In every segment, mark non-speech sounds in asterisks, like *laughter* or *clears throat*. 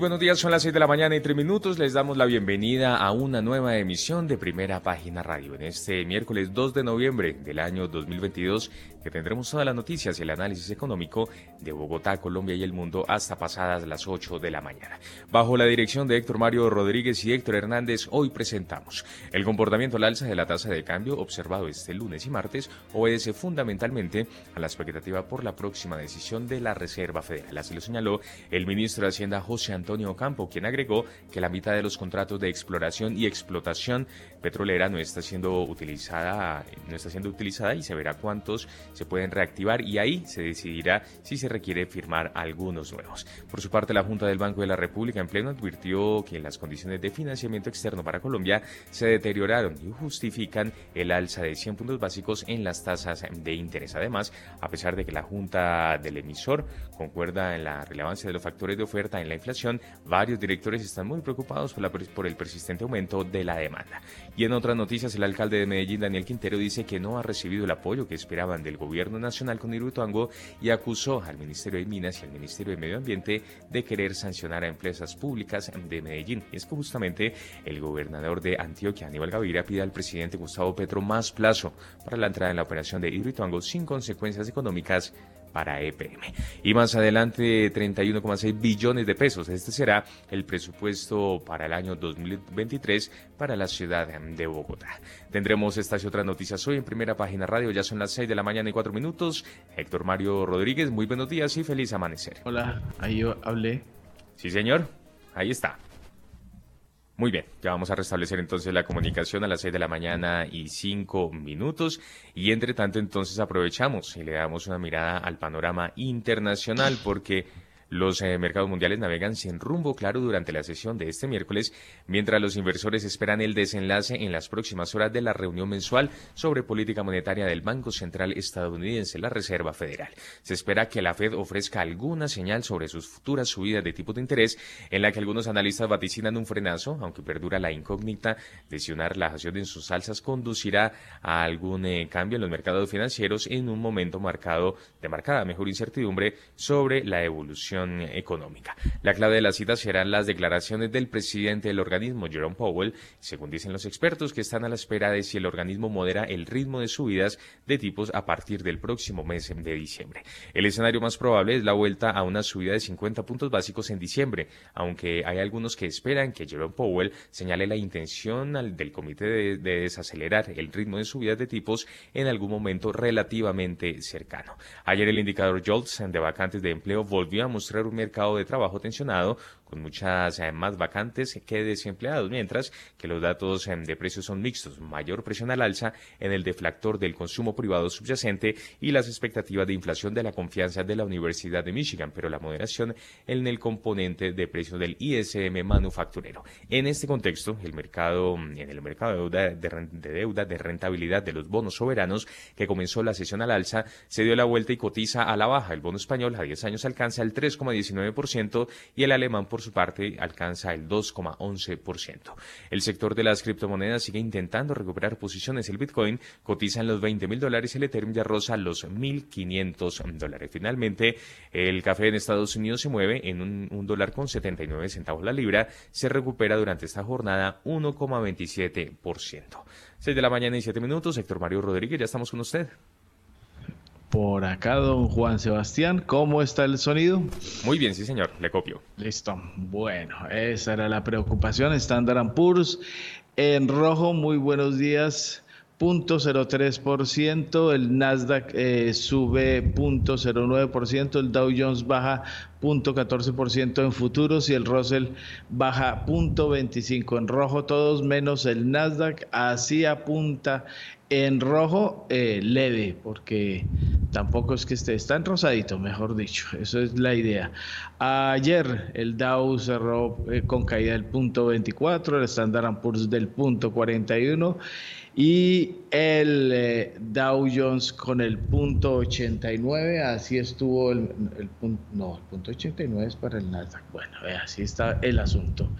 Buenos días, son las 6 de la mañana y 3 minutos. Les damos la bienvenida a una nueva emisión de Primera Página Radio en este miércoles 2 de noviembre del año 2022 que tendremos todas las noticias y el análisis económico de Bogotá, Colombia y el mundo hasta pasadas las 8 de la mañana. Bajo la dirección de Héctor Mario Rodríguez y Héctor Hernández, hoy presentamos el comportamiento al alza de la tasa de cambio observado este lunes y martes obedece fundamentalmente a la expectativa por la próxima decisión de la Reserva Federal. Así lo señaló el ministro de Hacienda José Antonio Campo, quien agregó que la mitad de los contratos de exploración y explotación petrolera no está siendo utilizada, no está siendo utilizada y se verá cuántos se pueden reactivar y ahí se decidirá si se requiere firmar algunos nuevos. Por su parte, la Junta del Banco de la República en pleno advirtió que las condiciones de financiamiento externo para Colombia se deterioraron y justifican el alza de 100 puntos básicos en las tasas de interés. Además, a pesar de que la Junta del emisor concuerda en la relevancia de los factores de oferta en la inflación, varios directores están muy preocupados por, la, por el persistente aumento de la demanda. Y en otras noticias, el alcalde de Medellín, Daniel Quintero, dice que no ha recibido el apoyo que esperaban del gobierno nacional con Hidroituango y acusó al Ministerio de Minas y al Ministerio de Medio Ambiente de querer sancionar a empresas públicas de Medellín. Y es que justamente el gobernador de Antioquia, Aníbal Gaviria, pide al presidente Gustavo Petro más plazo para la entrada en la operación de Hidroituango sin consecuencias económicas para EPM. Y más adelante 31,6 billones de pesos. Este será el presupuesto para el año 2023 para la ciudad de Bogotá. Tendremos estas y otras noticias hoy en primera página radio. Ya son las 6 de la mañana y 4 minutos. Héctor Mario Rodríguez, muy buenos días y feliz amanecer. Hola, ahí yo hablé. Sí, señor. Ahí está. Muy bien, ya vamos a restablecer entonces la comunicación a las 6 de la mañana y 5 minutos. Y entre tanto, entonces aprovechamos y le damos una mirada al panorama internacional porque los eh, mercados mundiales navegan sin rumbo claro durante la sesión de este miércoles, mientras los inversores esperan el desenlace en las próximas horas de la reunión mensual sobre política monetaria del Banco Central estadounidense, la Reserva Federal. Se espera que la Fed ofrezca alguna señal sobre sus futuras subidas de tipo de interés, en la que algunos analistas vaticinan un frenazo, aunque perdura la incógnita de si una relajación en sus alzas conducirá a algún eh, cambio en los mercados financieros en un momento marcado de marcada mejor incertidumbre sobre la evolución económica. La clave de la cita serán las declaraciones del presidente del organismo, Jerome Powell, según dicen los expertos que están a la espera de si el organismo modera el ritmo de subidas de tipos a partir del próximo mes de diciembre. El escenario más probable es la vuelta a una subida de 50 puntos básicos en diciembre, aunque hay algunos que esperan que Jerome Powell señale la intención del comité de, de desacelerar el ritmo de subidas de tipos en algún momento relativamente cercano. Ayer el indicador JOLTS de vacantes de empleo volvió a mostrar un mercado de trabajo tensionado con muchas eh, más vacantes que desempleados, mientras que los datos eh, de precios son mixtos, mayor presión al alza en el deflactor del consumo privado subyacente y las expectativas de inflación de la confianza de la Universidad de Michigan, pero la moderación en el componente de precios del ISM manufacturero. En este contexto, el mercado, en el mercado de deuda de, deuda de rentabilidad de los bonos soberanos que comenzó la sesión al alza, se dio la vuelta y cotiza a la baja. El bono español a 10 años alcanza el 3,19% y el alemán por su parte alcanza el 2,11%. El sector de las criptomonedas sigue intentando recuperar posiciones. El Bitcoin cotiza en los 20 mil dólares, el Ethereum ya rosa los 1.500 dólares. Finalmente, el café en Estados Unidos se mueve en un, dólar con 79 centavos la libra. Se recupera durante esta jornada 1,27%. 6 de la mañana y 7 minutos. Héctor Mario Rodríguez, ya estamos con usted. Por acá, don Juan Sebastián, ¿cómo está el sonido? Muy bien, sí, señor, le copio. Listo. Bueno, esa era la preocupación. Standard Poor's en rojo, muy buenos días. 0.03%, el Nasdaq eh, sube 0.09%, el Dow Jones baja 0.14% en futuros y el Russell baja 0.25% en rojo, todos menos el Nasdaq, así apunta en rojo eh, leve, porque tampoco es que esté, está en rosadito, mejor dicho, eso es la idea. Ayer el Dow cerró eh, con caída del punto 24, el Standard Poor's del punto 41 y el eh, Dow Jones con el punto 89, así estuvo el, punto, no, el punto 89 es para el Nasdaq, bueno, así está el asunto.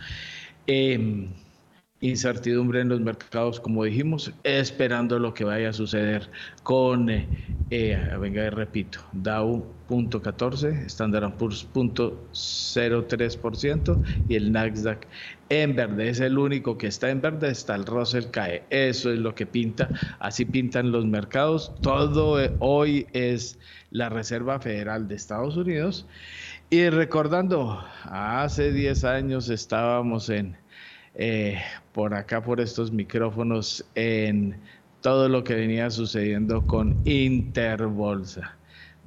Incertidumbre en los mercados, como dijimos, esperando lo que vaya a suceder con, eh, eh, venga, repito, Dow punto 14, Standard Poor's punto 03% y el Nasdaq en verde, es el único que está en verde, está el Russell cae, eso es lo que pinta, así pintan los mercados, todo eh, hoy es la Reserva Federal de Estados Unidos. Y recordando, hace 10 años estábamos en eh, por acá, por estos micrófonos, en todo lo que venía sucediendo con Interbolsa.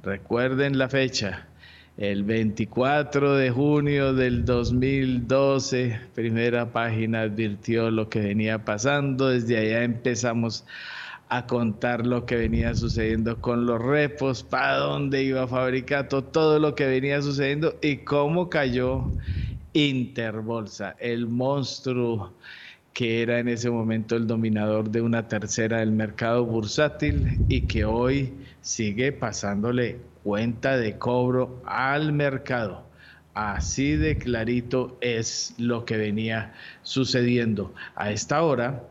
Recuerden la fecha, el 24 de junio del 2012, primera página advirtió lo que venía pasando, desde allá empezamos a contar lo que venía sucediendo con los repos, para dónde iba Fabricato, todo lo que venía sucediendo y cómo cayó Interbolsa, el monstruo que era en ese momento el dominador de una tercera del mercado bursátil y que hoy sigue pasándole cuenta de cobro al mercado. Así de clarito es lo que venía sucediendo. A esta hora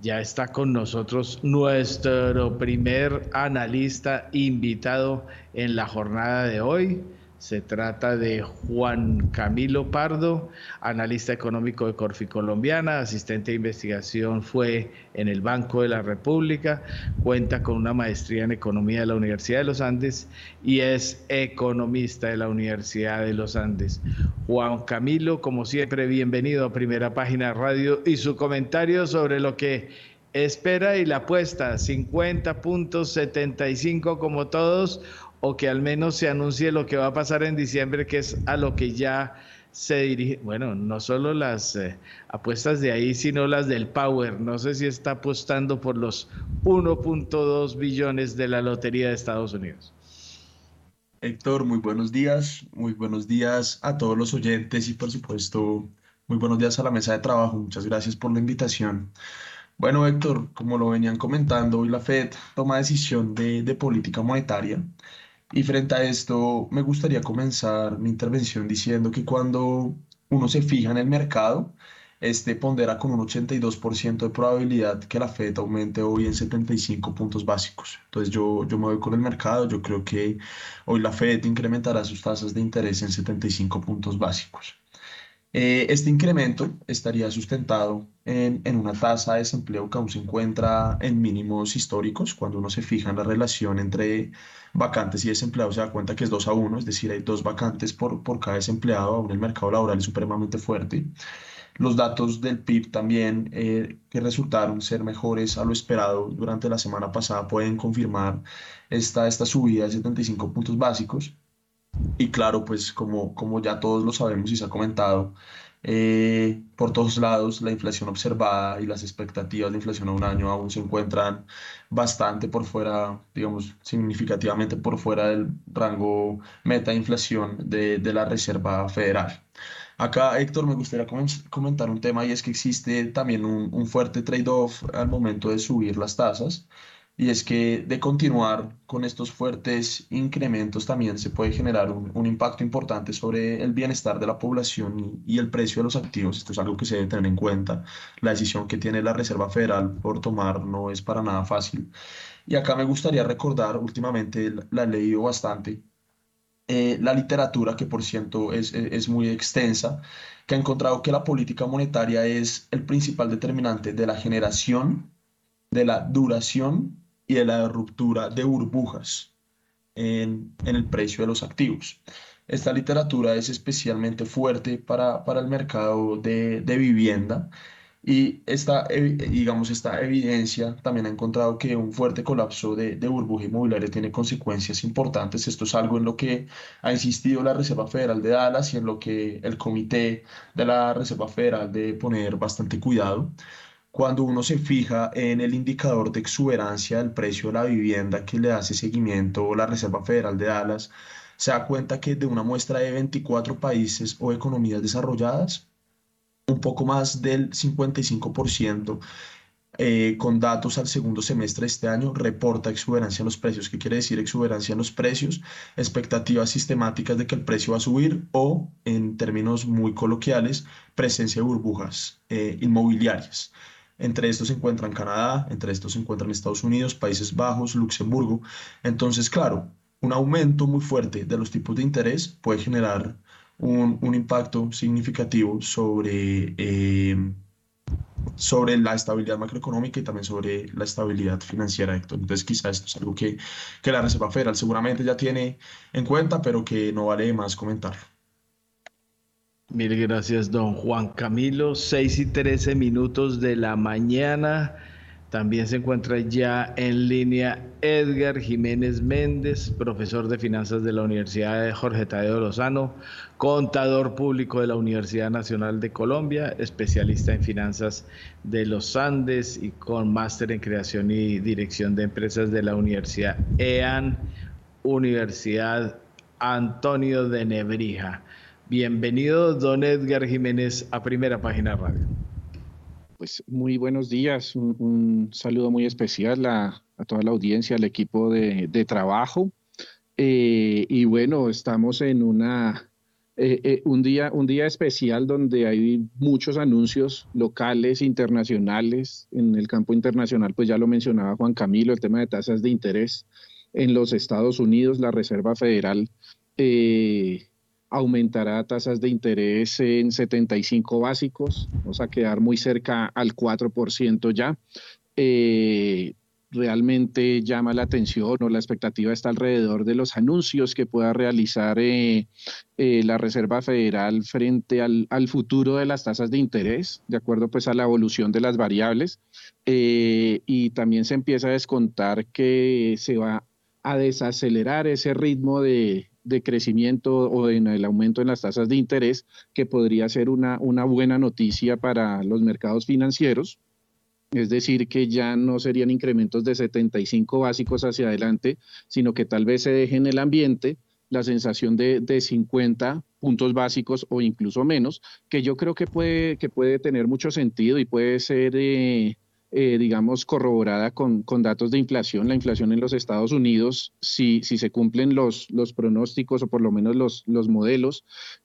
ya está con nosotros nuestro primer analista invitado en la jornada de hoy se trata de Juan Camilo Pardo, analista económico de Corfi Colombiana, asistente de investigación fue en el Banco de la República, cuenta con una maestría en economía de la Universidad de los Andes y es economista de la Universidad de los Andes. Juan Camilo, como siempre, bienvenido a Primera Página Radio y su comentario sobre lo que espera y la apuesta, 50.75 como todos o que al menos se anuncie lo que va a pasar en diciembre, que es a lo que ya se dirige, bueno, no solo las eh, apuestas de ahí, sino las del Power. No sé si está apostando por los 1.2 billones de la Lotería de Estados Unidos. Héctor, muy buenos días, muy buenos días a todos los oyentes y por supuesto, muy buenos días a la mesa de trabajo. Muchas gracias por la invitación. Bueno, Héctor, como lo venían comentando, hoy la Fed toma decisión de, de política monetaria y frente a esto, me gustaría comenzar mi intervención diciendo que cuando uno se fija en el mercado, este pondera con un 82% de probabilidad que la Fed aumente hoy en 75 puntos básicos. Entonces yo, yo me voy con el mercado, yo creo que hoy la Fed incrementará sus tasas de interés en 75 puntos básicos. Eh, este incremento estaría sustentado en, en, una tasa de desempleo que aún se encuentra en mínimos históricos. Cuando uno se fija en la relación entre vacantes y desempleados, se da cuenta que es 2 a 1, es decir, hay dos vacantes por, por cada desempleado. Aún el mercado laboral es supremamente fuerte. Los datos del PIB también, eh, que resultaron ser mejores a lo esperado durante la semana pasada, pueden confirmar esta, esta subida de 75 puntos básicos. Y claro, pues como, como ya todos lo sabemos y se ha comentado, eh, por todos lados la inflación observada y las expectativas de inflación a un año aún se encuentran bastante por fuera, digamos, significativamente por fuera del rango meta de inflación de, de la Reserva Federal. Acá, Héctor, me gustaría comentar un tema y es que existe también un, un fuerte trade-off al momento de subir las tasas y es que de continuar con estos fuertes incrementos también se puede generar un, impacto importante sobre el bienestar de la población y, el precio de los activos. Esto es algo que se debe tener en cuenta. La decisión que tiene la Reserva Federal por tomar no es para nada fácil. Y acá me gustaría recordar, últimamente la he leído bastante, eh, la literatura, que por cierto es, es muy extensa, que ha encontrado que la política monetaria es el principal determinante de la generación, de la duración y de la ruptura de burbujas en, en el precio de los activos. Esta literatura es especialmente fuerte para, para el mercado de, de vivienda y esta, digamos, esta evidencia también ha encontrado que un fuerte colapso de, de, burbuja inmobiliaria tiene consecuencias importantes. Esto es algo en lo que ha insistido la Reserva Federal de Dallas y en lo que el comité de la Reserva Federal debe poner bastante cuidado cuando uno se fija en el indicador de exuberancia del precio de la vivienda que le hace seguimiento la Reserva Federal de Dallas, se da cuenta que de una muestra de 24 países o economías desarrolladas, un poco más del 55% eh, con datos al segundo semestre de este año, reporta exuberancia en los precios. ¿Qué quiere decir exuberancia en los precios? Expectativas sistemáticas de que el precio va a subir o, en términos muy coloquiales, presencia de burbujas eh, inmobiliarias. Entre estos se encuentran Canadá, entre estos se encuentran Estados Unidos, Países Bajos, Luxemburgo. Entonces, claro, un aumento muy fuerte de los tipos de interés puede generar un, impacto significativo sobre, eh, sobre la estabilidad macroeconómica y también sobre la estabilidad financiera, Entonces, quizá esto es algo que, que la Reserva Federal seguramente ya tiene en cuenta, pero que no vale más comentarlo. Mil gracias, don Juan Camilo. 6 y 13 minutos de la mañana. También se encuentra ya en línea Edgar Jiménez Méndez, profesor de finanzas de la Universidad de Jorge Tadeo Lozano, contador público de la Universidad Nacional de Colombia, especialista en finanzas de los Andes y con máster en creación y dirección de empresas de la Universidad EAN, Universidad Antonio de Nebrija. Bienvenido, don Edgar Jiménez, a Primera Página Radio. Pues muy buenos días, un, saludo muy especial a, toda la audiencia, al equipo de, trabajo. Eh, y bueno, estamos en una, eh, eh, un, día, un día especial donde hay muchos anuncios locales, internacionales. En el campo internacional, pues ya lo mencionaba Juan Camilo, el tema de tasas de interés. En los Estados Unidos, la Reserva Federal aumentará tasas de interés en 75 básicos, vamos a quedar muy cerca al 4% ya. Eh, realmente llama la atención o la expectativa está alrededor de los anuncios que pueda realizar eh, eh, la Reserva Federal frente al, al, futuro de las tasas de interés, de acuerdo pues a la evolución de las variables. y también se empieza a descontar que se va a desacelerar ese ritmo de, de crecimiento o en el aumento en las tasas de interés, que podría ser una, una buena noticia para los mercados financieros. Es decir, que ya no serían incrementos de 75 básicos hacia adelante, sino que tal vez se deje en el ambiente la sensación de, de 50 puntos básicos o incluso menos, que yo creo que puede, que puede tener mucho sentido y puede ser eh, eh, digamos, corroborada con, con, datos de inflación. La inflación en los Estados Unidos, si, si se cumplen los, los pronósticos o por lo menos los, los modelos,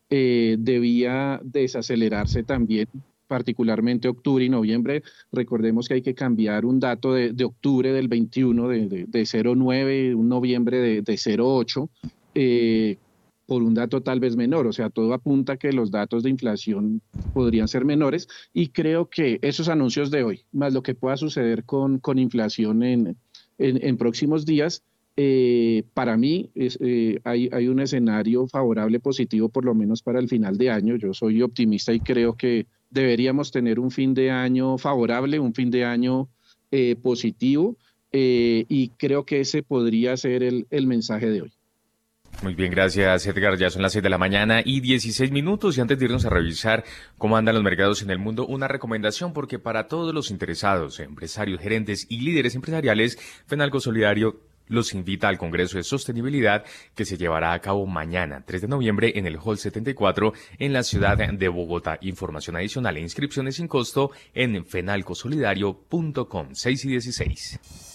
eh, debía desacelerarse también particularmente octubre y noviembre. Recordemos que hay que cambiar un dato de, de octubre del 21 de, de, de 0,9, un noviembre de, de 0,8. Eh, por un dato tal vez menor. O sea, todo apunta a que los datos de inflación podrían ser menores y creo que esos anuncios de hoy, más lo que pueda suceder con, con inflación en, en, próximos días, eh, para mí eh, hay, hay, un escenario favorable, positivo, por lo menos para el final de año. Yo soy optimista y creo que deberíamos tener un fin de año favorable, un fin de año eh, positivo y creo que ese podría ser el, el mensaje de hoy. Muy bien, gracias Edgar. Ya son las 6 de la mañana y 16 minutos. Y antes de irnos a revisar cómo andan los mercados en el mundo, una recomendación porque para todos los interesados, empresarios, gerentes y líderes empresariales, Fenalco Solidario los invita al Congreso de Sostenibilidad que se llevará a cabo mañana, 3 de noviembre, en el Hall 74 en la ciudad de Bogotá. Información adicional e inscripciones sin costo en fenalcosolidario.com 6 y 16.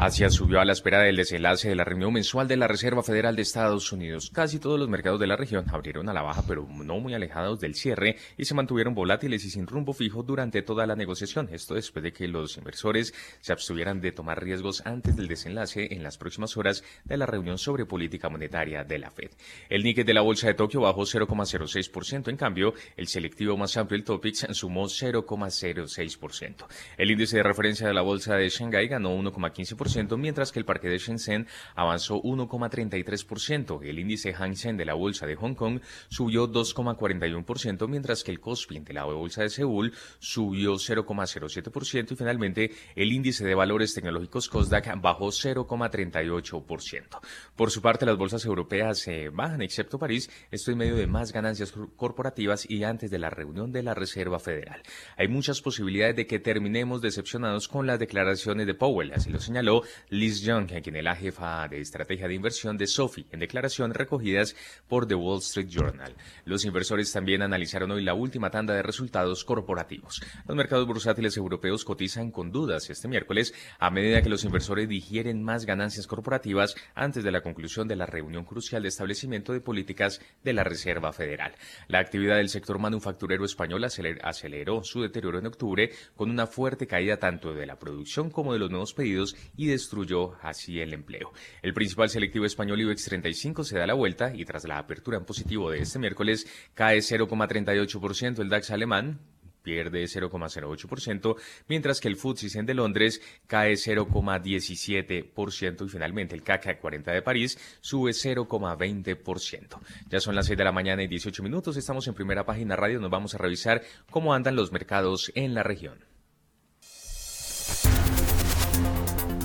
Asia subió a la espera del desenlace de la reunión mensual de la Reserva Federal de Estados Unidos. Casi todos los mercados de la región abrieron a la baja, pero no muy alejados del cierre y se mantuvieron volátiles y sin rumbo fijo durante toda la negociación. Esto después de que los inversores se abstuvieran de tomar riesgos antes del desenlace en las próximas horas de la reunión sobre política monetaria de la Fed. El Nikkei de la bolsa de Tokio bajó 0,06%. En cambio, el selectivo más amplio, el Topix, sumó 0,06%. El índice de referencia de la bolsa de Shanghái ganó 1,15% 0,9%, mientras que el parque de Shenzhen avanzó 1,33%. El índice Hang Seng de la bolsa de Hong Kong subió 2,41%, mientras que el Kospi de la bolsa de Seúl subió 0,07% y finalmente el índice de valores tecnológicos Kosdaq bajó 0,38%. Por su parte, las bolsas europeas se bajan, excepto París, esto en medio de más ganancias corporativas y antes de la reunión de la Reserva Federal. Hay muchas posibilidades de que terminemos decepcionados con las declaraciones de Powell, así lo señaló Liz Young, quien es la jefa de estrategia de inversión de Sophie, en declaraciones recogidas por The Wall Street Journal. Los inversores también analizaron hoy la última tanda de resultados corporativos. Los mercados bursátiles europeos cotizan con dudas este miércoles a medida que los inversores digieren más ganancias corporativas antes de la conclusión de la reunión crucial de establecimiento de políticas de la Reserva Federal. La actividad del sector manufacturero español aceleró su deterioro en octubre con una fuerte caída tanto de la producción como de los nuevos pedidos y destruyó así el empleo. El principal selectivo español IBEX 35 se da la vuelta y tras la apertura en positivo de este miércoles cae 0,38% el DAX alemán, pierde 0,08%, mientras que el FTSE 100 de Londres cae 0,17% y finalmente el CAC 40 de París sube 0,20%. Ya son las 6 de la mañana y 18 minutos, estamos en primera página radio, nos vamos a revisar cómo andan los mercados en la región.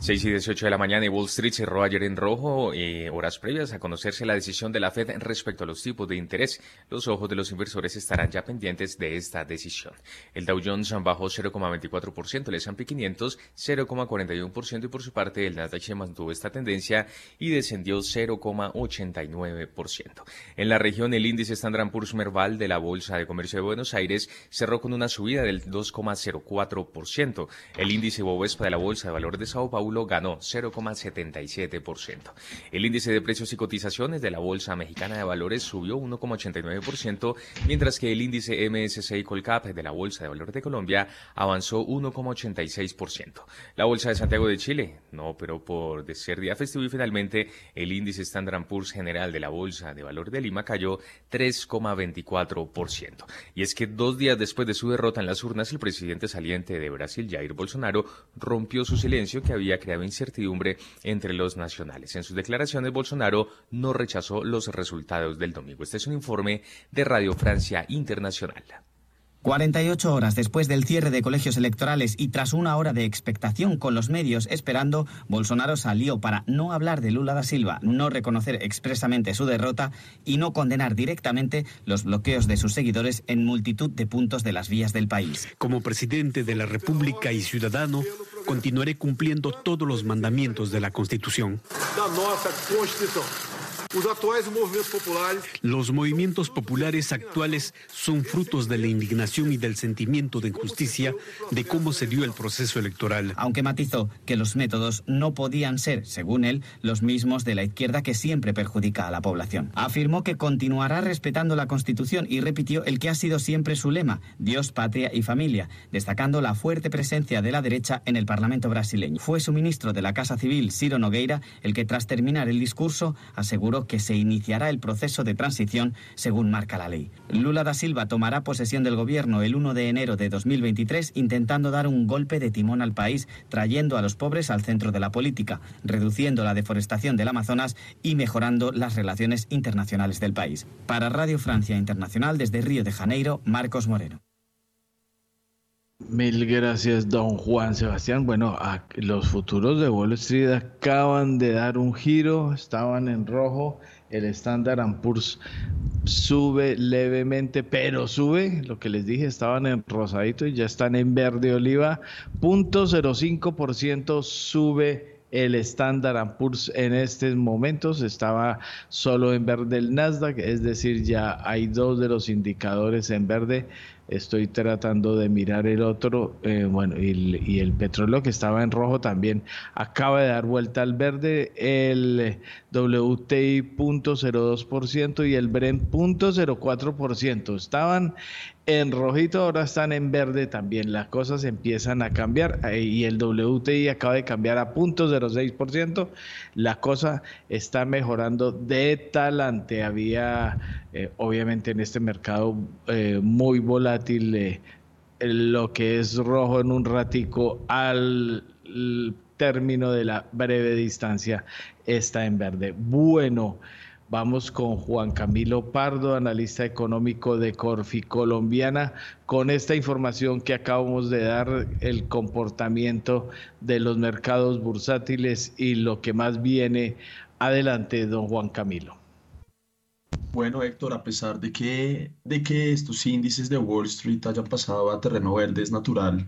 6 y 18 de la mañana y Wall Street cerró ayer en rojo, eh, horas previas a conocerse la decisión de la Fed respecto a los tipos de interés. Los ojos de los inversores estarán ya pendientes de esta decisión. El Dow Jones bajó 0,24%, el S&P 500 0,41% y por su parte el Nasdaq mantuvo esta tendencia y descendió 0,89%. En la región el índice Standard Poor's Merval de la Bolsa de Comercio de Buenos Aires cerró con una subida del 2,04%. El índice Bovespa de la Bolsa de Valores de Sao Paulo ganó 0,77%. El índice de precios y cotizaciones de la Bolsa Mexicana de Valores subió 1,89%, mientras que el índice MSCI Colcap de la Bolsa de Valores de Colombia avanzó 1,86%. La Bolsa de Santiago de Chile no pero por ser día festivo y finalmente el índice Standard Poor's general de la Bolsa de Valores de Lima cayó 3,24%. Y es que dos días después de su derrota en las urnas, el presidente saliente de Brasil, Jair Bolsonaro, rompió su silencio que había creado incertidumbre entre los nacionales. En sus declaraciones, Bolsonaro no rechazó los resultados del domingo. Este es un informe de Radio Francia Internacional. 48 horas después del cierre de colegios electorales y tras una hora de expectación con los medios esperando, Bolsonaro salió para no hablar de Lula da Silva, no reconocer expresamente su derrota y no condenar directamente los bloqueos de sus seguidores en multitud de puntos de las vías del país. Como presidente de la República y ciudadano, continuaré cumpliendo todos los mandamientos de la Constitución. Los movimientos populares actuales son frutos de la indignación y del sentimiento de injusticia de cómo se dio el proceso electoral. Aunque matizó que los métodos no podían ser, según él, los mismos de la izquierda que siempre perjudica a la población. Afirmó que continuará respetando la Constitución y repitió el que ha sido siempre su lema, Dios, patria y familia, destacando la fuerte presencia de la derecha en el Parlamento brasileño. Fue su ministro de la Casa Civil, Ciro Nogueira, el que tras terminar el discurso aseguró que se iniciará el proceso de transición según marca la ley. Lula da Silva tomará posesión del gobierno el 1 de enero de 2023 intentando dar un golpe de timón al país, trayendo a los pobres al centro de la política, reduciendo la deforestación del Amazonas y mejorando las relaciones internacionales del país. Para Radio Francia Internacional desde Río de Janeiro, Marcos Moreno. Mil gracias, don Juan Sebastián. Bueno, los futuros de Wall Street acaban de dar un giro, estaban en rojo, el Standard Poor's sube levemente, pero sube, lo que les dije, estaban en rosadito y ya están en verde oliva, 0.05% sube el Standard Poor's en estos momentos estaba solo en verde el Nasdaq, es decir, ya hay dos de los indicadores en verde estoy tratando de mirar el otro, eh, bueno, y, el petróleo que estaba en rojo también acaba de dar vuelta al verde, el WTI 0.02% y el Brent 0.04%. Estaban en rojito, ahora están en verde también. Las cosas empiezan a cambiar y el WTI acaba de cambiar a 0.06%. La cosa está mejorando de talante. Había, eh, obviamente, en este mercado eh, muy volátil eh, lo que es rojo en un ratico al término de la breve distancia está en verde. Bueno. Vamos con Juan Camilo Pardo, analista económico de Corfi Colombiana, con esta información que acabamos de dar, el comportamiento de los mercados bursátiles y lo que más viene. Adelante, don Juan Camilo. Bueno, Héctor, a pesar de que, de que estos índices de Wall Street hayan pasado a terreno verde, es natural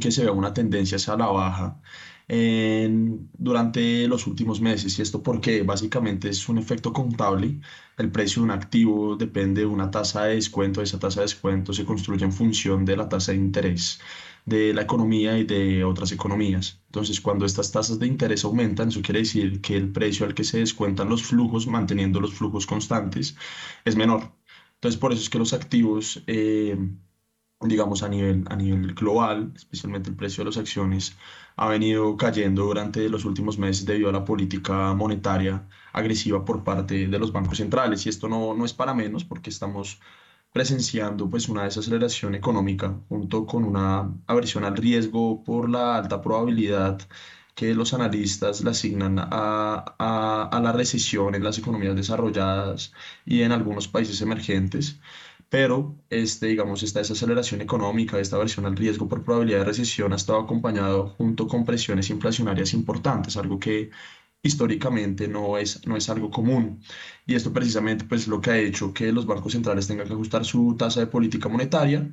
que se vea una tendencia hacia la baja durante los últimos meses. ¿Y esto porque Básicamente es un efecto contable. El precio de un activo depende de una tasa de descuento. Esa tasa de descuento se construye en función de la tasa de interés de la economía y de otras economías. Entonces, cuando estas tasas de interés aumentan, eso quiere decir que el precio al que se descuentan los flujos, manteniendo los flujos constantes, es menor. Entonces, por eso es que los activos eh, digamos, a nivel, a nivel global, especialmente el precio de las acciones, ha venido cayendo durante los últimos meses debido a la política monetaria agresiva por parte de los bancos centrales. Y esto no, no es para menos porque estamos presenciando pues una desaceleración económica junto con una aversión al riesgo por la alta probabilidad que los analistas le asignan a, a, a la recesión en las economías desarrolladas y en algunos países emergentes pero este, digamos, esta desaceleración económica, esta versión al riesgo por probabilidad de recesión ha estado acompañado junto con presiones inflacionarias importantes, algo que históricamente no es, no es algo común. Y esto precisamente pues, lo que ha hecho que los bancos centrales tengan que ajustar su tasa de política monetaria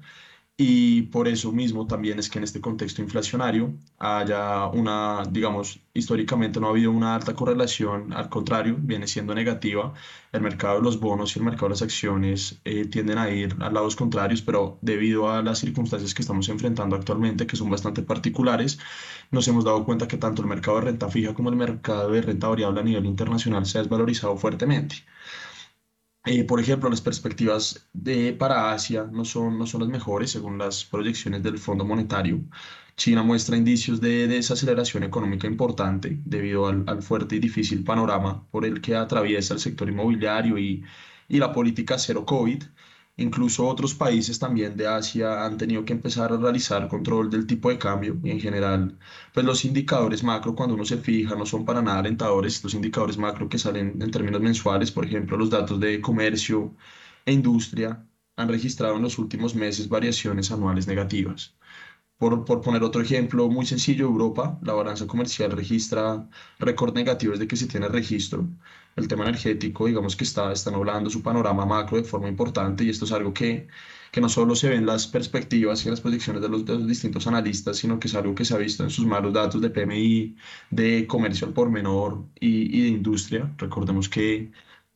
y por eso mismo también es que en este contexto inflacionario haya una, digamos, históricamente no ha habido una alta correlación, al contrario, viene siendo negativa. El mercado de los bonos y el mercado de las acciones eh, tienden a ir a lados contrarios, pero debido a las circunstancias que estamos enfrentando actualmente, que son bastante particulares, nos hemos dado cuenta que tanto el mercado de renta fija como el mercado de renta variable a nivel internacional se ha desvalorizado fuertemente. Eh, por ejemplo, las perspectivas de, para Asia no son, no son las mejores según las proyecciones del Fondo Monetario. China muestra indicios de desaceleración económica importante debido al, al, fuerte y difícil panorama por el que atraviesa el sector inmobiliario y, y la política cero COVID. Incluso otros países también de Asia han tenido que empezar a realizar control del tipo de cambio y en general, pues los indicadores macro cuando uno se fija no son para nada alentadores. Los indicadores macro que salen en términos mensuales, por ejemplo, los datos de comercio e industria han registrado en los últimos meses variaciones anuales negativas. Por, por, poner otro ejemplo muy sencillo, Europa, la balanza comercial registra récord negativo desde que se tiene registro. El tema energético, digamos que está, está nublando su panorama macro de forma importante y esto es algo que, que no solo se ve en las perspectivas y las proyecciones de los, de los distintos analistas, sino que es algo que se ha visto en sus malos datos de PMI, de comercio al por menor y, y de industria. Recordemos que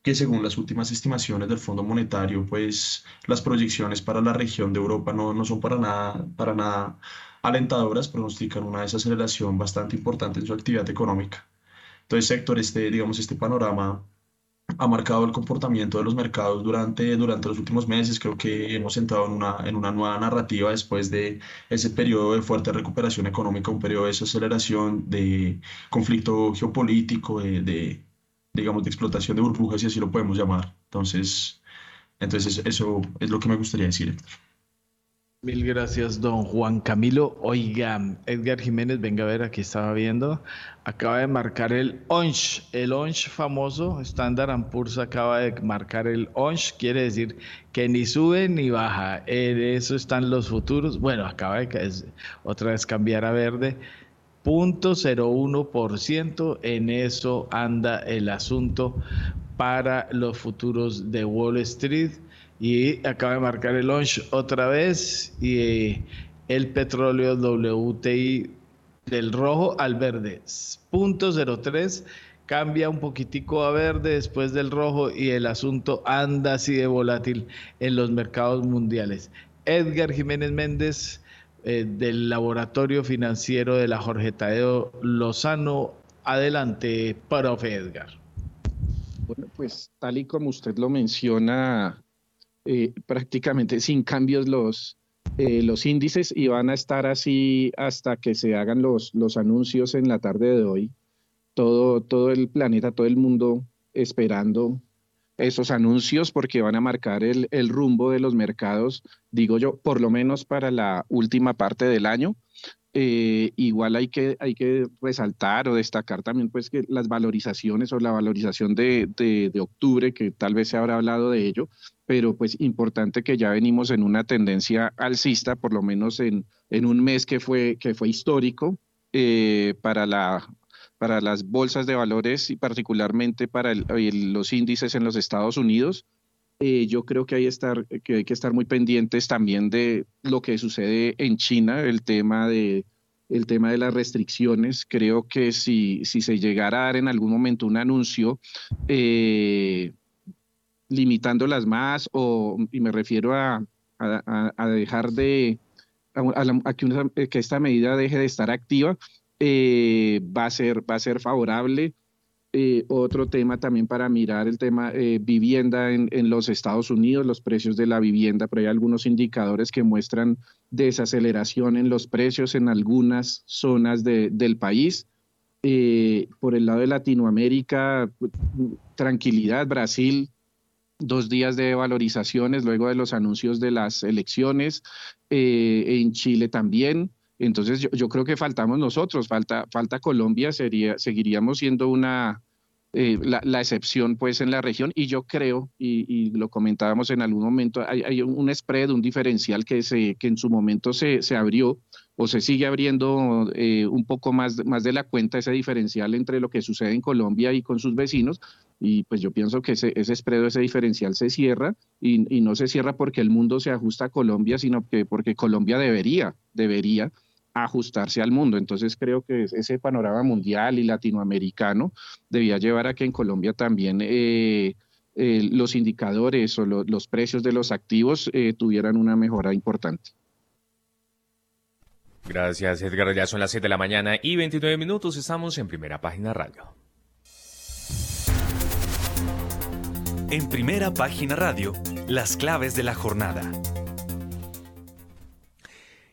que según las últimas estimaciones del Fondo Monetario, pues las proyecciones para la región de Europa no, no son para nada, para nada alentadoras, pronostican una desaceleración bastante importante en su actividad económica. Entonces, sector, este, digamos, este panorama ha marcado el comportamiento de los mercados durante, durante los últimos meses. Creo que hemos entrado en una, en una nueva narrativa después de ese periodo de fuerte recuperación económica, un periodo de desaceleración, de conflicto geopolítico, de digamos, de explotación de burbujas, si así lo podemos llamar. Entonces, entonces eso es lo que me gustaría decir, Héctor. Mil gracias, don Juan Camilo. Oiga, Edgar Jiménez, venga a ver, aquí estaba viendo, acaba de marcar el ONSH, el ONSH famoso, Standard Poor's acaba de marcar el ONSH, quiere decir que ni sube ni baja, en eso están los futuros, bueno, acaba de otra vez cambiar a verde, 0.01%. En eso anda el asunto para los futuros de Wall Street. Y acaba de marcar el launch otra vez. Y eh, el petróleo WTI del rojo al verde. 0.03 cambia un poquitico a verde después del rojo y el asunto anda así de volátil en los mercados mundiales. Edgar Jiménez Méndez eh, del Laboratorio Financiero de la Jorge Tadeo Lozano. Adelante, profe Edgar. Bueno, pues tal y como usted lo menciona, eh, prácticamente sin cambios los, eh, los índices y van a estar así hasta que se hagan los, los anuncios en la tarde de hoy. Todo, todo el planeta, todo el mundo esperando esos anuncios porque van a marcar el, rumbo de los mercados, digo yo, por lo menos para la última parte del año. Eh, igual hay que, hay que resaltar o destacar también pues que las valorizaciones o la valorización de, de, de, octubre, que tal vez se habrá hablado de ello, pero pues importante que ya venimos en una tendencia alcista, por lo menos en, en un mes que fue, que fue histórico eh, para la para las bolsas de valores y particularmente para los índices en los Estados Unidos. Eh, yo creo que hay, estar, que hay que estar muy pendientes también de lo que sucede en China, el tema de, el tema de las restricciones. Creo que si, si se llegara a dar en algún momento un anuncio eh, limitándolas más, o, y me refiero a, a, a dejar de, a, que, que, esta medida deje de estar activa, eh, va, a ser, va a ser favorable. Eh, otro tema también para mirar el tema eh, vivienda en, los Estados Unidos, los precios de la vivienda, pero hay algunos indicadores que muestran desaceleración en los precios en algunas zonas de, del país. Eh, por el lado de Latinoamérica, tranquilidad, Brasil, dos días de valorizaciones luego de los anuncios de las elecciones, en Chile también. Entonces yo, creo que faltamos nosotros, falta, falta Colombia, sería, seguiríamos siendo una, eh, la, la, excepción pues en la región y yo creo, y, y lo comentábamos en algún momento, hay, hay, un spread, un diferencial que, se, que en su momento se, se abrió o se sigue abriendo eh, un poco más, más de la cuenta ese diferencial entre lo que sucede en Colombia y con sus vecinos. Y pues yo pienso que ese, ese spread, ese diferencial se cierra y, y no se cierra porque el mundo se ajusta a Colombia, sino que porque Colombia debería, debería ajustarse al mundo. Entonces creo que ese panorama mundial y latinoamericano debía llevar a que en Colombia también eh, eh, los indicadores o lo, los precios de los activos eh, tuvieran una mejora importante. Gracias Edgar, ya son las 7 de la mañana y 29 minutos, estamos en primera página radio. En primera página radio, las claves de la jornada.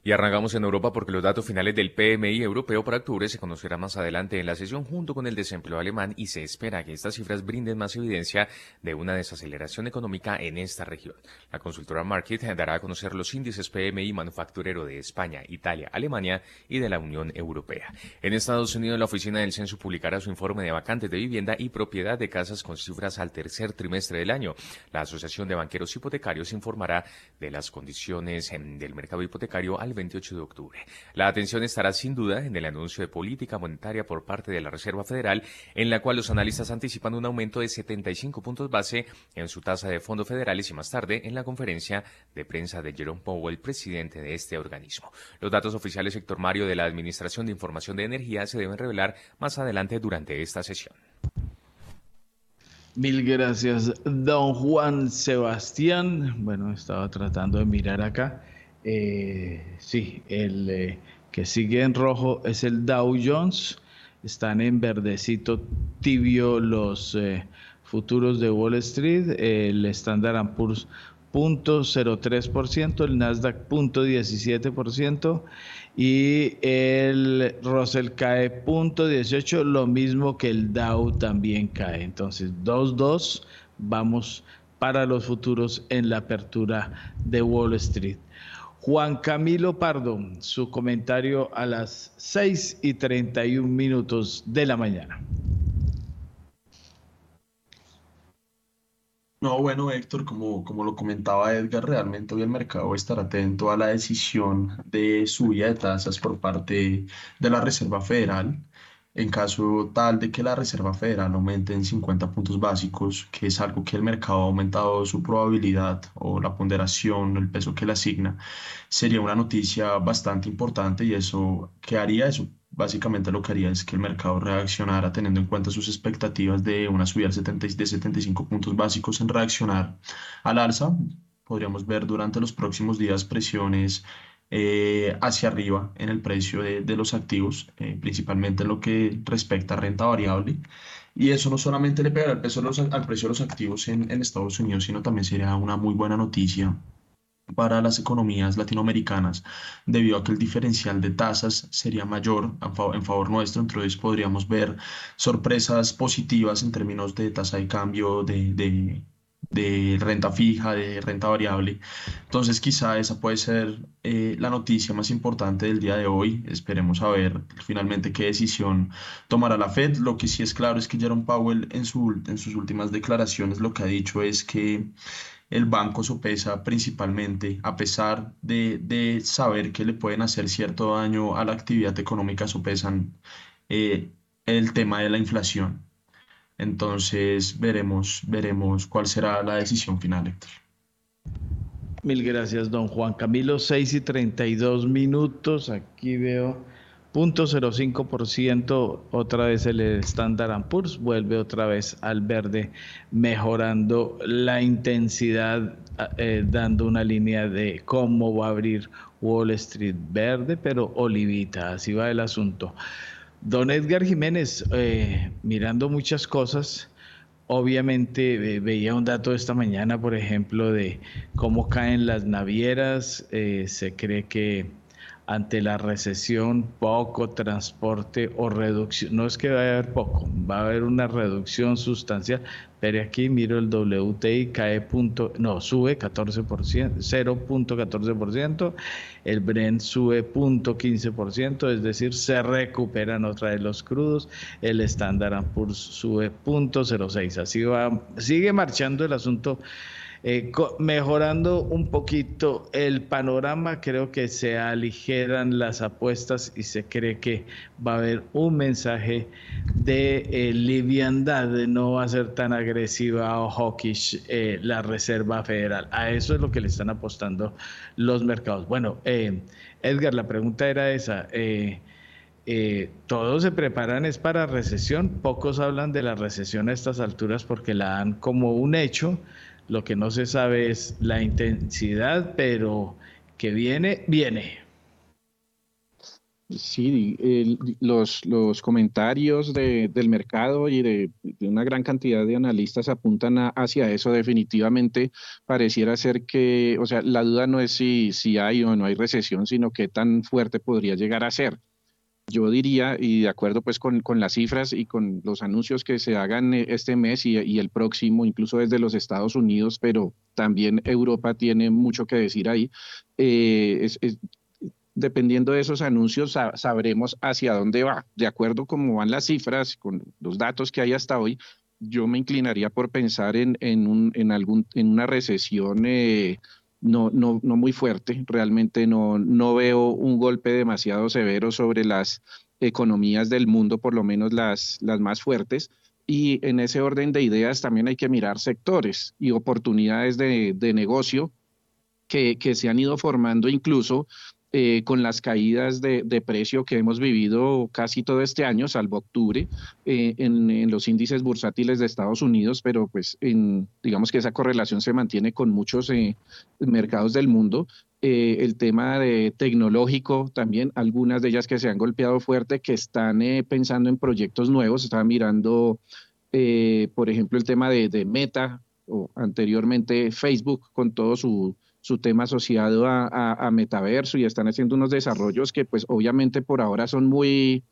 Y arrancamos en Europa porque los datos finales del PMI europeo para octubre se conocerán más adelante en la sesión junto con el desempleo alemán y se espera que estas cifras brinden más evidencia de una desaceleración económica en esta región. La consultora Market dará a conocer los índices PMI manufacturero de España, Italia, Alemania y de la Unión Europea. En Estados Unidos, la Oficina del Censo publicará su informe de vacantes de vivienda y propiedad de casas con cifras al tercer trimestre del año. La Asociación de Banqueros Hipotecarios informará de las condiciones del mercado hipotecario al 28 de octubre. La atención estará sin duda en el anuncio de política monetaria por parte de la Reserva Federal, en la cual los analistas anticipan un aumento de 75 puntos base en su tasa de fondos federales y más tarde en la conferencia de prensa de Jerome Powell, presidente de este organismo. Los datos oficiales sector Mario de la Administración de Información de Energía se deben revelar más adelante durante esta sesión. Mil gracias, don Juan Sebastián. Bueno, estaba tratando de mirar acá. Eh, sí, el eh, que sigue en rojo es el Dow Jones. Están en verdecito tibio los eh, futuros de Wall Street. El Standard Poor's 0.03%, el Nasdaq 0.17% y el Russell cae 0.18, lo mismo que el Dow también cae. Entonces, 2.2 vamos para los futuros en la apertura de Wall Street. Juan Camilo Pardo, su comentario a las 6 y 31 minutos de la mañana. No, bueno, Héctor, como, como lo comentaba Edgar, realmente hoy el mercado va a estar atento a la decisión de subida de tasas por parte de la Reserva Federal. En caso tal de que la Reserva Federal aumente en 50 puntos básicos, que es algo que el mercado ha aumentado su probabilidad o la ponderación, el peso que le asigna, sería una noticia bastante importante y eso, ¿qué haría eso? Básicamente lo que haría es que el mercado reaccionara teniendo en cuenta sus expectativas de una subida de 75 puntos básicos en reaccionar al alza. Podríamos ver durante los próximos días presiones eh, hacia arriba en el precio de, los activos, eh, principalmente en lo que respecta a renta variable. Y eso no solamente le pegará al, al precio de los activos en, en Estados Unidos, sino también sería una muy buena noticia para las economías latinoamericanas debido a que el diferencial de tasas sería mayor en favor, nuestro, entonces podríamos ver sorpresas positivas en términos de tasa de cambio, de, renta fija, de renta variable. Entonces quizá esa puede ser eh, la noticia más importante del día de hoy. Esperemos a ver finalmente qué decisión tomará la Fed. Lo que sí es claro es que Jerome Powell en, su, en sus últimas declaraciones lo que ha dicho es que el banco sopesa principalmente, a pesar de, saber que le pueden hacer cierto daño a la actividad económica, sopesan eh, el tema de la inflación. Entonces veremos, veremos cuál será la decisión final, Héctor. Mil gracias, don Juan Camilo. 6 y 32 minutos. Aquí veo 0.05%, otra vez el Standard Poor's vuelve otra vez al verde, mejorando la intensidad, eh, dando una línea de cómo va a abrir Wall Street verde, pero olivita, así va el asunto. Don Edgar Jiménez, eh, mirando muchas cosas, obviamente veía un dato esta mañana, por ejemplo, de cómo caen las navieras, eh, se cree que ante la recesión, poco transporte o reducción. No es que vaya a haber poco, va a haber una reducción sustancial, pero aquí miro el WTI cae punto, no, sube 14%, 0.14%, el Brent sube 0.15%, es decir, se recuperan otra de los crudos, el Standard Poor's sube 0.06, así va, sigue marchando el asunto eh, mejorando un poquito el panorama, creo que se aligeran las apuestas y se cree que va a haber un mensaje de eh, liviandad, no va a ser tan agresiva o hawkish eh, la Reserva Federal. A eso es lo que le están apostando los mercados. Bueno, Edgar, la pregunta era esa. todos se preparan es para recesión, pocos hablan de la recesión a estas alturas porque la dan como un hecho, lo que no se sabe es la intensidad, pero que viene, viene. Sí, los, los comentarios del mercado y de, una gran cantidad de analistas apuntan hacia eso. Definitivamente pareciera ser que, o sea, la duda no es si, si hay o no hay recesión, sino qué tan fuerte podría llegar a ser yo diría, y de acuerdo pues con, las cifras y con los anuncios que se hagan eh, este mes y, el próximo, incluso desde los Estados Unidos, pero también Europa tiene mucho que decir ahí, eh, dependiendo de esos anuncios sabremos hacia dónde va. De acuerdo cómo van las cifras, con los datos que hay hasta hoy, yo me inclinaría por pensar en, un, en, algún, en una recesión. Eh, no, no, no muy fuerte. Realmente no, no veo un golpe demasiado severo sobre las economías del mundo, por lo menos las, las más fuertes. Y en ese orden de ideas también hay que mirar sectores y oportunidades de, de negocio que, que, se han ido formando incluso eh, con las caídas de, precio que hemos vivido casi todo este año, salvo octubre, eh, en, los índices bursátiles de Estados Unidos, pero pues digamos que esa correlación se mantiene con muchos eh, mercados del mundo. el tema tecnológico también, algunas de ellas que se han golpeado fuerte, que están pensando en proyectos nuevos, estaba mirando, por ejemplo, el tema de, de Meta, o anteriormente Facebook con todo su su tema asociado a, metaverso y están haciendo unos desarrollos que pues obviamente por ahora son muy,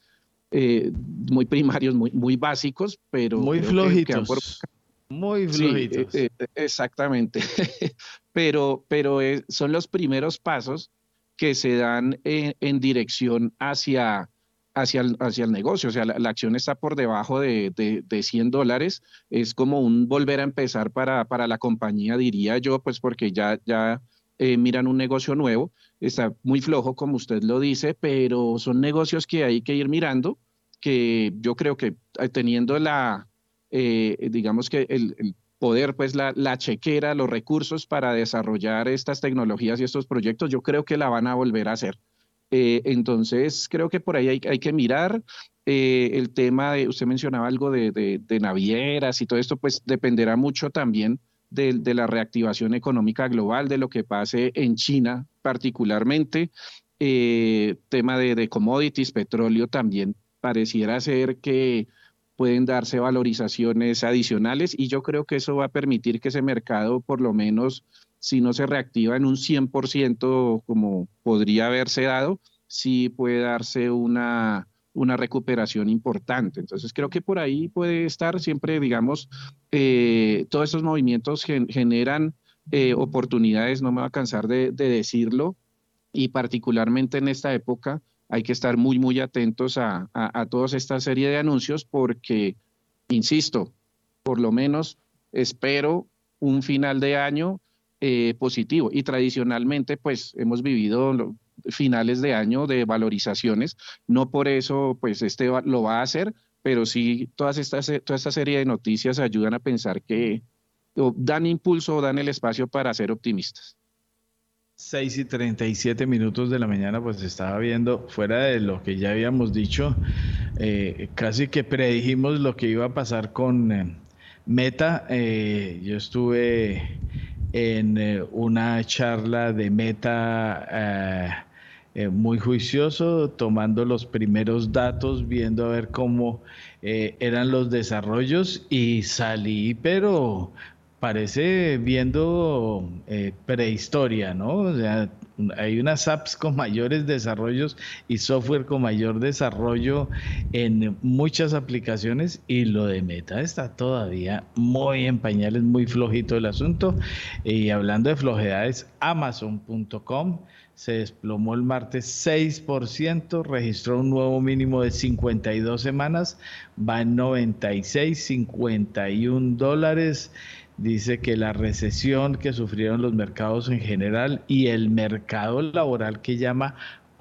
eh, muy primarios, muy, muy básicos, pero... Muy flojitos. Muy flojitos. Eh, eh, exactamente. *laughs* pero pero son los primeros pasos que se dan en dirección hacia hacia el, hacia el negocio. O sea, la, acción está por debajo de, de, 100 dólares. Es como un volver a empezar para, para la compañía, diría yo, pues porque ya, ya eh, miran un negocio nuevo. Está muy flojo, como usted lo dice, pero son negocios que hay que ir mirando, que yo creo que eh, teniendo la, eh, digamos que el, el poder, pues la, la, chequera, los recursos para desarrollar estas tecnologías y estos proyectos, yo creo que la van a volver a hacer. Eh, entonces, creo que por ahí hay, que mirar eh, el tema de, usted mencionaba algo de, navieras y todo esto, pues dependerá mucho también de, la reactivación económica global, de lo que pase en China particularmente. Eh, tema de, commodities, petróleo también pareciera ser que pueden darse valorizaciones adicionales y yo creo que eso va a permitir que ese mercado, por lo menos si no se reactiva en un 100% como podría haberse dado, sí puede darse una, una recuperación importante. Entonces creo que por ahí puede estar siempre, digamos, eh, todos esos movimientos generan eh, oportunidades, no me va a cansar de, decirlo, y particularmente en esta época hay que estar muy, muy atentos a, a, toda esta serie de anuncios porque, insisto, por lo menos espero un final de año eh, positivo. Y tradicionalmente, pues hemos vivido finales de año de valorizaciones. No por eso, pues este lo va a hacer, pero sí todas estas, toda esta serie de noticias ayudan a pensar que dan impulso o dan el espacio para ser optimistas. 6 y 37 minutos de la mañana, pues estaba viendo, fuera de lo que ya habíamos dicho, eh, casi que predijimos lo que iba a pasar con eh, Meta. Eh, yo estuve en una charla de Meta eh, muy juicioso, tomando los primeros datos, viendo a ver cómo eh, eran los desarrollos y salí, pero parece viendo eh, prehistoria, ¿no? O sea, hay unas apps con mayores desarrollos y software con mayor desarrollo en muchas aplicaciones y lo de Meta está todavía muy en pañales, muy flojito el asunto. Y hablando de flojedades, amazon.com se desplomó el martes 6%, registró un nuevo mínimo de 52 semanas, va en 96, 51 dólares. Dice que la recesión que sufrieron los mercados en general y el mercado laboral que llama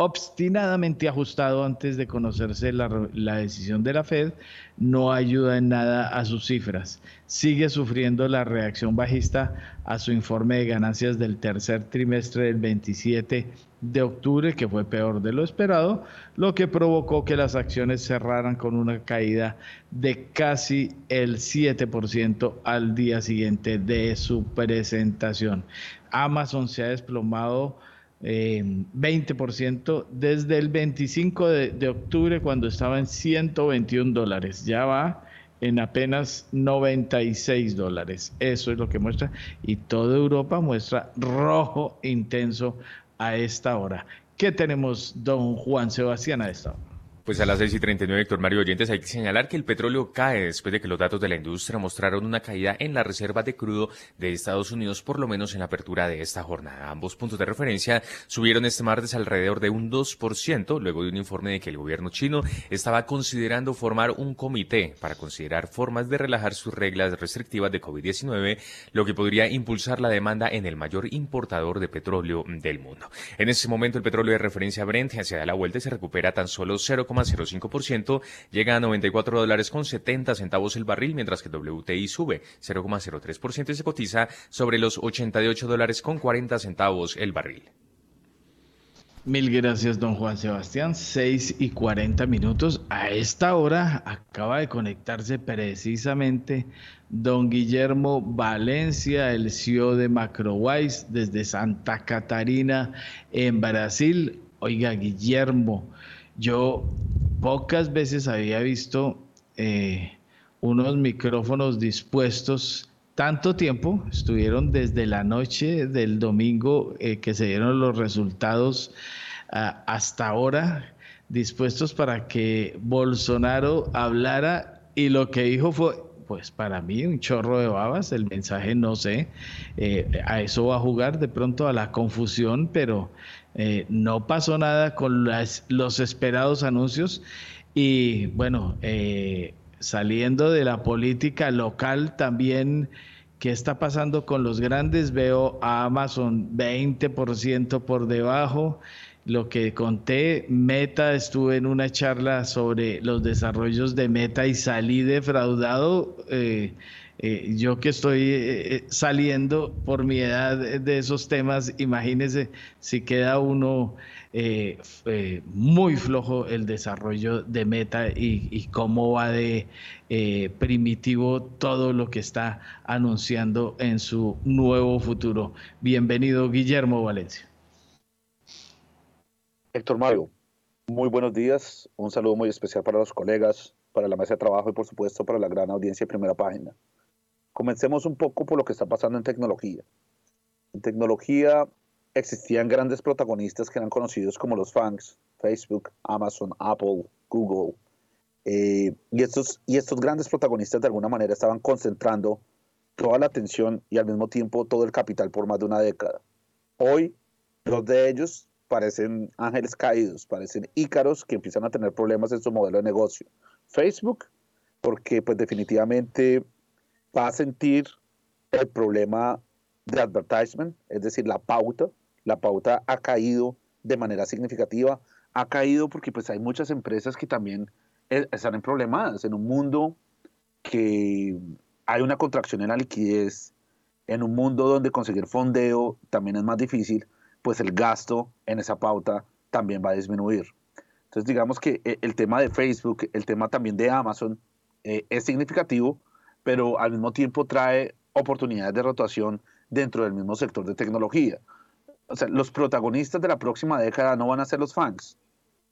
obstinadamente ajustado antes de conocerse la, decisión de la Fed, no ayuda en nada a sus cifras. Sigue sufriendo la reacción bajista a su informe de ganancias del tercer trimestre del 27 de octubre, que fue peor de lo esperado, lo que provocó que las acciones cerraran con una caída de casi el 7% al día siguiente de su presentación. Amazon se ha desplomado 20% desde el 25 de, octubre cuando estaba en 121 dólares. Ya va en apenas 96 dólares. Eso es lo que muestra. Y toda Europa muestra rojo intenso a esta hora. ¿Qué tenemos, don Juan Sebastián, a esta hora? Pues a las 6 y 39, Héctor Mario Oyentes, hay que señalar que el petróleo cae después de que los datos de la industria mostraron una caída en la reserva de crudo de Estados Unidos, por lo menos en la apertura de esta jornada. Ambos puntos de referencia subieron este martes alrededor de un 2%, luego de un informe de que el gobierno chino estaba considerando formar un comité para considerar formas de relajar sus reglas restrictivas de COVID-19, lo que podría impulsar la demanda en el mayor importador de petróleo del mundo. En este momento, el petróleo de referencia Brent da la vuelta se recupera tan solo 0, 0,05%, llega a 94 dólares con 70 centavos el barril, mientras que WTI sube 0,03% y se cotiza sobre los 88 dólares con 40 centavos el barril. Mil gracias, don Juan Sebastián. 6 y 40 minutos. A esta hora acaba de conectarse precisamente don Guillermo Valencia, el CEO de Macrowise, desde Santa Catarina, en Brasil. Oiga, Guillermo, yo pocas veces había visto eh, unos micrófonos dispuestos. Tanto tiempo, estuvieron desde la noche del domingo eh, que se dieron los resultados ah, hasta ahora, dispuestos para que Bolsonaro hablara. Y lo que dijo fue, pues para mí un chorro de babas, el mensaje no sé, eh, a eso va a jugar de pronto a la confusión, pero eh, no pasó nada con los esperados anuncios y bueno, eh, saliendo de la política local también, ¿qué está pasando con los grandes? Veo a Amazon 20% por debajo. Lo que conté, Meta, estuve en una charla sobre los desarrollos de Meta y salí defraudado. Eh, Eh, yo que estoy eh, eh, saliendo por mi edad de esos temas, imagínese si queda uno muy flojo el desarrollo de Meta y, cómo va de primitivo todo lo que está anunciando en su nuevo futuro. Bienvenido, Guillermo Valencia. Héctor Mario, muy buenos días. Un saludo muy especial para los colegas, para la mesa de trabajo y por supuesto para la gran audiencia de primera página. Comencemos un poco por lo que está pasando en tecnología. En tecnología existían grandes protagonistas que eran conocidos como los FANGs, Facebook, Amazon, Apple, Google. Eh, y, estos, y estos grandes protagonistas de alguna manera estaban concentrando toda la atención y al mismo tiempo todo el capital por más de una década. Hoy, dos de ellos parecen ángeles caídos, parecen ícaros que empiezan a tener problemas en su modelo de negocio. Facebook, porque pues definitivamente va a sentir el problema de advertisement, es decir, la pauta. La pauta ha caído de manera significativa. Ha caído porque pues hay muchas empresas que también eh, están en problemas en un mundo que hay una contracción en la liquidez, en un mundo donde conseguir fondeo también es más difícil, pues el gasto en esa pauta también va a disminuir. Entonces digamos que eh, el tema de Facebook, el tema también de Amazon eh, es significativo, pero al mismo tiempo trae oportunidades de rotación dentro del mismo sector de tecnología. O sea, los protagonistas de la próxima década no van a ser los fans,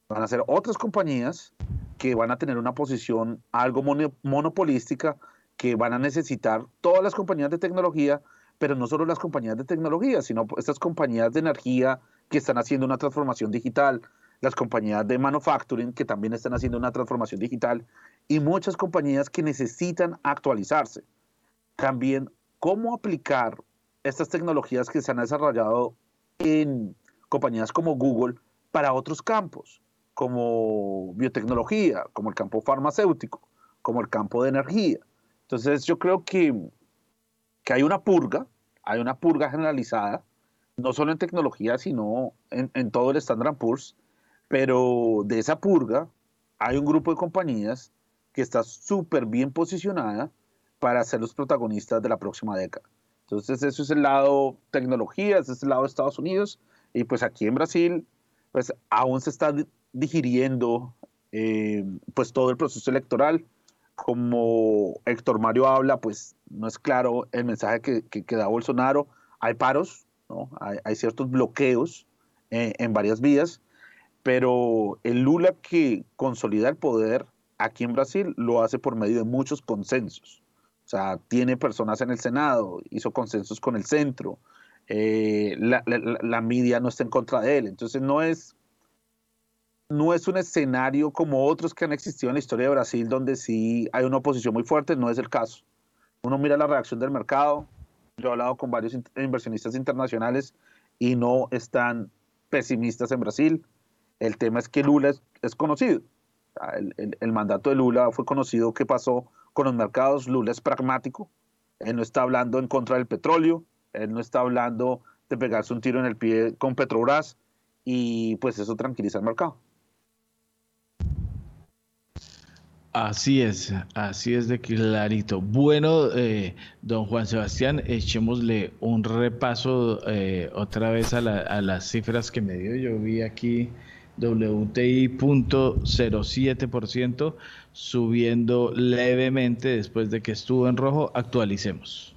van a ser otras compañías que van a tener una posición algo monopolística, que van a necesitar todas las compañías de tecnología, pero no solo las compañías de tecnología, sino estas compañías de energía que están haciendo una transformación digital, las compañías de manufacturing que también están haciendo una transformación digital y muchas compañías que necesitan actualizarse. También cómo aplicar estas tecnologías que se han desarrollado en compañías como Google para otros campos, como biotecnología, como el campo farmacéutico, como el campo de energía. Entonces yo creo que, que hay una purga, hay una purga generalizada, no solo en tecnología, sino en, en todo el Standard Poor's, pero de esa purga hay un grupo de compañías que está súper bien posicionada para ser los protagonistas de la próxima década. Entonces, eso es el lado tecnología, ese es el lado de Estados Unidos, y pues aquí en Brasil, pues aún se está digiriendo eh, pues todo el proceso electoral. Como Héctor Mario habla, pues no es claro el mensaje que, que, da Bolsonaro. Hay paros, ¿no? hay, hay ciertos bloqueos eh, en varias vías, pero el Lula que consolida el poder aquí en Brasil lo hace por medio de muchos consensos. O sea, tiene personas en el Senado, hizo consensos con el centro, eh, la, la, media no está en contra de él. Entonces no es, no es un escenario como otros que han existido en la historia de Brasil donde sí hay una oposición muy fuerte, no es el caso. Uno mira la reacción del mercado, yo he hablado con varios inversionistas internacionales y no están pesimistas en Brasil el tema es que Lula es, conocido. El, mandato de Lula fue conocido. ¿Qué pasó con los mercados? Lula es pragmático. Él no está hablando en contra del petróleo. Él no está hablando de pegarse un tiro en el pie con Petrobras. Y pues eso tranquiliza el mercado. Así es, así es de clarito. Bueno, eh, don Juan Sebastián, echémosle un repaso eh, otra vez a, a, las cifras que me dio. Yo vi aquí WTI.07%, subiendo levemente después de que estuvo en rojo. Actualicemos.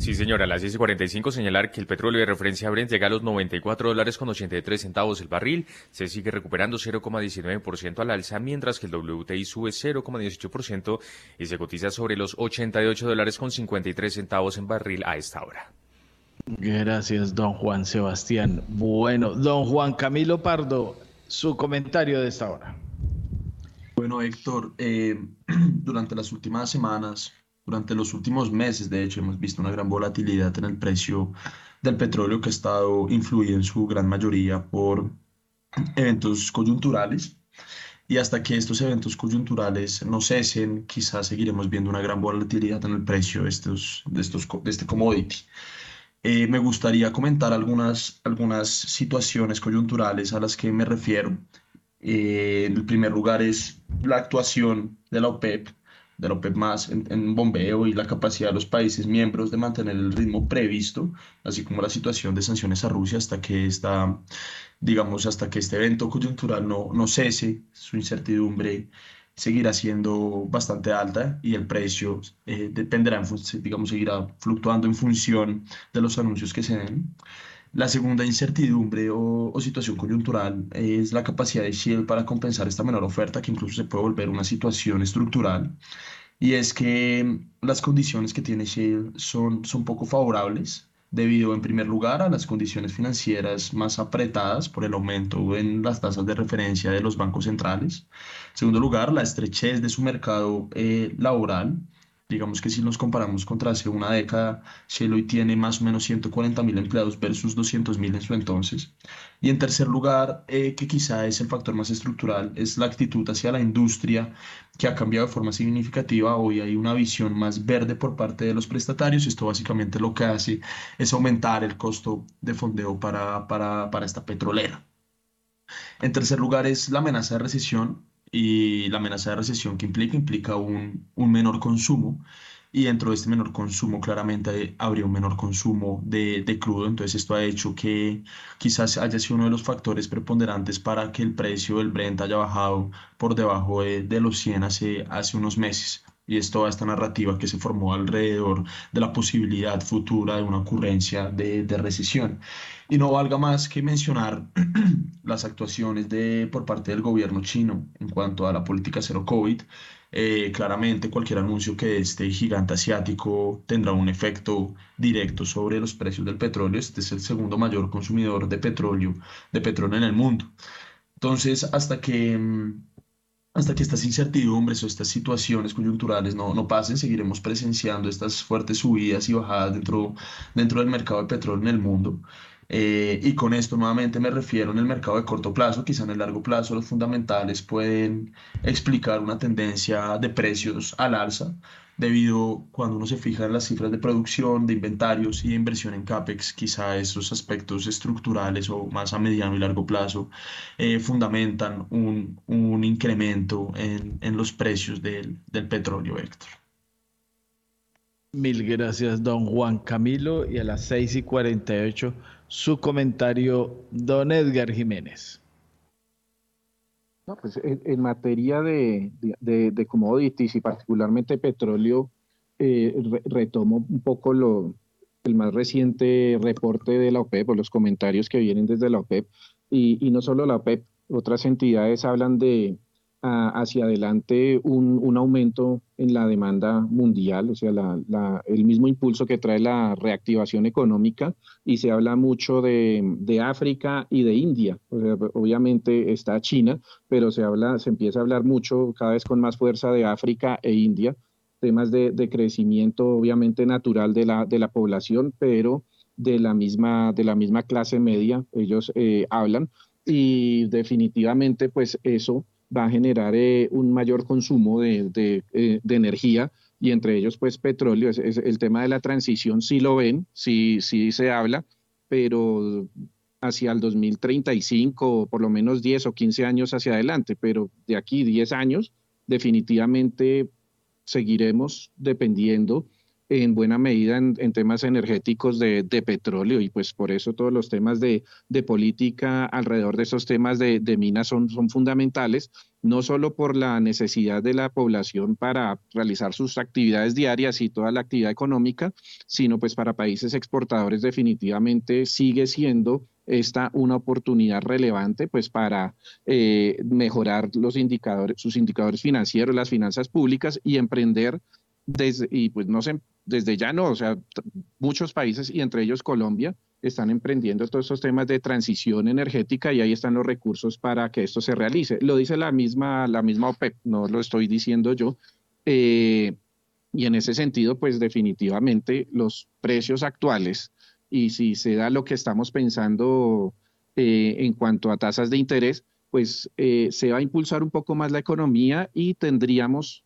Sí, señora, a las 10.45 señalar que el petróleo de referencia Brent llega a los 94 dólares con 83 centavos el barril, se sigue recuperando 0,19% al alza, mientras que el WTI sube 0,18% y se cotiza sobre los 88 dólares con 53 centavos en barril a esta hora. Gracias, don Juan Sebastián. Bueno, don Juan Camilo Pardo, su comentario de esta hora. Bueno, Héctor, eh, *clears throat* durante las últimas semanas, durante los últimos meses, de hecho, hemos visto una gran volatilidad en el precio del petróleo que ha estado influido en su gran mayoría por eventos coyunturales. Y hasta que estos eventos coyunturales no cesen, quizás seguiremos viendo una gran volatilidad en el precio de, estos, de, estos, de este commodity. Eh, me gustaría comentar algunas, algunas situaciones coyunturales a las que me refiero. Eh, en primer lugar es la actuación de la OPEP, de la OPEP más en, bombeo y la capacidad de los países miembros de mantener el ritmo previsto, así como la situación de sanciones a Rusia hasta que esta, digamos, hasta que este evento coyuntural no, no cese, su incertidumbre seguirá siendo bastante alta y el precio eh, dependerá, digamos, seguirá fluctuando en función de los anuncios que se den. La segunda incertidumbre o, situación coyuntural es la capacidad de Shell para compensar esta menor oferta, que incluso se puede volver una situación estructural. Y es que las condiciones que tiene Shell son, son poco favorables, debido en primer lugar a las condiciones financieras más apretadas por el aumento en las tasas de referencia de los bancos centrales. En segundo lugar, la estrechez de su mercado eh, laboral Digamos que si nos comparamos contra hace una década, Shell hoy tiene más o menos 140 mil empleados versus 200 mil en su entonces. Y en tercer lugar, eh, que quizá es el factor más estructural, es la actitud hacia la industria que ha cambiado de forma significativa. Hoy hay una visión más verde por parte de los prestatarios. Esto básicamente lo que hace es aumentar el costo de fondeo para, para, para esta petrolera. En tercer lugar es la amenaza de recesión y la amenaza de recesión que implica, implica un, un menor consumo y dentro de este menor consumo claramente habría un menor consumo de, de, crudo, entonces esto ha hecho que quizás haya sido uno de los factores preponderantes para que el precio del Brent haya bajado por debajo de, los 100 hace, hace unos meses y es toda esta narrativa que se formó alrededor de la posibilidad futura de una ocurrencia de, de recesión. Y no valga más que mencionar *clears throat* las actuaciones de, por parte del gobierno chino en cuanto a la política cero COVID. Eh, claramente cualquier anuncio que este gigante asiático tendrá un efecto directo sobre los precios del petróleo. Este es el segundo mayor consumidor de petróleo, de petróleo en el mundo. Entonces, hasta que mm, hasta que estas incertidumbres o estas situaciones coyunturales no, no pasen, seguiremos presenciando estas fuertes subidas y bajadas dentro, dentro del mercado de petróleo en el mundo. Eh, y con esto nuevamente me refiero en el mercado de corto plazo, quizá en el largo plazo los fundamentales pueden explicar una tendencia de precios al alza, debido cuando uno se fija en las cifras de producción, de inventarios y de inversión en CAPEX, quizá esos aspectos estructurales o más a mediano y largo plazo eh, fundamentan un, un incremento en, en, los precios del, del petróleo, Héctor. Mil gracias, don Juan Camilo. Y a las 6 y 48, su comentario, don Edgar Jiménez. Pues en, materia de, commodities y particularmente petróleo, eh, retomo un poco lo, el más reciente reporte de la OPEP o los comentarios que vienen desde la OPEP. Y, y no solo la OPEP, otras entidades hablan de, hacia adelante un, un, aumento en la demanda mundial, o sea, el mismo impulso que trae la reactivación económica y se habla mucho de, África y de India. O sea, obviamente está China, pero se, habla, se empieza a hablar mucho cada vez con más fuerza de África e India, temas de, crecimiento obviamente natural de la, población, pero de la misma, de la misma clase media, ellos eh, hablan y definitivamente pues eso va a generar eh, un mayor consumo de, eh, de, energía y entre ellos pues petróleo. Es, el tema de la transición sí lo ven, sí, sí se habla, pero hacia el 2035, por lo menos 10 o 15 años hacia adelante, pero de aquí 10 años definitivamente seguiremos dependiendo en buena medida en, temas energéticos de, petróleo y pues por eso todos los temas de, política alrededor de esos temas de, minas son, fundamentales, no solo por la necesidad de la población para realizar sus actividades diarias y toda la actividad económica, sino pues para países exportadores definitivamente sigue siendo esta una oportunidad relevante pues para eh, mejorar los indicadores, sus indicadores financieros, las finanzas públicas y emprender desde, y pues no desde ya no, o sea, muchos países y entre ellos Colombia están emprendiendo todos estos temas de transición energética y ahí están los recursos para que esto se realice. Lo dice la misma, la misma OPEP, no lo estoy diciendo yo. Eh, y en ese sentido, pues definitivamente los precios actuales y si se da lo que estamos pensando eh, en cuanto a tasas de interés, pues eh, se va a impulsar un poco más la economía y tendríamos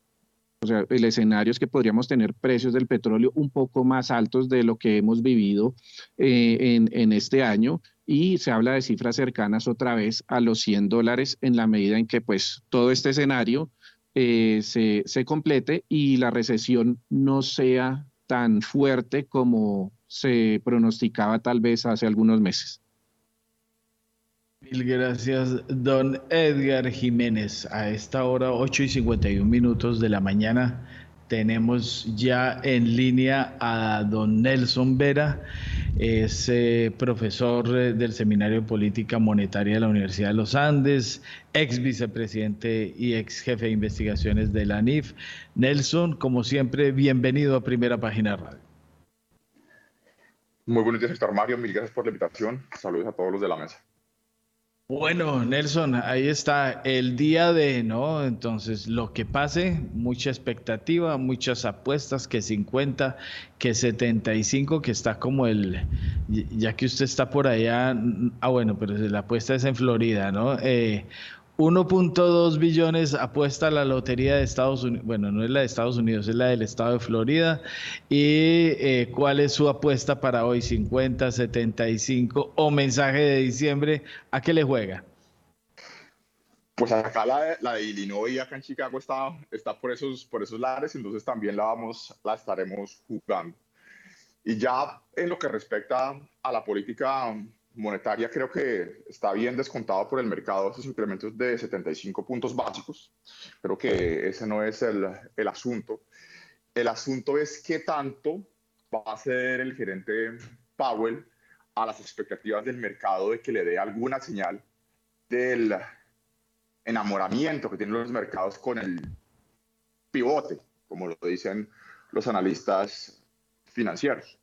o sea, el escenario es que podríamos tener precios del petróleo un poco más altos de lo que hemos vivido eh, en, este año y se habla de cifras cercanas otra vez a los 100 dólares en la medida en que pues todo este escenario eh, se, se complete y la recesión no sea tan fuerte como se pronosticaba tal vez hace algunos meses. Mil gracias, don Edgar Jiménez. A esta hora, 8 y 51 minutos de la mañana, tenemos ya en línea a don Nelson Vera, es profesor eh, del Seminario de Política Monetaria de la Universidad de los Andes, ex vicepresidente y ex jefe de investigaciones de la NIF. Nelson, como siempre, bienvenido a Primera Página Radio. Muy buenos días, Héctor Mario. Mil gracias por la invitación. Saludos a todos los de la mesa. Bueno, Nelson, ahí está el día de, ¿no? Entonces, lo que pase, mucha expectativa, muchas apuestas, que 50, que 75, que está como el, ya que usted está por allá, ah, bueno, pero la apuesta es en Florida, ¿no? Eh, 1.2 billones apuesta la lotería de Estados Unidos, bueno, no es la de Estados Unidos, es la del estado de Florida. ¿Y eh, cuál es su apuesta para hoy? ¿50, 75 o mensaje de diciembre? ¿A qué le juega? Pues acá la de, la de Illinois, acá en Chicago, está, está por, esos, por esos lares, entonces también la, vamos, la estaremos jugando. Y ya en lo que respecta a la política monetaria creo que está bien descontado por el mercado esos incrementos de 75 puntos básicos. Creo que ese no es el, el asunto. El asunto es qué tanto va a hacer el gerente Powell a las expectativas del mercado de que le dé alguna señal del enamoramiento que tienen los mercados con el pivote, como lo dicen los analistas financieros.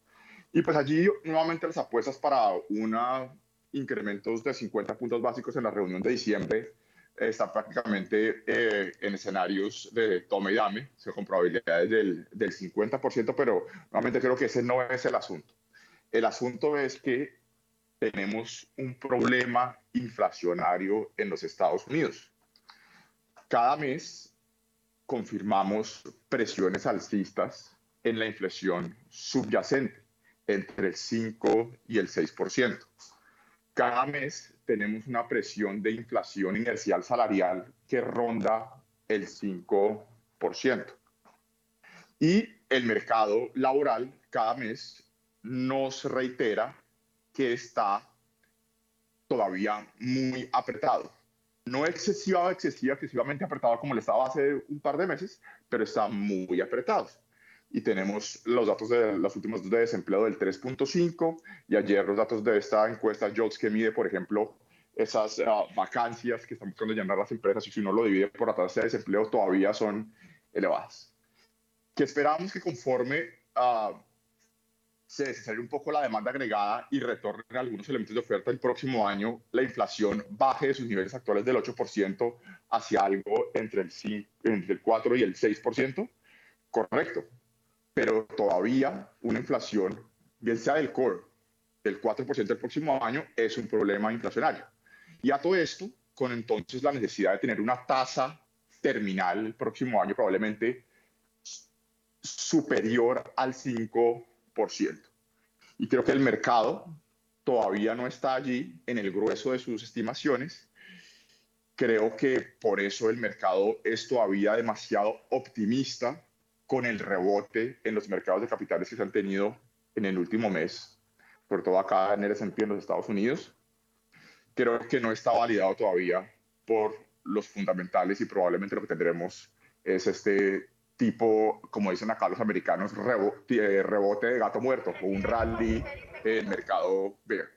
Y pues allí nuevamente las apuestas para una incrementos de 50 puntos básicos en la reunión de diciembre está prácticamente eh, en escenarios de tome y dame, con probabilidades del, del 50%, pero nuevamente creo que ese no es el asunto. El asunto es que tenemos un problema inflacionario en los Estados Unidos. Cada mes confirmamos presiones alcistas en la inflación subyacente entre el 5 y el 6%. Cada mes tenemos una presión de inflación inercial salarial que ronda el 5%. Y el mercado laboral cada mes nos reitera que está todavía muy apretado. No excesiva, excesiva, excesivamente apretado como le estaba hace un par de meses, pero está muy apretado y tenemos los datos de los últimos de desempleo del 3.5 y ayer los datos de esta encuesta Jobs que mide, por ejemplo, esas ah, vacancias que están buscando llenar las empresas y si uno lo divide por la tasa de desempleo todavía son elevadas. Que esperamos que conforme uh, se desacelere un poco la demanda agregada y retornen algunos elementos de oferta el próximo año, la inflación baje de sus niveles actuales del 8% hacia algo entre el, 5, entre el 4 y el 6%. Correcto, pero todavía una inflación, bien sea del core, del 4% el próximo año, es un problema inflacionario. Y a todo esto, con entonces la necesidad de tener una tasa terminal el próximo año probablemente superior al 5%. Y creo que el mercado todavía no está allí en el grueso de sus estimaciones. Creo que por eso el mercado es todavía demasiado optimista con el rebote en los mercados de capitales que se han tenido en el último mes, sobre todo acá en el S&P en los Estados Unidos, creo que no está validado todavía por los fundamentales y probablemente lo que tendremos es este tipo, como dicen acá los americanos, eh, rebote de gato muerto o un rally en mercado bear.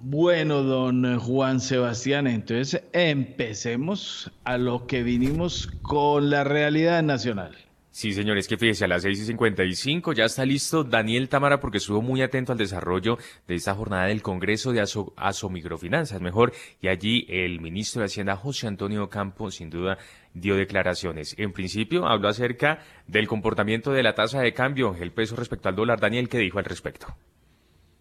Bueno, don Juan Sebastián, entonces empecemos a lo que vinimos con la realidad nacional. Sí, señores, que fíjese, a las 6 y 55 ya está listo Daniel Tamara porque estuvo muy atento al desarrollo de esta jornada del Congreso de Aso, Microfinanzas, mejor, y allí el ministro de Hacienda, José Antonio Campo, sin duda dio declaraciones. En principio habló acerca del comportamiento de la tasa de cambio, el peso respecto al dólar. Daniel, ¿qué dijo al respecto?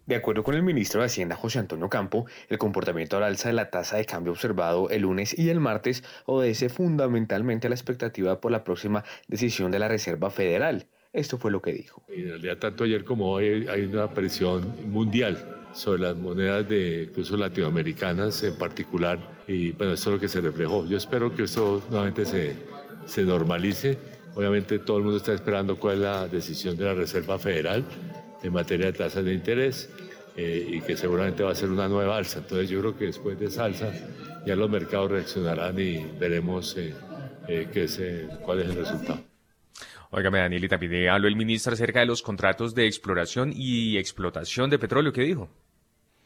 De acuerdo con el ministro de Hacienda José Antonio Campo, el comportamiento al alza de la tasa de cambio observado el lunes y el martes obedece fundamentalmente a la expectativa por la próxima decisión de la Reserva Federal. Esto fue lo que dijo. En realidad, tanto ayer como hoy hay una presión mundial sobre las monedas de incluso latinoamericanas en particular y bueno, esto es lo que se reflejó. Yo espero que esto nuevamente se, se normalice. Obviamente todo el mundo está esperando cuál es la decisión de la Reserva Federal en materia de tasas de interés eh, y que seguramente va a ser una nueva alza. Entonces yo creo que después de esa alza ya los mercados reaccionarán y veremos eh, eh, qué es, cuál es el resultado. Óigame, Daniel, y también habló el ministro acerca de los contratos de exploración y explotación de petróleo. ¿Qué dijo?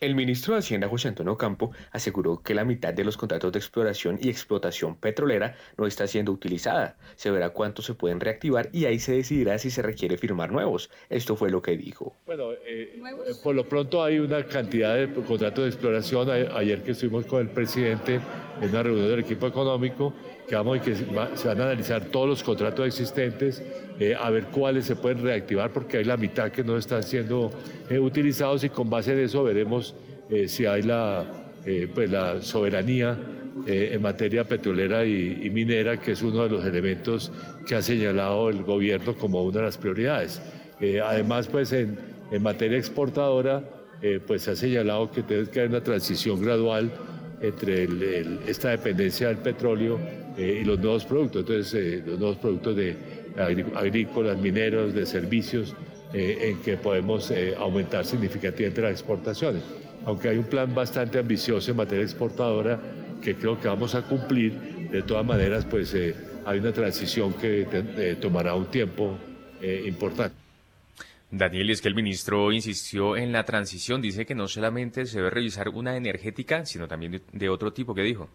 El ministro de Hacienda, José Antonio Campo, aseguró que la mitad de los contratos de exploración y explotación petrolera no está siendo utilizada. Se verá cuántos se pueden reactivar y ahí se decidirá si se requiere firmar nuevos. Esto fue lo que dijo. Bueno, eh, por lo pronto hay una cantidad de contratos de exploración. Ayer que estuvimos con el presidente en una reunión del equipo económico, vamos y que se van a analizar todos los contratos existentes, eh, a ver cuáles se pueden reactivar, porque hay la mitad que no están siendo eh, utilizados y con base en eso veremos eh, si hay la, pues la soberanía en materia petrolera y, minera, que es uno de los elementos que ha señalado el gobierno como una de las prioridades. además, pues en, en materia exportadora, pues se ha señalado que tiene que haber una transición gradual entre esta dependencia del petróleo eh, y los nuevos productos, entonces eh, los nuevos productos de agrícolas, mineros, de servicios, eh, en que podemos aumentar significativamente las exportaciones. Aunque hay un plan bastante ambicioso en materia exportadora que creo que vamos a cumplir, de todas maneras, pues hay una transición que tomará un tiempo importante. Daniel, es que el ministro insistió en la transición, dice que no solamente se debe revisar una energética, sino también de otro tipo, ¿qué dijo?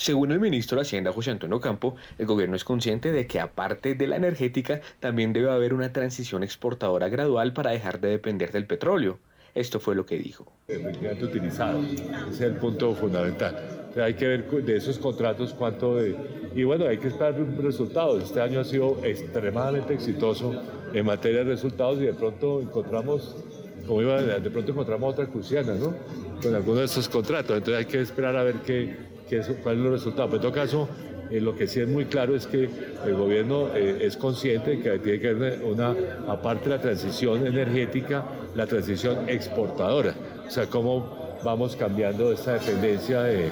Según el ministro de Hacienda José Antonio Campo, el gobierno es consciente de que aparte de la energética, también debe haber una transición exportadora gradual para dejar de depender del petróleo. Esto fue lo que dijo. Efectivamente utilizado, ese es el punto fundamental. hay que ver de esos contratos cuánto de... Y bueno, hay que esperar resultados. Este año ha sido extremadamente exitoso en materia de resultados y de pronto encontramos, como iba, de pronto encontramos otra cruciana, ¿no? Con algunos de estos contratos. Entonces hay que esperar a ver qué cuáles son los resultados. Pero en todo caso, eh, lo que sí es muy claro es que el gobierno eh, es consciente de que tiene que haber una, aparte de la transición energética, la transición exportadora. O sea, cómo vamos cambiando esta dependencia de,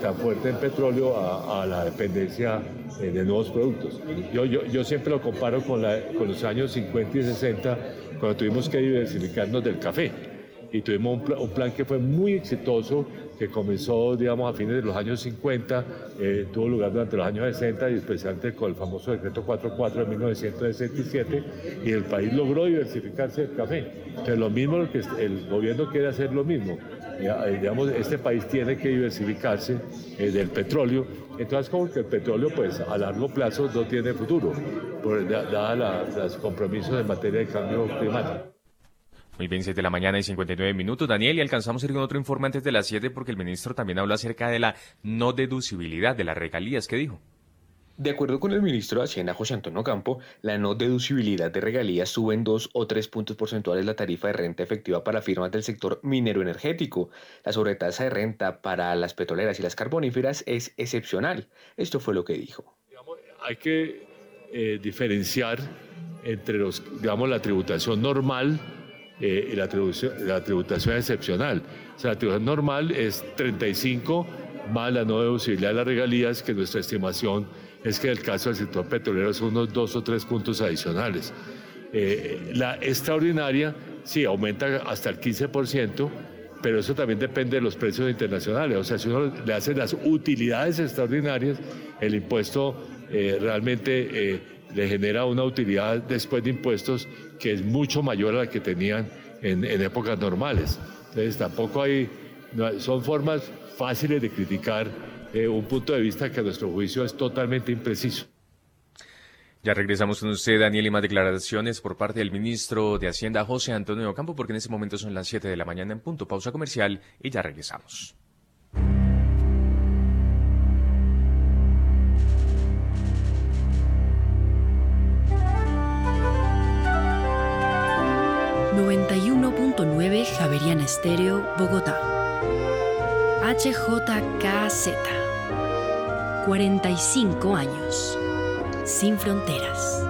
tan fuerte en petróleo a, la dependencia eh, de nuevos productos. Yo, yo, yo, siempre lo comparo con, la, con los años 50 y 60, cuando tuvimos que diversificarnos del café y tuvimos un, plan que fue muy exitoso que comenzó, digamos, a fines de los años 50, eh, tuvo lugar durante los años 60 y especialmente con el famoso decreto 44 de 1967 y el país logró diversificarse el café. Entonces, lo mismo, que el gobierno quiere hacer lo mismo. Eh, digamos, este país tiene que diversificarse eh, del petróleo. Entonces, como que el petróleo, pues, a largo plazo no tiene futuro, por, dada los compromisos en materia de cambio climático. Muy bien, 7 de la mañana y 59 minutos. Daniel, y alcanzamos a ir con otro informe antes de las 7 porque el ministro también habló acerca de la no deducibilidad de las regalías. ¿Qué dijo? De acuerdo con el ministro de Hacienda, José Antonio Campo, la no deducibilidad de regalías sube en dos o tres puntos porcentuales la tarifa de renta efectiva para firmas del sector minero energético. La sobretasa de renta para las petroleras y las carboníferas es excepcional. Esto fue lo que dijo. hay que eh, diferenciar entre los, digamos, la tributación normal eh, la, la tributación excepcional. O sea, la tributación normal es 35 más la no deducibilidad de las regalías, que nuestra estimación es que en el caso del sector petrolero son unos dos o tres puntos adicionales. Eh, la extraordinaria, sí, aumenta hasta el 15%, pero eso también depende de los precios internacionales. O sea, si uno le hace las utilidades extraordinarias, el impuesto eh, realmente le genera una utilidad después de impuestos que es mucho mayor a la que tenían en, épocas normales. Entonces tampoco hay, son formas fáciles de criticar eh, un punto de vista que a nuestro juicio es totalmente impreciso. Ya regresamos con usted, Daniel, y más declaraciones por parte del ministro de Hacienda, José Antonio Campo, porque en este momento son las 7 de la mañana en punto. Pausa comercial y ya regresamos. 91.9 Javerian Estéreo, Bogotá. HJKZ. 45 años. Sin fronteras.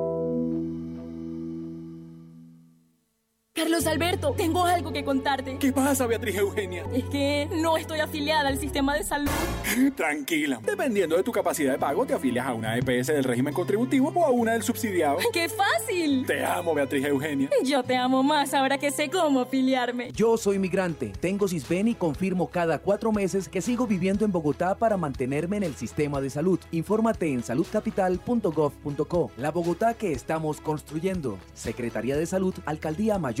Carlos Alberto, tengo algo que contarte. ¿Qué pasa, Beatriz Eugenia? Es que no estoy afiliada al sistema de salud. *laughs* Tranquila. Dependiendo de tu capacidad de pago, te afilias a una EPS del régimen contributivo o a una del subsidiado. *laughs* ¡Qué fácil! Te amo, Beatriz Eugenia. Yo te amo más ahora que sé cómo afiliarme. Yo soy migrante, tengo CISBEN y confirmo cada cuatro meses que sigo viviendo en Bogotá para mantenerme en el sistema de salud. Infórmate en saludcapital.gov.co. La Bogotá que estamos construyendo. Secretaría de Salud, Alcaldía Mayor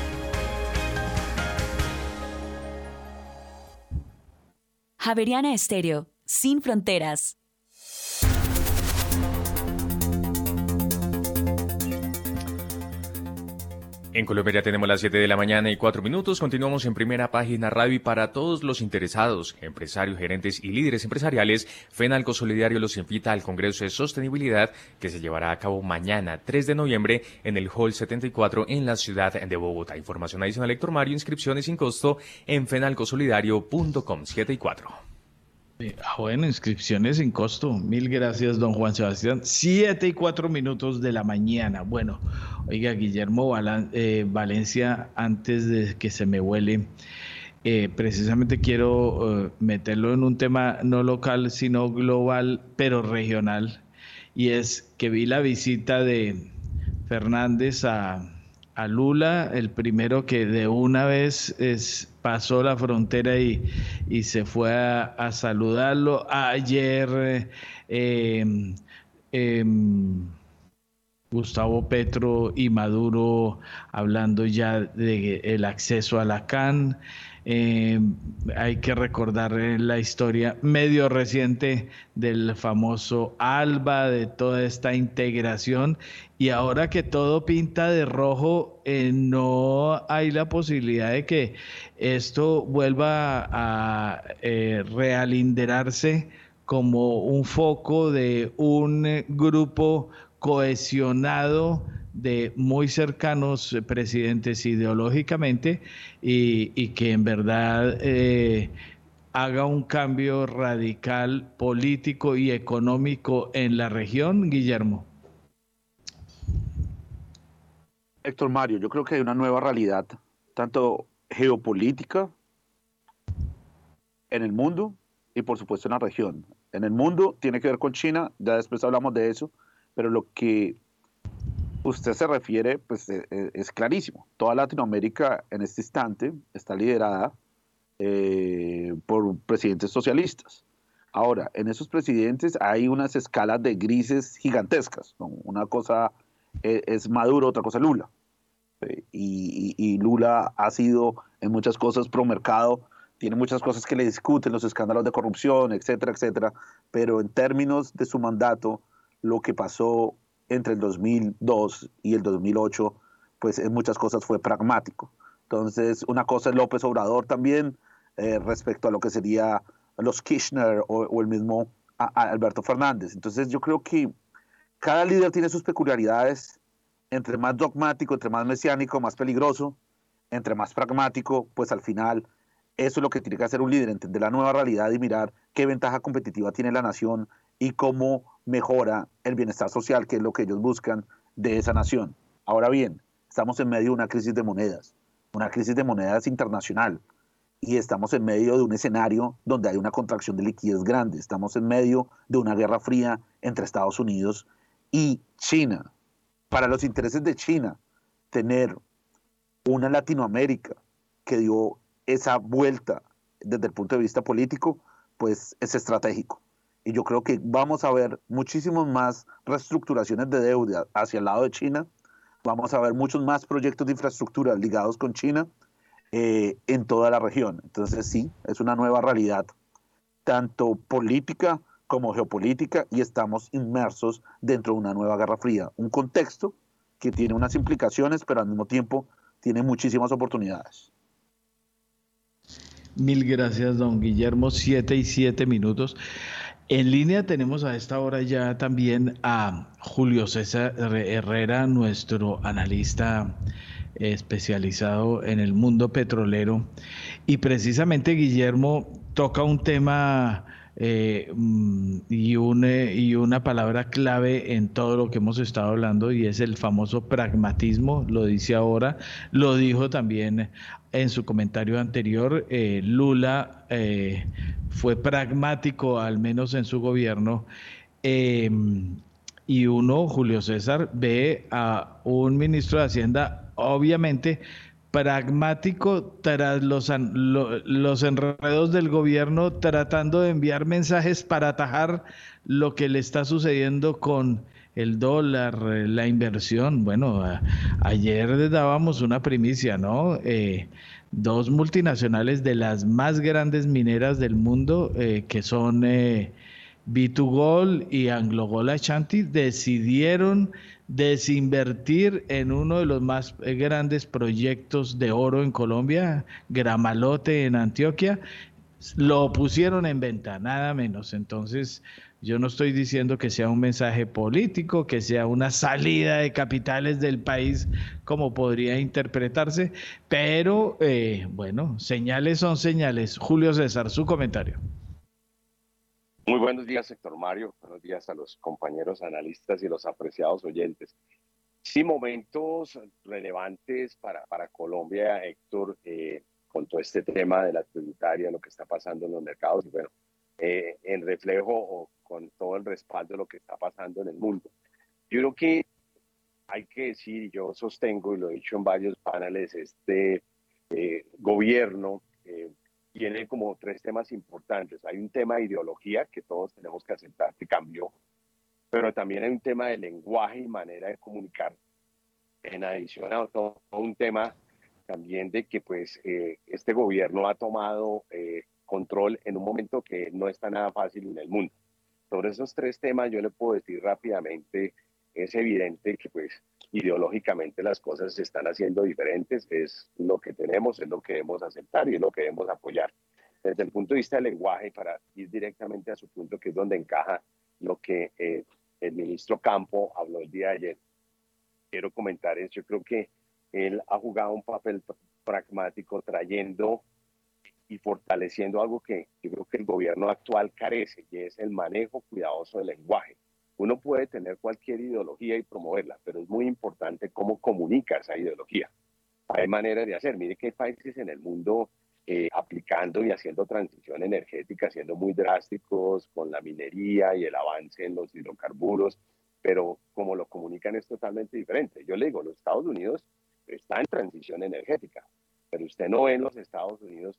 Javeriana Estéreo, sin fronteras. En Colombia ya tenemos las 7 de la mañana y 4 minutos. Continuamos en primera página radio y para todos los interesados, empresarios, gerentes y líderes empresariales, FENALCO Solidario los invita al Congreso de Sostenibilidad que se llevará a cabo mañana 3 de noviembre en el Hall 74 en la ciudad de Bogotá. Información adicional, Héctor Mario, inscripciones sin costo en fenalcosolidario.com 7 y 4. Ah, bueno, inscripciones sin costo. Mil gracias, don Juan Sebastián. Siete y cuatro minutos de la mañana. Bueno, oiga, Guillermo eh, Valencia, antes de que se me huele, eh, precisamente quiero eh, meterlo en un tema no local, sino global, pero regional. Y es que vi la visita de Fernández a, Lula, el primero que de una vez es pasó la frontera y, y se fue a, saludarlo. Ayer em, em, Gustavo Petro y Maduro hablando ya del acceso a la CAN. Em, hay que recordar la historia medio reciente del famoso ALBA, de toda esta integración, y ahora que todo pinta de rojo, eh, no hay la posibilidad de que esto vuelva a eh, realinderarse como un foco de un grupo cohesionado de muy cercanos presidentes ideológicamente y, que en verdad eh, haga un cambio radical político y económico en la región, Guillermo? Héctor Mario, yo creo que hay una nueva realidad, tanto geopolítica en el mundo y por supuesto en la región. En el mundo tiene que ver con China, ya después hablamos de eso, pero lo que usted se refiere, pues eh, eh, es clarísimo. Toda Latinoamérica en este instante está liderada eh, por presidentes socialistas. Ahora, en esos presidentes hay unas escalas de grises gigantescas. Una cosa es, Maduro, otra cosa Lula. y, y, Lula ha sido en muchas cosas pro mercado, tiene muchas cosas que le discuten, los escándalos de corrupción, etcétera, etcétera, pero en términos de su mandato, lo que pasó entre el 2002 y el 2008, pues en muchas cosas fue pragmático. Entonces, una cosa es López Obrador también eh, respecto a lo que sería los Kirchner o, el mismo Alberto Fernández. Entonces, yo creo que cada líder tiene sus peculiaridades, entre más dogmático, entre más mesiánico, más peligroso, entre más pragmático, pues al final eso es lo que tiene que hacer un líder, entender la nueva realidad y mirar qué ventaja competitiva tiene la nación y cómo mejora el bienestar social, que es lo que ellos buscan de esa nación. Ahora bien, estamos en medio de una crisis de monedas, una crisis de monedas internacional, y estamos en medio de un escenario donde hay una contracción de liquidez grande, estamos en medio de una guerra fría entre Estados Unidos y China. Para los intereses de China, tener una Latinoamérica que dio esa vuelta desde el punto de vista político, pues es estratégico. Y yo creo que vamos a ver muchísimos más reestructuraciones de deuda hacia el lado de China, vamos a ver muchos más proyectos de infraestructura ligados con China eh, en toda la región. Entonces sí, es una nueva realidad, tanto política como geopolítica, y estamos inmersos dentro de una nueva Guerra Fría, un contexto que tiene unas implicaciones, pero al mismo tiempo tiene muchísimas oportunidades. Mil gracias, don Guillermo. Siete y siete minutos. En línea tenemos a esta hora ya también a Julio César Herrera, nuestro analista especializado en el mundo petrolero. Y precisamente Guillermo toca un tema eh, mm, y, una, y una palabra clave en todo lo que hemos estado hablando y es el famoso pragmatismo, lo dice ahora, lo dijo también en su comentario anterior, eh, Lula eh, fue pragmático, al menos en su gobierno, em, y uno, Julio César, ve a un ministro de Hacienda, obviamente, pragmático tras los, los enredos del gobierno tratando de enviar mensajes para atajar lo que le está sucediendo con el dólar, la inversión. Bueno, ayer dábamos una primicia, ¿no? Eh, dos multinacionales de las más grandes mineras del mundo, eh, que son eh, B2Gold y AngloGold Ashanti, decidieron desinvertir en uno de los más grandes proyectos de oro en Colombia, Gramalote en Antioquia, lo pusieron en venta, nada menos. Entonces, yo no estoy diciendo que sea un mensaje político, que sea una salida de capitales del país, como podría interpretarse, pero eh, bueno, señales son señales. Julio César, su comentario. Muy buenos días, Héctor Mario. Buenos días a los compañeros analistas y los apreciados oyentes. Sí, momentos relevantes para, para Colombia, Héctor, eh, con todo este tema de la tributaria, lo que está pasando en los mercados. Y bueno, eh, en reflejo o con todo el respaldo de lo que está pasando en el mundo. Yo creo que hay que decir, yo sostengo y lo he dicho en varios paneles, este eh, gobierno eh, tiene como tres temas importantes. Hay un tema de ideología que todos tenemos que aceptar que cambió, pero también hay un tema de lenguaje y manera de comunicar. En adición a todo un tema también de que pues este gobierno ha tomado control en un momento que no está nada fácil en el mundo. Sobre esos tres temas yo le puedo decir rápidamente, es evidente que pues ideológicamente las cosas se están haciendo diferentes, es lo que tenemos, es lo que debemos aceptar y es lo que debemos apoyar. Desde el punto de vista del lenguaje, para ir directamente a su punto, que es donde encaja lo que eh, el ministro Campo habló el día de ayer, quiero comentar es, yo creo que él ha jugado un papel pragmático trayendo y fortaleciendo algo que yo creo que el gobierno actual carece, y es el manejo cuidadoso del lenguaje. Uno puede tener cualquier ideología y promoverla, pero es muy importante cómo comunica esa ideología. Hay maneras de hacer. Mire que hay países en el mundo eh, aplicando y haciendo transición energética, siendo muy drásticos con la minería y el avance en los hidrocarburos, pero como lo comunican es totalmente diferente. Yo le digo, los Estados Unidos están en transición energética, pero usted no ve en los Estados Unidos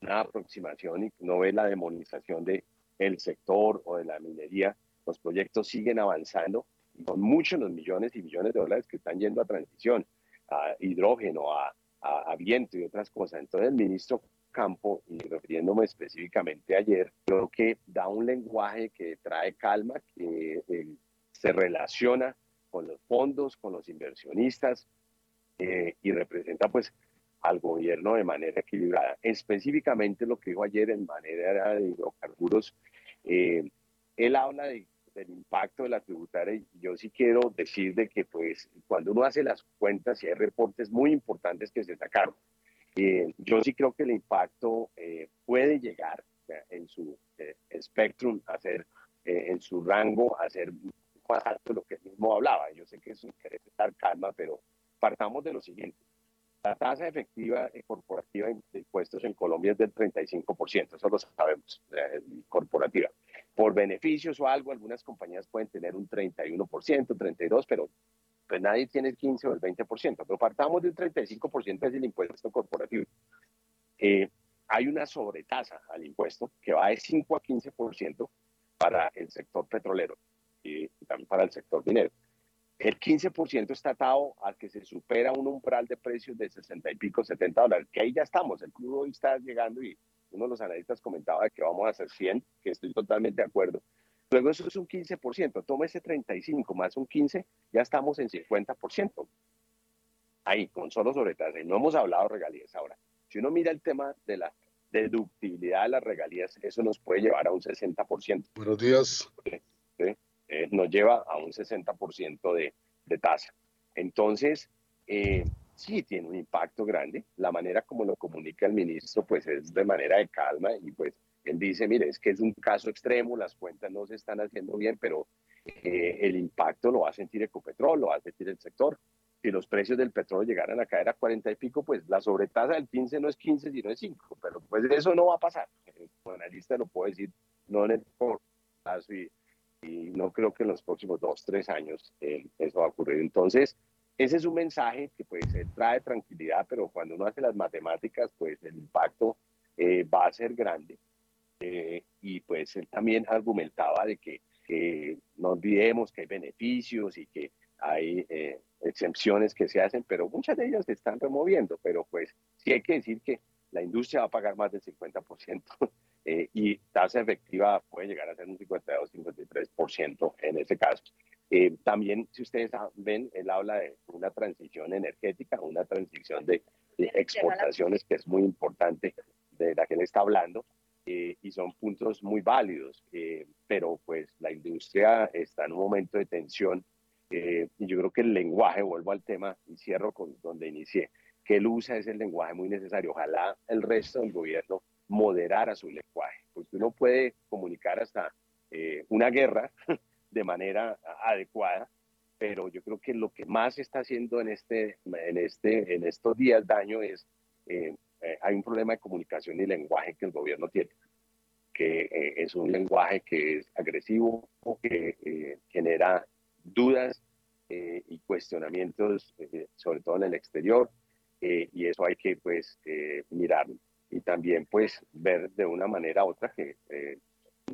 una aproximación y no ve la demonización de el sector o de la minería, los proyectos siguen avanzando con muchos los millones y millones de dólares que están yendo a transición. hidrógeno, a, a, viento y otras cosas. Entonces el ministro Campo, y refiriéndome específicamente ayer, creo que da un lenguaje que trae calma, que eh, se relaciona con los fondos, con los inversionistas eh, y representa pues al gobierno de manera equilibrada. Específicamente lo que dijo ayer en manera de hidrocarburos, eh, él habla de, del impacto de la tributaria yo sí quiero decir de que pues cuando uno hace las cuentas y hay reportes muy importantes que se sacaron, eh, yo sí creo que el impacto eh, puede llegar en su espectrum a ser, en su rango a ser más alto lo que él mismo hablaba. Yo sé que eso quiere estar calma, pero partamos de lo siguiente la tasa efectiva corporativa de impuestos en Colombia es del 35%, eso lo sabemos, eh, corporativa. Por beneficios o algo, algunas compañías pueden tener un 31%, 32%, pero pues nadie tiene el 15 o el 20%, pero partamos del 35% es el impuesto corporativo. Eh, hay una sobretasa al impuesto que va de 5 a 15% para el sector petrolero y también para el sector minero. El 15% está atado a que se supera un umbral de precios de 60 y pico, 70 dólares, que ahí ya estamos, el crudo hoy está llegando y uno de los analistas comentaba que vamos a hacer 100, que estoy totalmente de acuerdo. Luego eso es un 15%, toma ese 35 más un 15, ya estamos en 50%. Ahí, con solo sobretasa, y no hemos hablado de regalías ahora. Si uno mira el tema de la deductibilidad de las regalías, eso nos puede llevar a un 60%. Buenos días. ¿Sí? Eh, nos lleva a un 60% de, de, tasa. Entonces, eh, sí tiene un impacto grande. La manera como lo comunica el ministro, pues es de manera de calma y pues él dice, mire, es que es un caso extremo, las cuentas no se están haciendo bien, pero eh, el impacto lo va a sentir Ecopetrol, lo va a sentir el sector. Si los precios del petróleo llegaran a caer a 40 y pico, pues la sobretasa del 15 no es 15, sino es 5, pero pues eso no va a pasar. Como analista lo puedo decir, no en el plazo y y no creo que en los próximos dos, tres años eh, eso va a ocurrir. Entonces, ese es un mensaje que pues trae tranquilidad, pero cuando uno hace las matemáticas, pues el impacto eh, va a ser grande. Eh, y pues él también argumentaba de que no olvidemos que hay beneficios y que hay exenciones que se hacen, pero muchas de ellas se están removiendo, pero pues sí hay que decir que la industria va a pagar más del 50% *laughs* eh, y tasa efectiva puede llegar a ser un 52-53% en ese caso. Eh, también, si ustedes ven, él habla de una transición energética, una transición de, exportaciones que es muy importante de la que él está hablando. Eh, y son puntos muy válidos, pero pues la industria está en un momento de tensión y yo creo que el lenguaje, vuelvo al tema y cierro con donde inicié, que él usa es el lenguaje muy necesario. Ojalá el resto del gobierno moderara su lenguaje, porque uno puede comunicar hasta eh, una guerra *laughs* de manera adecuada, pero yo creo que lo que más está haciendo en, este, en, este, en estos días daño es, eh, eh, hay un problema de comunicación y lenguaje que el gobierno tiene, que es un lenguaje que es agresivo, que genera dudas y cuestionamientos, sobre todo en el exterior, y eso hay que pues mirarlo y también pues ver de una manera u otra que eh,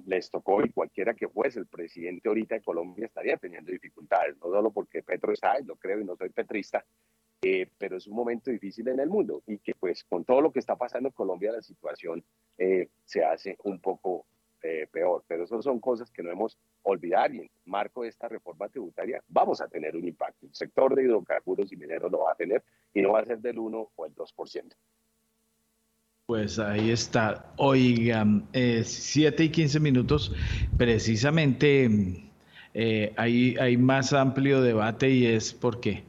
les tocó y cualquiera que fuese el presidente ahorita de Colombia estaría teniendo dificultades, no solo porque Petro está, lo creo y no soy petrista, eh, pero es un momento difícil en el mundo y que pues con todo lo que está pasando en Colombia la situación eh, se hace un poco peor, pero eso son cosas que no hemos olvidar y en marco de esta reforma tributaria vamos a tener un impacto. El sector de hidrocarburos y mineros lo va a tener y no va a ser del 1 o el 2%. Pues ahí está. Oigan, eh, 7 y 15 minutos, precisamente eh, hay, más amplio debate y es porque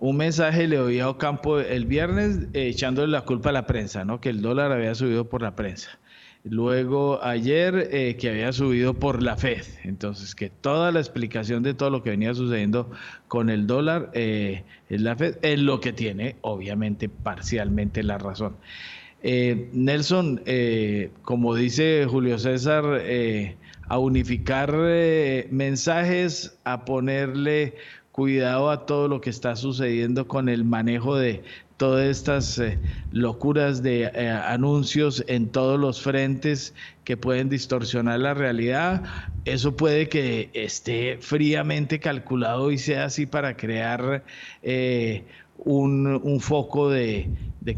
un mensaje le oí a Ocampo el viernes eh, echándole la culpa a la prensa, ¿no? Que el dólar había subido por la prensa. Luego ayer eh, que había subido por la Fed. Entonces, que toda la explicación de todo lo que venía sucediendo con el dólar es la Fed, es lo que tiene, obviamente, parcialmente la razón. Eh, Nelson, eh, como dice Julio César, eh, a unificar mensajes, a ponerle cuidado a todo lo que está sucediendo con el manejo de todas estas locuras de anuncios en todos los frentes que pueden distorsionar la realidad. Eso puede que esté fríamente calculado y sea así para crear un, foco de,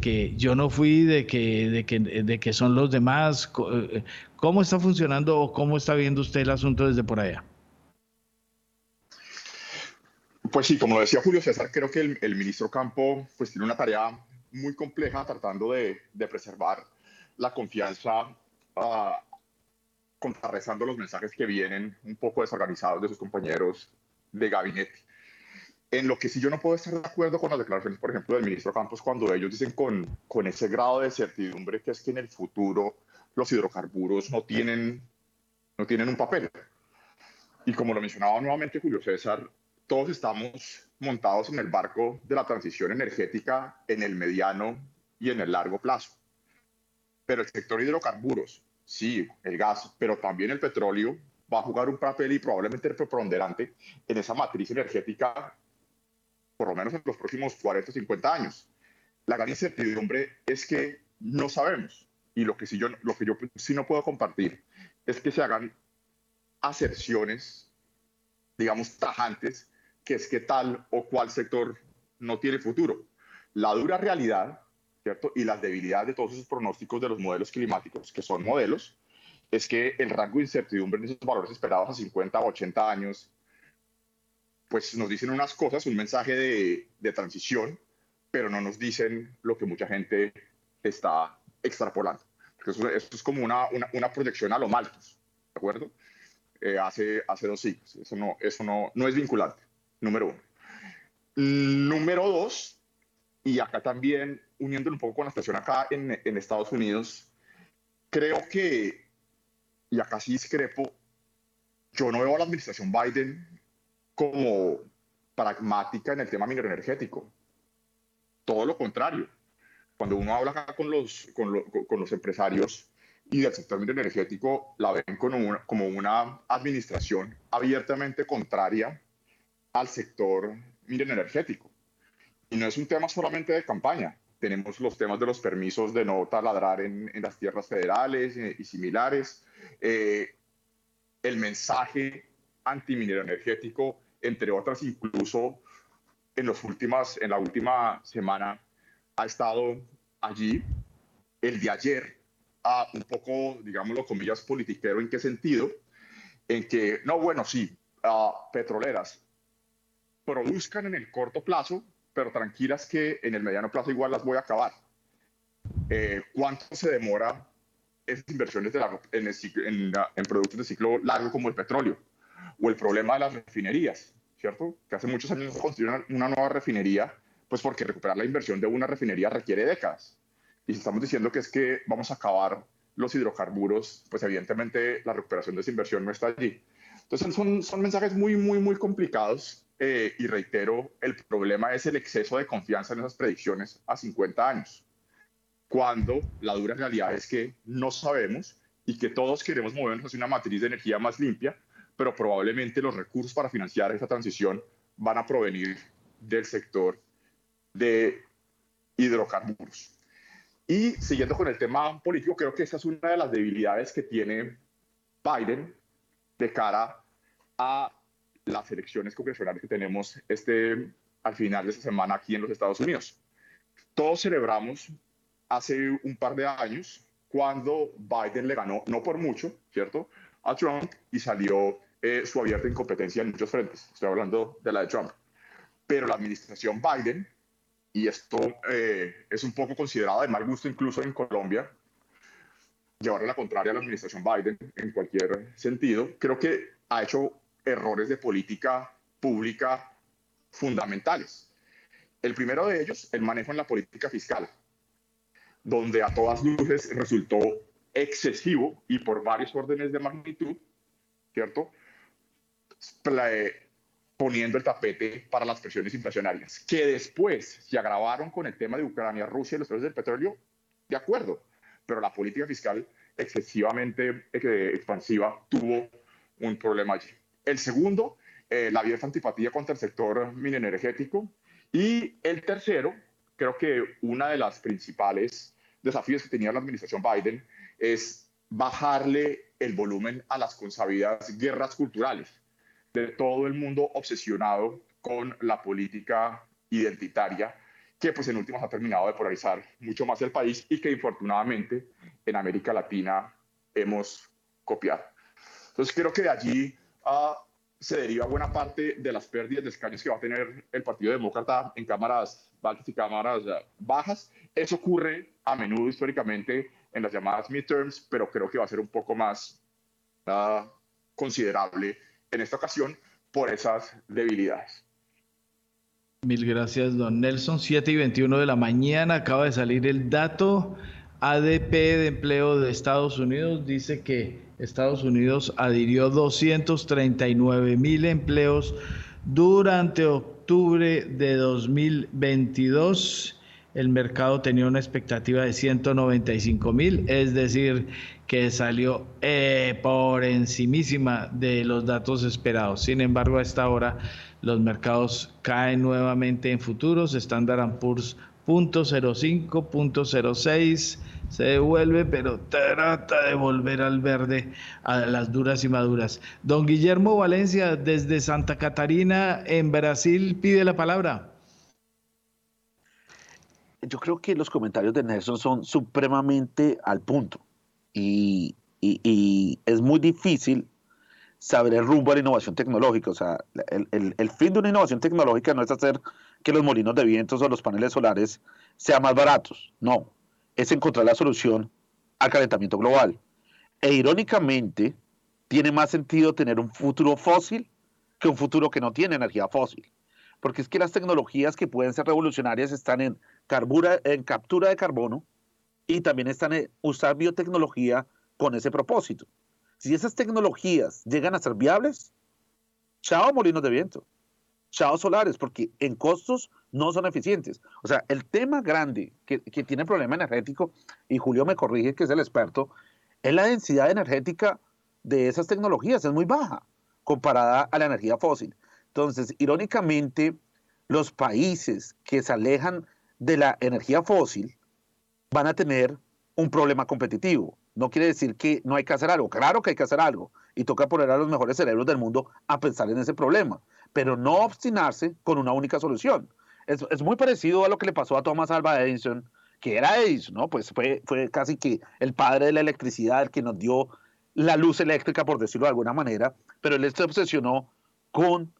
que yo no fui, de que, de, que, de que son los demás. Eh, ¿Cómo está funcionando o cómo está viendo usted el asunto desde por allá? Pues sí, como lo decía Julio César, creo que el, ministro Campo pues tiene una tarea muy compleja tratando de, preservar la confianza, uh, contrarrestando los mensajes que vienen un poco desorganizados de sus compañeros de gabinete. En lo que sí yo no puedo estar de acuerdo con las declaraciones, por ejemplo, del ministro Campos, cuando ellos dicen con, con ese grado de certidumbre que es que en el futuro los hidrocarburos no tienen, no tienen un papel. Y como lo mencionaba nuevamente Julio César, todos estamos montados en el barco de la transición energética en el mediano y en el largo plazo. Pero el sector hidrocarburos, sí, el gas, pero también el petróleo va a jugar un papel y probablemente preponderante en esa matriz energética por lo menos en los próximos 40 o 50 años. La gran incertidumbre es que no sabemos. Y lo que, sí yo, lo que yo sí no puedo compartir es que se hagan aserciones, digamos, tajantes, que es que tal o cual sector no tiene futuro. La dura realidad, ¿cierto? Y las debilidades de todos esos pronósticos de los modelos climáticos, que son modelos, es que el rango de incertidumbre en esos valores esperados a 50 o 80 años pues nos dicen unas cosas, un mensaje de, transición, pero no nos dicen lo que mucha gente está extrapolando. eso, es como una, una, proyección a lo Malthus, ¿de acuerdo? Eh, hace, hace dos siglos. Eso, no, eso no, no es vinculante, número uno. Número dos, y acá también uniéndolo un poco con la situación acá en, en Estados Unidos, creo que, y acá sí discrepo, yo no veo a la administración Biden como pragmática en el tema minero energético. Todo lo contrario. Cuando uno habla acá con los, con, los empresarios y del sector minero energético, la ven como una, como una administración abiertamente contraria al sector minero energético. Y no es un tema solamente de campaña. Tenemos los temas de los permisos de no taladrar en, en las tierras federales eh, y, similares. Eh, el mensaje antiminero energético, entre otras, incluso en, los últimas, en la última semana ha estado allí. El de ayer, a un poco, digámoslo, comillas, politiquero, ¿en qué sentido? En que, no, bueno, sí, petroleras produzcan en el corto plazo, pero tranquilas que en el mediano plazo igual las voy a acabar. Eh, ¿Cuánto se demora esas inversiones en productos de ciclo largo como el petróleo? O el problema de las refinerías, ¿cierto? Que hace muchos años construyeron una nueva refinería, pues porque recuperar la inversión de una refinería requiere décadas. Y si estamos diciendo que es que vamos a acabar los hidrocarburos, pues evidentemente la recuperación de esa inversión no está allí. Entonces son, son mensajes muy, muy, muy complicados eh, y reitero, el problema es el exceso de confianza en esas predicciones a 50 años, cuando la dura realidad es que no sabemos y que todos queremos movernos hacia una matriz de energía más limpia, pero probablemente los recursos para financiar esa transición van a provenir del sector de hidrocarburos. Y siguiendo con el tema político, creo que esa es una de las debilidades que tiene Biden de cara a las elecciones congresionales que tenemos este, al final de esta semana aquí en los Estados Unidos. Todos celebramos hace un par de años cuando Biden le ganó, no por mucho, ¿cierto?, a Trump y salió eh, su abierta incompetencia en muchos frentes. Estoy hablando de la de Trump. Pero la administración Biden, y esto eh, es un poco considerado de mal gusto incluso en Colombia, llevar a la contraria a la administración Biden en cualquier sentido, creo que ha hecho errores de política pública fundamentales. El primero de ellos, el manejo en la política fiscal, donde a todas luces resultó excesivo y por varios órdenes de magnitud, ¿cierto? poniendo el tapete para las presiones inflacionarias, que después se agravaron con el tema de Ucrania, Rusia y los precios del petróleo, de acuerdo, pero la política fiscal excesivamente eh, expansiva tuvo un problema allí. El segundo, eh, la abierta antipatía contra el sector minenergético. Y el tercero, creo que una de las principales desafíos que tenía la administración Biden es bajarle el volumen a las consabidas guerras culturales de todo el mundo obsesionado con la política identitaria que pues en últimas ha terminado de polarizar mucho más el país y que infortunadamente en América Latina hemos copiado. Entonces creo que de allí uh, se deriva buena parte de las pérdidas de escaños que va a tener el Partido Demócrata en cámaras altas y cámaras uh, bajas. Eso ocurre a menudo históricamente en las llamadas midterms, pero creo que va a ser un poco más uh, considerable en esta ocasión por esas debilidades. Mil gracias, don Nelson. 7 y 21 de la mañana acaba de salir el dato ADP de empleo de Estados Unidos. Dice que Estados Unidos adhirió 239 mil empleos durante octubre de 2022. El mercado tenía una expectativa de 195 mil, es decir, que salió eh, por encimísima de los datos esperados. Sin embargo, a esta hora los mercados caen nuevamente en futuros, Standard Poor's .05, .06, se devuelve, pero trata de volver al verde a las duras y maduras. Don Guillermo Valencia, desde Santa Catarina, en Brasil, pide la palabra. Yo creo que los comentarios de Nelson son supremamente al punto y, es muy difícil saber el rumbo a la innovación tecnológica. O sea, el, el, el, fin de una innovación tecnológica no es hacer que los molinos de vientos o los paneles solares sean más baratos, no, es encontrar la solución al calentamiento global. E irónicamente, tiene más sentido tener un futuro fósil que un futuro que no tiene energía fósil. Porque es que las tecnologías que pueden ser revolucionarias están en, en captura de carbono y también están en usar biotecnología con ese propósito. Si esas tecnologías llegan a ser viables, chao molinos de viento, chao solares, porque en costos no son eficientes. O sea, el tema grande que, que tiene problema energético, y Julio me corrige que es el experto, es la densidad energética de esas tecnologías, es muy baja comparada a la energía fósil. Entonces, irónicamente, los países que se alejan de la energía fósil van a tener un problema competitivo no quiere decir que no hay que hacer algo. Claro que hay que hacer algo. Y toca poner a los mejores cerebros del mundo a pensar en ese problema. Pero no obstinarse con una única solución. Es, es muy parecido a lo que le pasó a Thomas Alva Edison, que era Edison, ¿no? Pues fue, fue casi que el padre de la electricidad, el que nos dio la luz eléctrica, por decirlo de alguna manera. Pero él se obsesionó con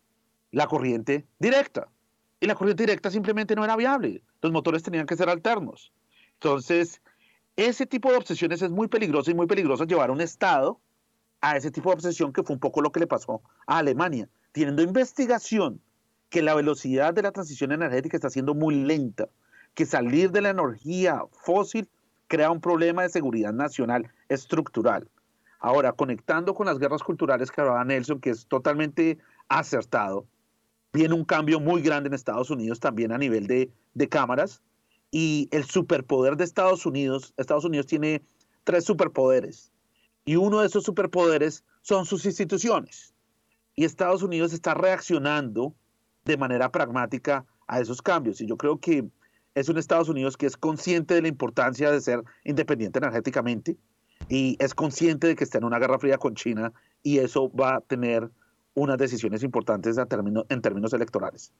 la corriente directa. Y la corriente directa simplemente no era viable. Los motores tenían que ser alternos. Entonces, ese tipo de obsesiones es muy peligroso y muy peligroso llevar un Estado a ese tipo de obsesión que fue un poco lo que le pasó a Alemania, teniendo investigación que la velocidad de la transición energética está siendo muy lenta, que salir de la energía fósil crea un problema de seguridad nacional estructural. Ahora, conectando con las guerras culturales que hablaba Nelson, que es totalmente acertado, viene un cambio muy grande en Estados Unidos también a nivel de, de cámaras, y el superpoder de Estados Unidos, Estados Unidos tiene tres superpoderes y uno de esos superpoderes son sus instituciones. Y Estados Unidos está reaccionando de manera pragmática a esos cambios. Y yo creo que es un Estados Unidos que es consciente de la importancia de ser independiente energéticamente y es consciente de que está en una guerra fría con China y eso va a tener unas decisiones importantes en términos electorales.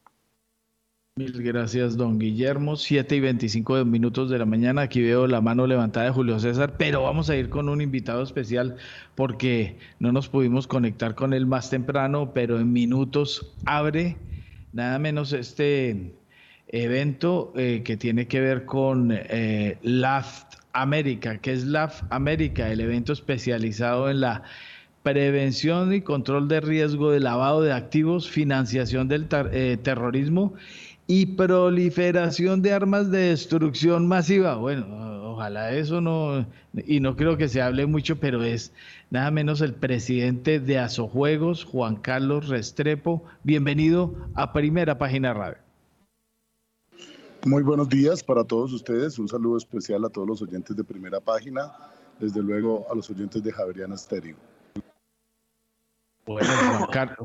Mil gracias, don Guillermo. Siete y 25 minutos de la mañana. Aquí veo la mano levantada de Julio César, pero vamos a ir con un invitado especial porque no nos pudimos conectar con él más temprano, pero en minutos abre nada menos este evento eh, que tiene que ver con eh, LAFT América. que es LAFT América? El evento especializado en la prevención y control de riesgo de lavado de activos, financiación del eh, terrorismo y proliferación de armas de destrucción masiva. Bueno, ojalá eso no, y no creo que se hable mucho, pero es nada menos el presidente de Asojuegos, Juan Carlos Restrepo. Bienvenido a Primera Página Radio. Muy buenos días para todos ustedes. Un saludo especial a todos los oyentes de Primera Página, desde luego a los oyentes de Javeriana Estéreo. Bueno,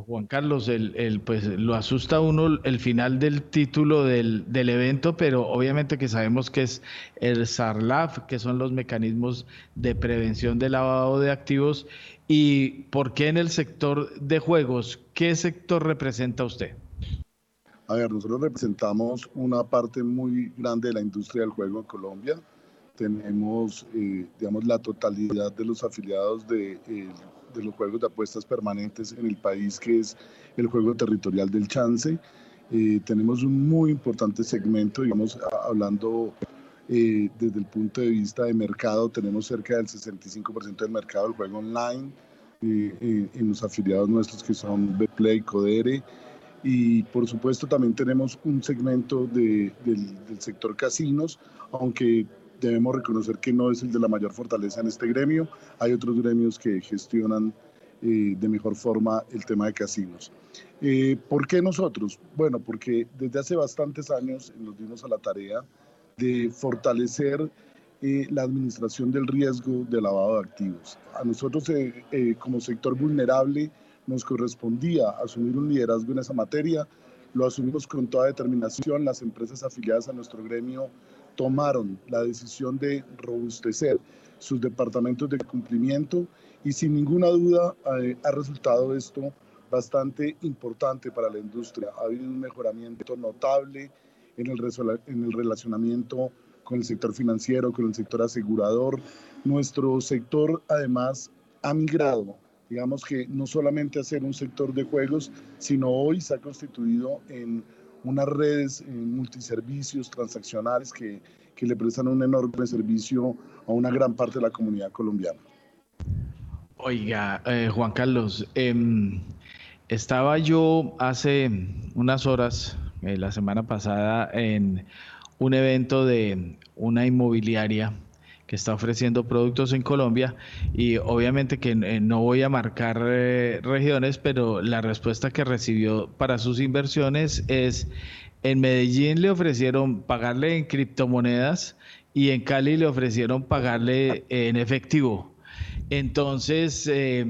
Juan, Carlos, el, pues lo asusta uno el final del título del, evento, pero obviamente que sabemos que es el SARLAF, que son los mecanismos de prevención del lavado de activos. ¿Y por qué en el sector de juegos? ¿Qué sector representa usted? A ver, nosotros representamos una parte muy grande de la industria del juego en Colombia. Tenemos, eh, digamos, la totalidad de los afiliados de, eh, de los juegos de apuestas permanentes en el país, que es el juego territorial del chance. Eh, tenemos un muy importante segmento, digamos, hablando eh, desde el punto de vista de mercado, tenemos cerca del 65% del mercado del juego online eh, en los afiliados nuestros que son Betplay, Codere. Y por supuesto también tenemos un segmento de, del, del sector casinos, aunque debemos reconocer que no es el de la mayor fortaleza en este gremio. Hay otros gremios que gestionan eh, de mejor forma el tema de casinos. Eh, ¿Por qué nosotros? Bueno, porque desde hace bastantes años nos dimos a la tarea de fortalecer eh, la administración del riesgo de lavado de activos. A nosotros como sector vulnerable nos correspondía asumir un liderazgo en esa materia, lo asumimos con toda determinación, las empresas afiliadas a nuestro gremio tomaron la decisión de robustecer sus departamentos de cumplimiento y sin ninguna duda eh, ha resultado esto bastante importante para la industria. Ha habido un mejoramiento notable en el, en el relacionamiento con el sector financiero, con el sector asegurador. Nuestro sector además ha migrado, digamos que no solamente a ser un sector de juegos, sino hoy se ha constituido en unas redes en multiservicios transaccionales que, que le prestan un enorme servicio a una gran parte de la comunidad colombiana. Oiga, eh, Juan Carlos, eh, estaba yo hace unas horas, eh, la semana pasada, en un evento de una inmobiliaria que está ofreciendo productos en Colombia y obviamente que eh, no voy a marcar eh, regiones, pero la respuesta que recibió para sus inversiones es en Medellín le ofrecieron pagarle en criptomonedas y en Cali le ofrecieron pagarle en efectivo. Entonces, eh,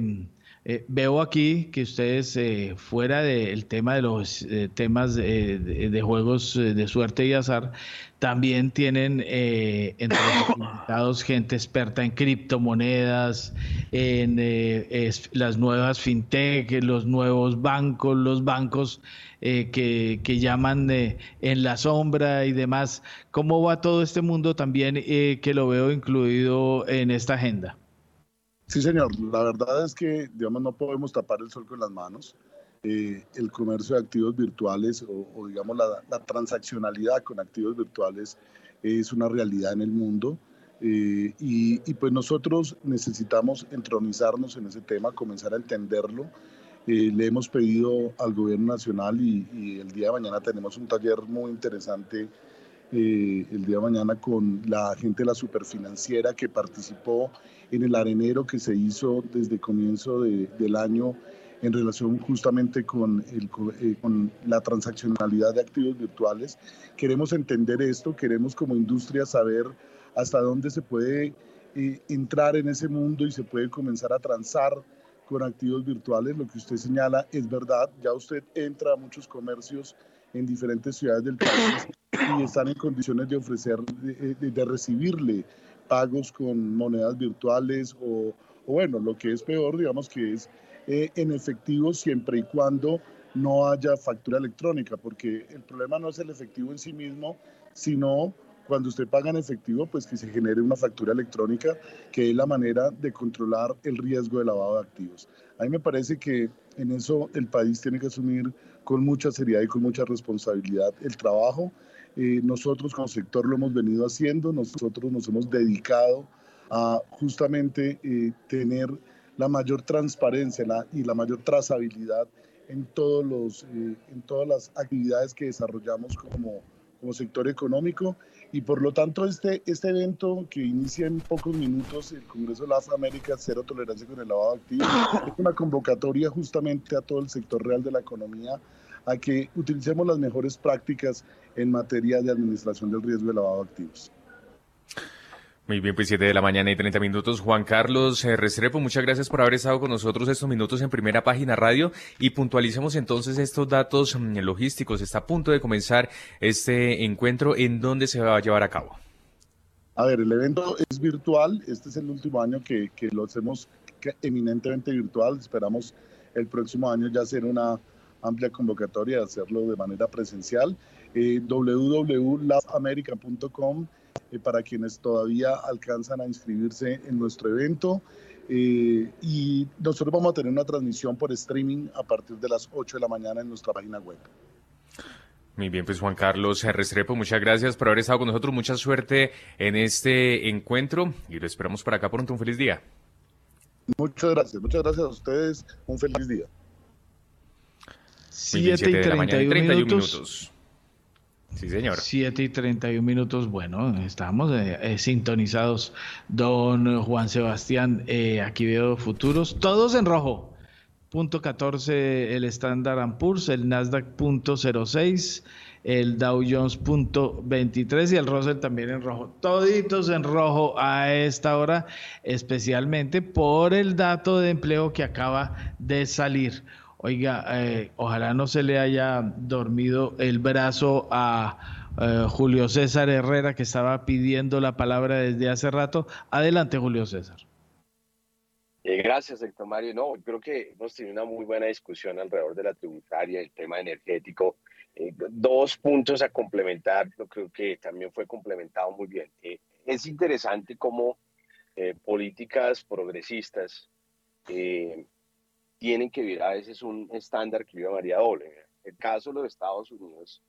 eh, veo aquí que ustedes, eh, fuera del tema de los eh, temas de, de, de juegos eh, de suerte y azar, también tienen eh, entre los *coughs* invitados gente experta en criptomonedas, en es- las nuevas fintech, los nuevos bancos, los bancos eh, que, que llaman en la sombra y demás. ¿Cómo va todo este mundo también eh, que lo veo incluido en esta agenda? Sí, señor. La verdad es que, digamos, no podemos tapar el sol con las manos. Eh, el comercio de activos virtuales o, digamos, la, la, transaccionalidad con activos virtuales es una realidad en el mundo. Eh, y, y, pues nosotros necesitamos entronizarnos en ese tema, comenzar a entenderlo. Eh, le hemos pedido al gobierno nacional y, y, el día de mañana tenemos un taller muy interesante eh, el día de mañana con la gente de la superfinanciera que participó en el arenero que se hizo desde comienzo de, del año en relación justamente con, el, eh, con la transaccionalidad de activos virtuales. Queremos entender esto, queremos como industria saber hasta dónde se puede eh, entrar en ese mundo y se puede comenzar a transar con activos virtuales. Lo que usted señala es verdad, ya usted entra a muchos comercios en diferentes ciudades del país y están en condiciones de ofrecer, de, de, de recibirle pagos con monedas virtuales o, o, bueno, lo que es peor, digamos que es eh, en efectivo siempre y cuando no haya factura electrónica, porque el problema no es el efectivo en sí mismo, sino cuando usted paga en efectivo, pues que se genere una factura electrónica, que es la manera de controlar el riesgo de lavado de activos. A mí me parece que en eso el país tiene que asumir con mucha seriedad y con mucha responsabilidad el trabajo. Eh, nosotros como sector lo hemos venido haciendo, nosotros nos hemos dedicado a justamente eh, tener la mayor transparencia la, y la mayor trazabilidad en, todos los, eh, en todas las actividades que desarrollamos como, como sector económico. Y por lo tanto este, este evento que inicia en pocos minutos, el Congreso de la Afroamérica, Cero Tolerancia con el Lavado de Activos, es una convocatoria justamente a todo el sector real de la economía a que utilicemos las mejores prácticas en materia de administración del riesgo de lavado de activos. Muy bien, pues 7 de la mañana y 30 minutos. Juan Carlos eh, Restrepo, muchas gracias por haber estado con nosotros estos minutos en Primera Página Radio y puntualicemos entonces estos datos mm, logísticos. Está a punto de comenzar este encuentro. ¿En dónde se va a llevar a cabo? A ver, el evento es virtual. Este es el último año que, que lo hacemos eminentemente virtual. Esperamos el próximo año ya hacer una, amplia convocatoria de hacerlo de manera presencial. Eh, www.labamerica.com eh, para quienes todavía alcanzan a inscribirse en nuestro evento. Eh, y nosotros vamos a tener una transmisión por streaming a partir de las 8 de la mañana en nuestra página web. Muy bien, pues Juan Carlos Restrepo, muchas gracias por haber estado con nosotros. Mucha suerte en este encuentro y lo esperamos para acá pronto. Un feliz día. Muchas gracias, muchas gracias a ustedes. Un feliz día. 7 y 31 minutos. Sí, señor. 7 y 31 minutos. Bueno, estamos eh, eh, sintonizados. Don Juan Sebastián, eh, aquí veo futuros, todos en rojo. Punto 14 el Standard Poor's, el Nasdaq punto 06, el Dow Jones punto 23 y el Russell también en rojo. Toditos en rojo a esta hora, especialmente por el dato de empleo que acaba de salir. Oiga, eh, ojalá no se le haya dormido el brazo a eh, Julio César Herrera, que estaba pidiendo la palabra desde hace rato. Adelante, Julio César. Eh, gracias, Héctor Mario. No, creo que hemos tenido una muy buena discusión alrededor de la tributaria, el tema energético. dos puntos a complementar, yo creo que también fue complementado muy bien. es interesante cómo políticas progresistas tienen que vivir a veces un estándar que viva María Doble. El caso de los Estados Unidos,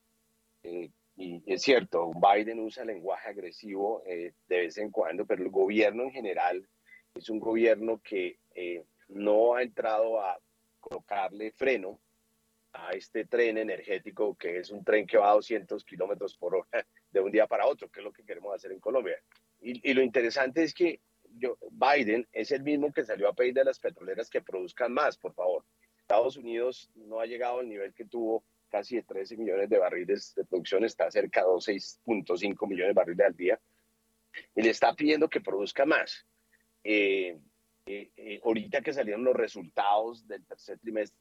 eh, y es cierto, Biden usa lenguaje agresivo eh, de vez en cuando, pero el gobierno en general es un gobierno que eh, no ha entrado a colocarle freno a este tren energético, que es un tren que va a 200 kilómetros por hora de un día para otro, que es lo que queremos hacer en Colombia. Y, y lo interesante es que Biden es el mismo que salió a pedir a las petroleras que produzcan más, por favor. Estados Unidos no ha llegado al nivel que tuvo casi de 13 millones de barriles de producción, está cerca de 6.5 millones de barriles al día, y le está pidiendo que produzca más. Eh, eh, eh, ahorita que salieron los resultados del tercer trimestre,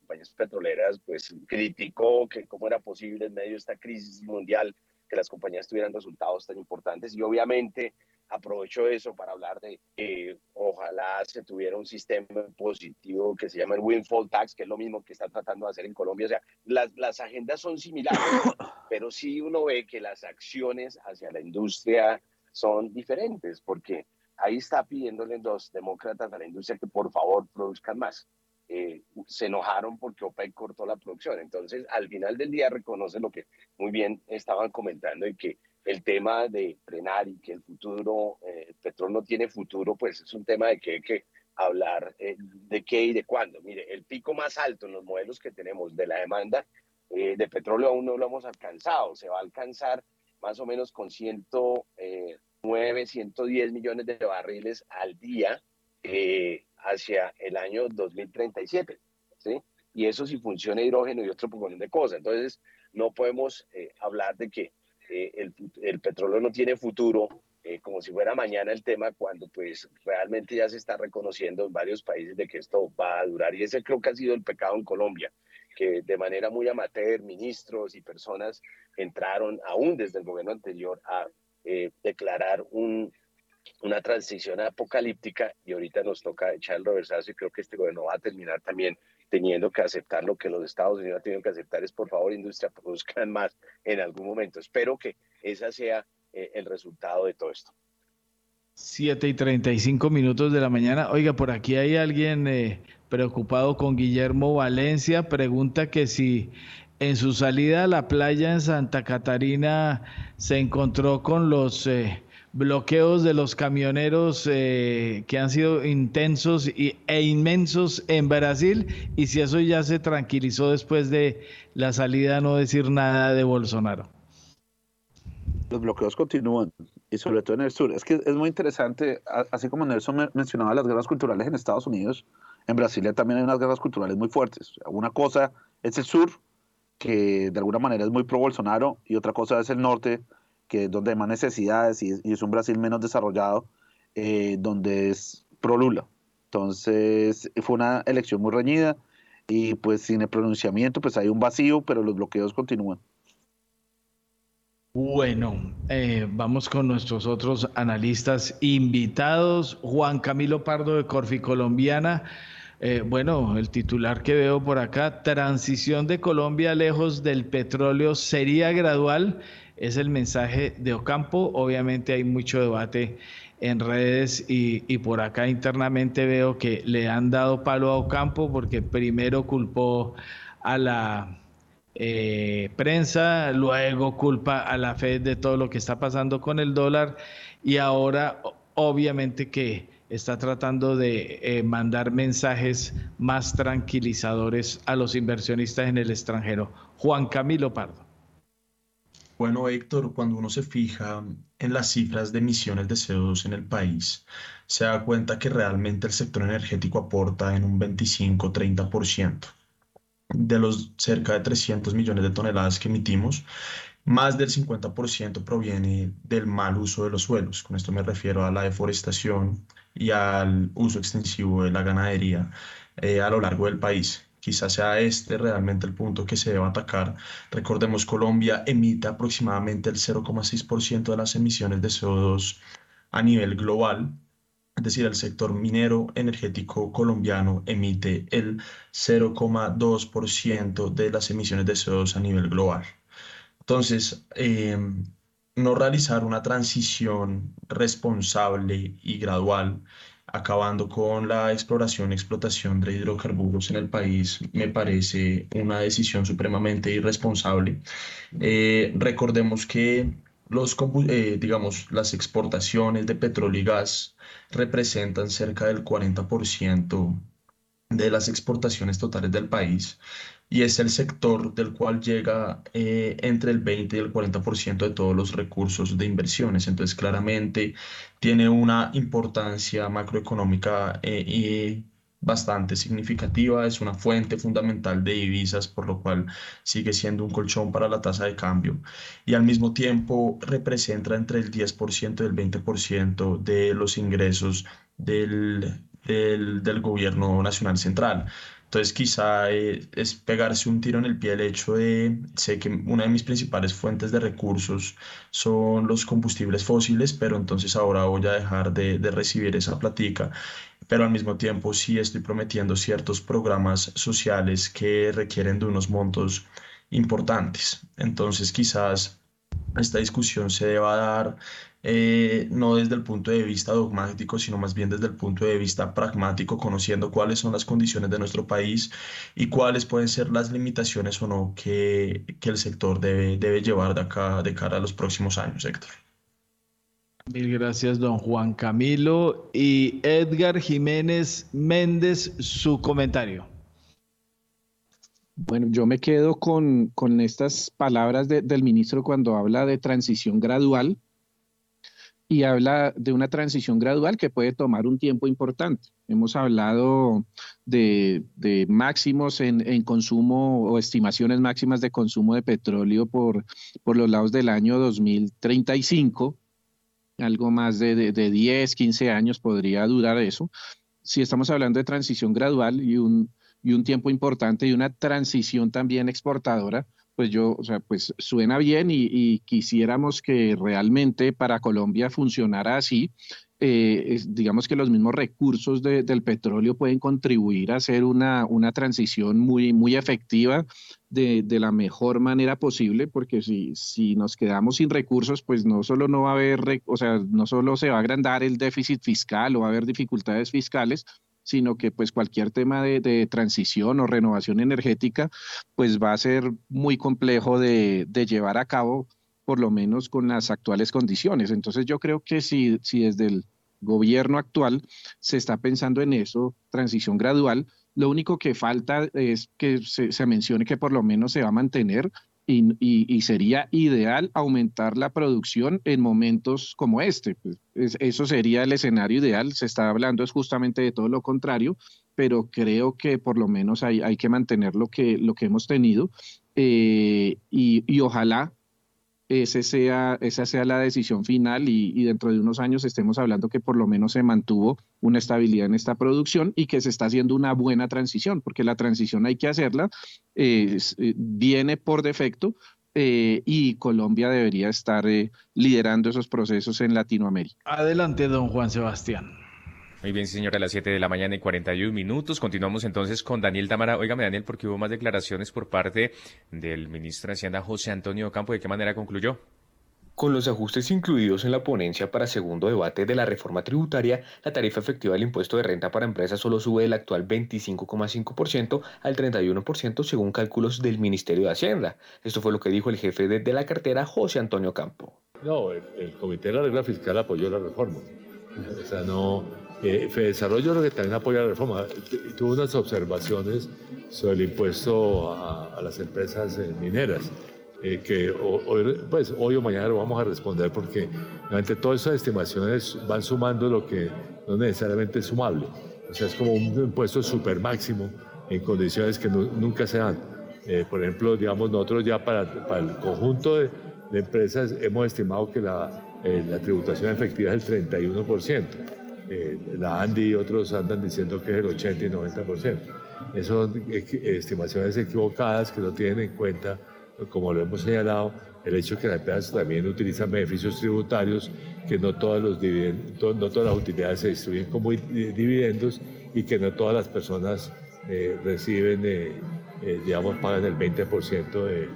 compañías petroleras, pues criticó que cómo era posible en medio de esta crisis mundial que las compañías tuvieran resultados tan importantes y obviamente aprovecho eso para hablar de que ojalá se tuviera un sistema positivo que se llama el windfall tax, que es lo mismo que está tratando de hacer en Colombia. O sea, las, las agendas son similares, *coughs* pero sí uno ve que las acciones hacia la industria son diferentes, porque ahí está pidiéndole los demócratas a la industria que por favor produzcan más. Eh, se enojaron porque OPEC cortó la producción. Entonces, al final del día reconoce lo que muy bien estaban comentando y que el tema de frenar y que el futuro, eh, el petróleo no tiene futuro, pues es un tema de que hay que hablar eh, de qué y de cuándo. Mire, el pico más alto en los modelos que tenemos de la demanda eh, de petróleo aún no lo hemos alcanzado. Se va a alcanzar más o menos con 109, 110 millones de barriles al día hacia el año 2037. ¿sí? Y eso si funciona hidrógeno y otro montón de cosas. Entonces, no podemos hablar de que eh, el, el, petróleo no tiene futuro, eh, como si fuera mañana el tema, cuando pues realmente ya se está reconociendo en varios países de que esto va a durar. Y ese creo que ha sido el pecado en Colombia, que de manera muy amateur, ministros y personas entraron, aún desde el gobierno anterior, a eh, declarar un, una transición apocalíptica y ahorita nos toca echar el reversazo y creo que este gobierno va a terminar también teniendo que aceptar lo que los Estados Unidos han tenido que aceptar es por favor industria *laughs* produzcan más en algún momento. Espero que ese sea eh, el resultado de todo esto. 7 y 35 minutos de la mañana. Oiga, por aquí hay alguien eh, preocupado con Guillermo Valencia. Pregunta que si en su salida a la playa en Santa Catarina se encontró con los... Eh, bloqueos de los camioneros eh, que han sido intensos e inmensos en Brasil y si eso ya se tranquilizó después de la salida, no decir nada de Bolsonaro. Los bloqueos continúan y sobre todo en el sur. Es que es muy interesante, así como Nelson mencionaba las guerras culturales en Estados Unidos, en Brasilia también hay unas guerras culturales muy fuertes. Una cosa es el sur, que de alguna manera es muy pro Bolsonaro, y otra cosa es el norte, que es donde hay más necesidades y, es un Brasil menos desarrollado, eh, donde es pro Lula. Entonces fue una elección muy reñida y pues sin el pronunciamiento pues hay un vacío, pero los bloqueos continúan. Bueno, eh, vamos con nuestros otros analistas invitados. Juan Camilo Pardo de Corfi Colombiana. Eh, bueno, el titular que veo por acá, transición de Colombia lejos del petróleo sería gradual, es el mensaje de Ocampo. Obviamente hay mucho debate en redes y, por acá internamente veo que le han dado palo a Ocampo porque primero culpó a la eh, prensa, luego culpa a la Fed de todo lo que está pasando con el dólar y ahora obviamente que está tratando de eh, mandar mensajes más tranquilizadores a los inversionistas en el extranjero. Juan Camilo Pardo. Bueno, Héctor, cuando uno se fija en las cifras de emisiones de CO2 en el país, se da cuenta que realmente el sector energético aporta en un 25-30% de los cerca de 300 millones de toneladas que emitimos. Más del 50% proviene del mal uso de los suelos. Con esto me refiero a la deforestación y al uso extensivo de la ganadería eh, a lo largo del país quizás sea este realmente el punto que se deba atacar. Recordemos, Colombia emite aproximadamente el 0,6% de las emisiones de CO2 a nivel global, es decir, el sector minero energético colombiano emite el 0,2% de las emisiones de CO2 a nivel global. Entonces, em, no realizar una transición responsable y gradual acabando con la exploración y explotación de hidrocarburos en el país, me parece una decisión supremamente irresponsable. Eh, recordemos que los, eh, digamos, las exportaciones de petróleo y gas representan cerca del 40% de las exportaciones totales del país y es el sector del cual llega eh, entre el 20 y el 40% de todos los recursos de inversiones. Entonces, claramente tiene una importancia macroeconómica eh, y bastante significativa, es una fuente fundamental de divisas, por lo cual sigue siendo un colchón para la tasa de cambio y al mismo tiempo representa entre el 10% y el 20% de los ingresos del, del, del gobierno nacional central. Entonces quizá eh, es pegarse un tiro en el pie el hecho de, sé que una de mis principales fuentes de recursos son los combustibles fósiles, pero entonces ahora voy a dejar de, recibir esa platica, pero al mismo tiempo sí estoy prometiendo ciertos programas sociales que requieren de unos montos importantes. Entonces quizás esta discusión se deba dar eh, no desde el punto de vista dogmático, sino más bien desde el punto de vista pragmático, conociendo cuáles son las condiciones de nuestro país y cuáles pueden ser las limitaciones o no que, que el sector debe, debe llevar de acá de cara a los próximos años, Héctor. Mil gracias, don Juan Camilo. Y Edgar Jiménez Méndez, su comentario. Bueno, yo me quedo con, con estas palabras del ministro cuando habla de transición gradual y habla de una transición gradual que puede tomar un tiempo importante. Hemos hablado de, máximos en, consumo o estimaciones máximas de consumo de petróleo por, por los lados del año 2035. Algo más de, de 10, 15 años podría durar eso. Si estamos hablando de transición gradual y un, y un tiempo importante y una transición también exportadora, pues yo, o sea, pues suena bien y, quisiéramos que realmente para Colombia funcionara así. Eh, digamos que los mismos recursos del petróleo pueden contribuir a hacer una, una transición muy, muy efectiva de, de, la mejor manera posible, porque si, si nos quedamos sin recursos, pues no solo no va a haber, o sea, no solo se va a agrandar el déficit fiscal o va a haber dificultades fiscales, sino que pues cualquier tema de, transición o renovación energética pues va a ser muy complejo de, llevar a cabo por lo menos con las actuales condiciones. Entonces yo creo que si, si desde el gobierno actual se está pensando en eso, transición gradual, lo único que falta es que se, se mencione que por lo menos se va a mantener y, sería ideal aumentar la producción en momentos como este. Pues, eso sería el escenario ideal. Se está hablando es justamente de todo lo contrario, pero creo que por lo menos hay, hay que mantener lo que, lo que hemos tenido eh, y, y, ojalá ese sea, esa sea la decisión final y, dentro de unos años estemos hablando que por lo menos se mantuvo una estabilidad en esta producción y que se está haciendo una buena transición, porque la transición hay que hacerla, eh, viene por defecto eh, y Colombia debería estar eh, liderando esos procesos en Latinoamérica. Adelante, don Juan Sebastián. Muy bien, señora, a las 7 de la mañana y 41 minutos. Continuamos entonces con Daniel Tamara. Óigame, Daniel, porque hubo más declaraciones por parte del ministro de Hacienda, José Antonio Campo. ¿De qué manera concluyó? Con los ajustes incluidos en la ponencia para segundo debate de la reforma tributaria, la tarifa efectiva del impuesto de renta para empresas solo sube del actual 25,5% al 31% según cálculos del Ministerio de Hacienda. Esto fue lo que dijo el jefe de, la cartera, José Antonio Campo. No, el, Comité de la Regla Fiscal apoyó la reforma. O sea, no. Eh, Desarrollo lo que también apoya la reforma. Tuvo unas observaciones sobre el impuesto a, las empresas eh, mineras. Eh, que hoy, pues, hoy o mañana lo vamos a responder porque realmente todas esas estimaciones van sumando lo que no necesariamente es sumable. O sea, es como un impuesto super máximo en condiciones que nunca se dan. Eh, por ejemplo, digamos, nosotros ya para, para el conjunto de, de, empresas hemos estimado que la, eh, la tributación efectiva es el 31%. La ANDI y otros andan diciendo que es el 80 y 90%. Esas son estimaciones equivocadas que no tienen en cuenta como lo hemos señalado, el hecho de que las empresas también utilizan beneficios tributarios, que no todas, los no todas las utilidades se distribuyen como dividendos y que no todas las personas eh, reciben, eh, eh, digamos, pagan el 20%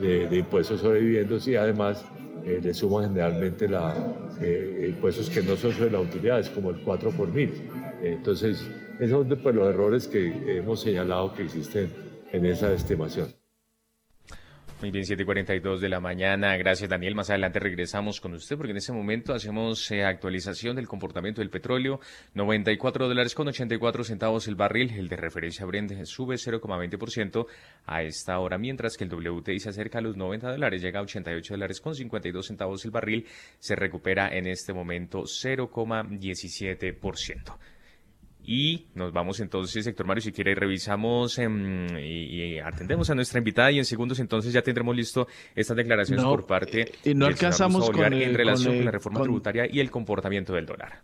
de, de, impuestos sobre dividendos y además le suman generalmente la, impuestos que no son sobre las utilidades, como el 4 por mil. entonces, esos son pues, los errores que hemos señalado que existen en esa estimación. Muy bien, 7:42 de la mañana. Gracias, Daniel. Más adelante regresamos con usted porque en este momento hacemos eh, actualización del comportamiento del petróleo. 94 dólares con 84 centavos el barril. El de referencia Brent sube 0,20% a esta hora, mientras que el WTI se acerca a los 90 dólares, llega a 88 dólares con 52 centavos el barril. Se recupera en este momento 0,17%. Y nos vamos entonces, sector Mario, si quiere, revisamos em, y, atendemos a nuestra invitada y en segundos entonces ya tendremos listo estas declaraciones por parte y no alcanzamos con en relación con, la reforma tributaria y el comportamiento del dólar.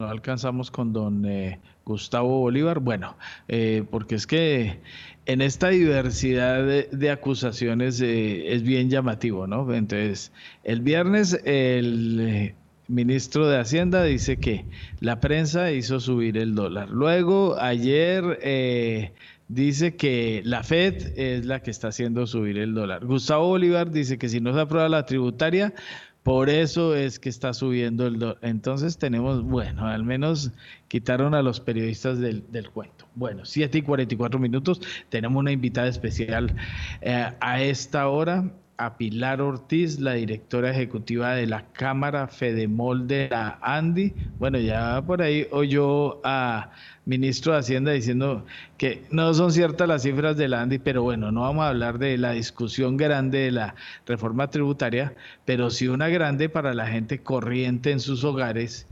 No alcanzamos con don eh, Gustavo Bolívar, bueno, eh, porque es que en esta diversidad de, acusaciones eh, es bien llamativo, ¿no? Entonces, el viernes el ministro de Hacienda dice que la prensa hizo subir el dólar. Luego, ayer eh, dice que la Fed es la que está haciendo subir el dólar. Gustavo Bolívar dice que si no se aprueba la tributaria, por eso es que está subiendo el dólar. Entonces tenemos, bueno, al menos quitaron a los periodistas del, cuento. Bueno, 7 y 44 minutos, tenemos una invitada especial eh, a esta hora a Pilar Ortiz, la directora ejecutiva de la Cámara Fedemol de la ANDI. Bueno, ya por ahí oyó a ministro de Hacienda diciendo que no son ciertas las cifras de la ANDI, pero bueno, no vamos a hablar de la discusión grande de la reforma tributaria, pero sí una grande para la gente corriente en sus hogares,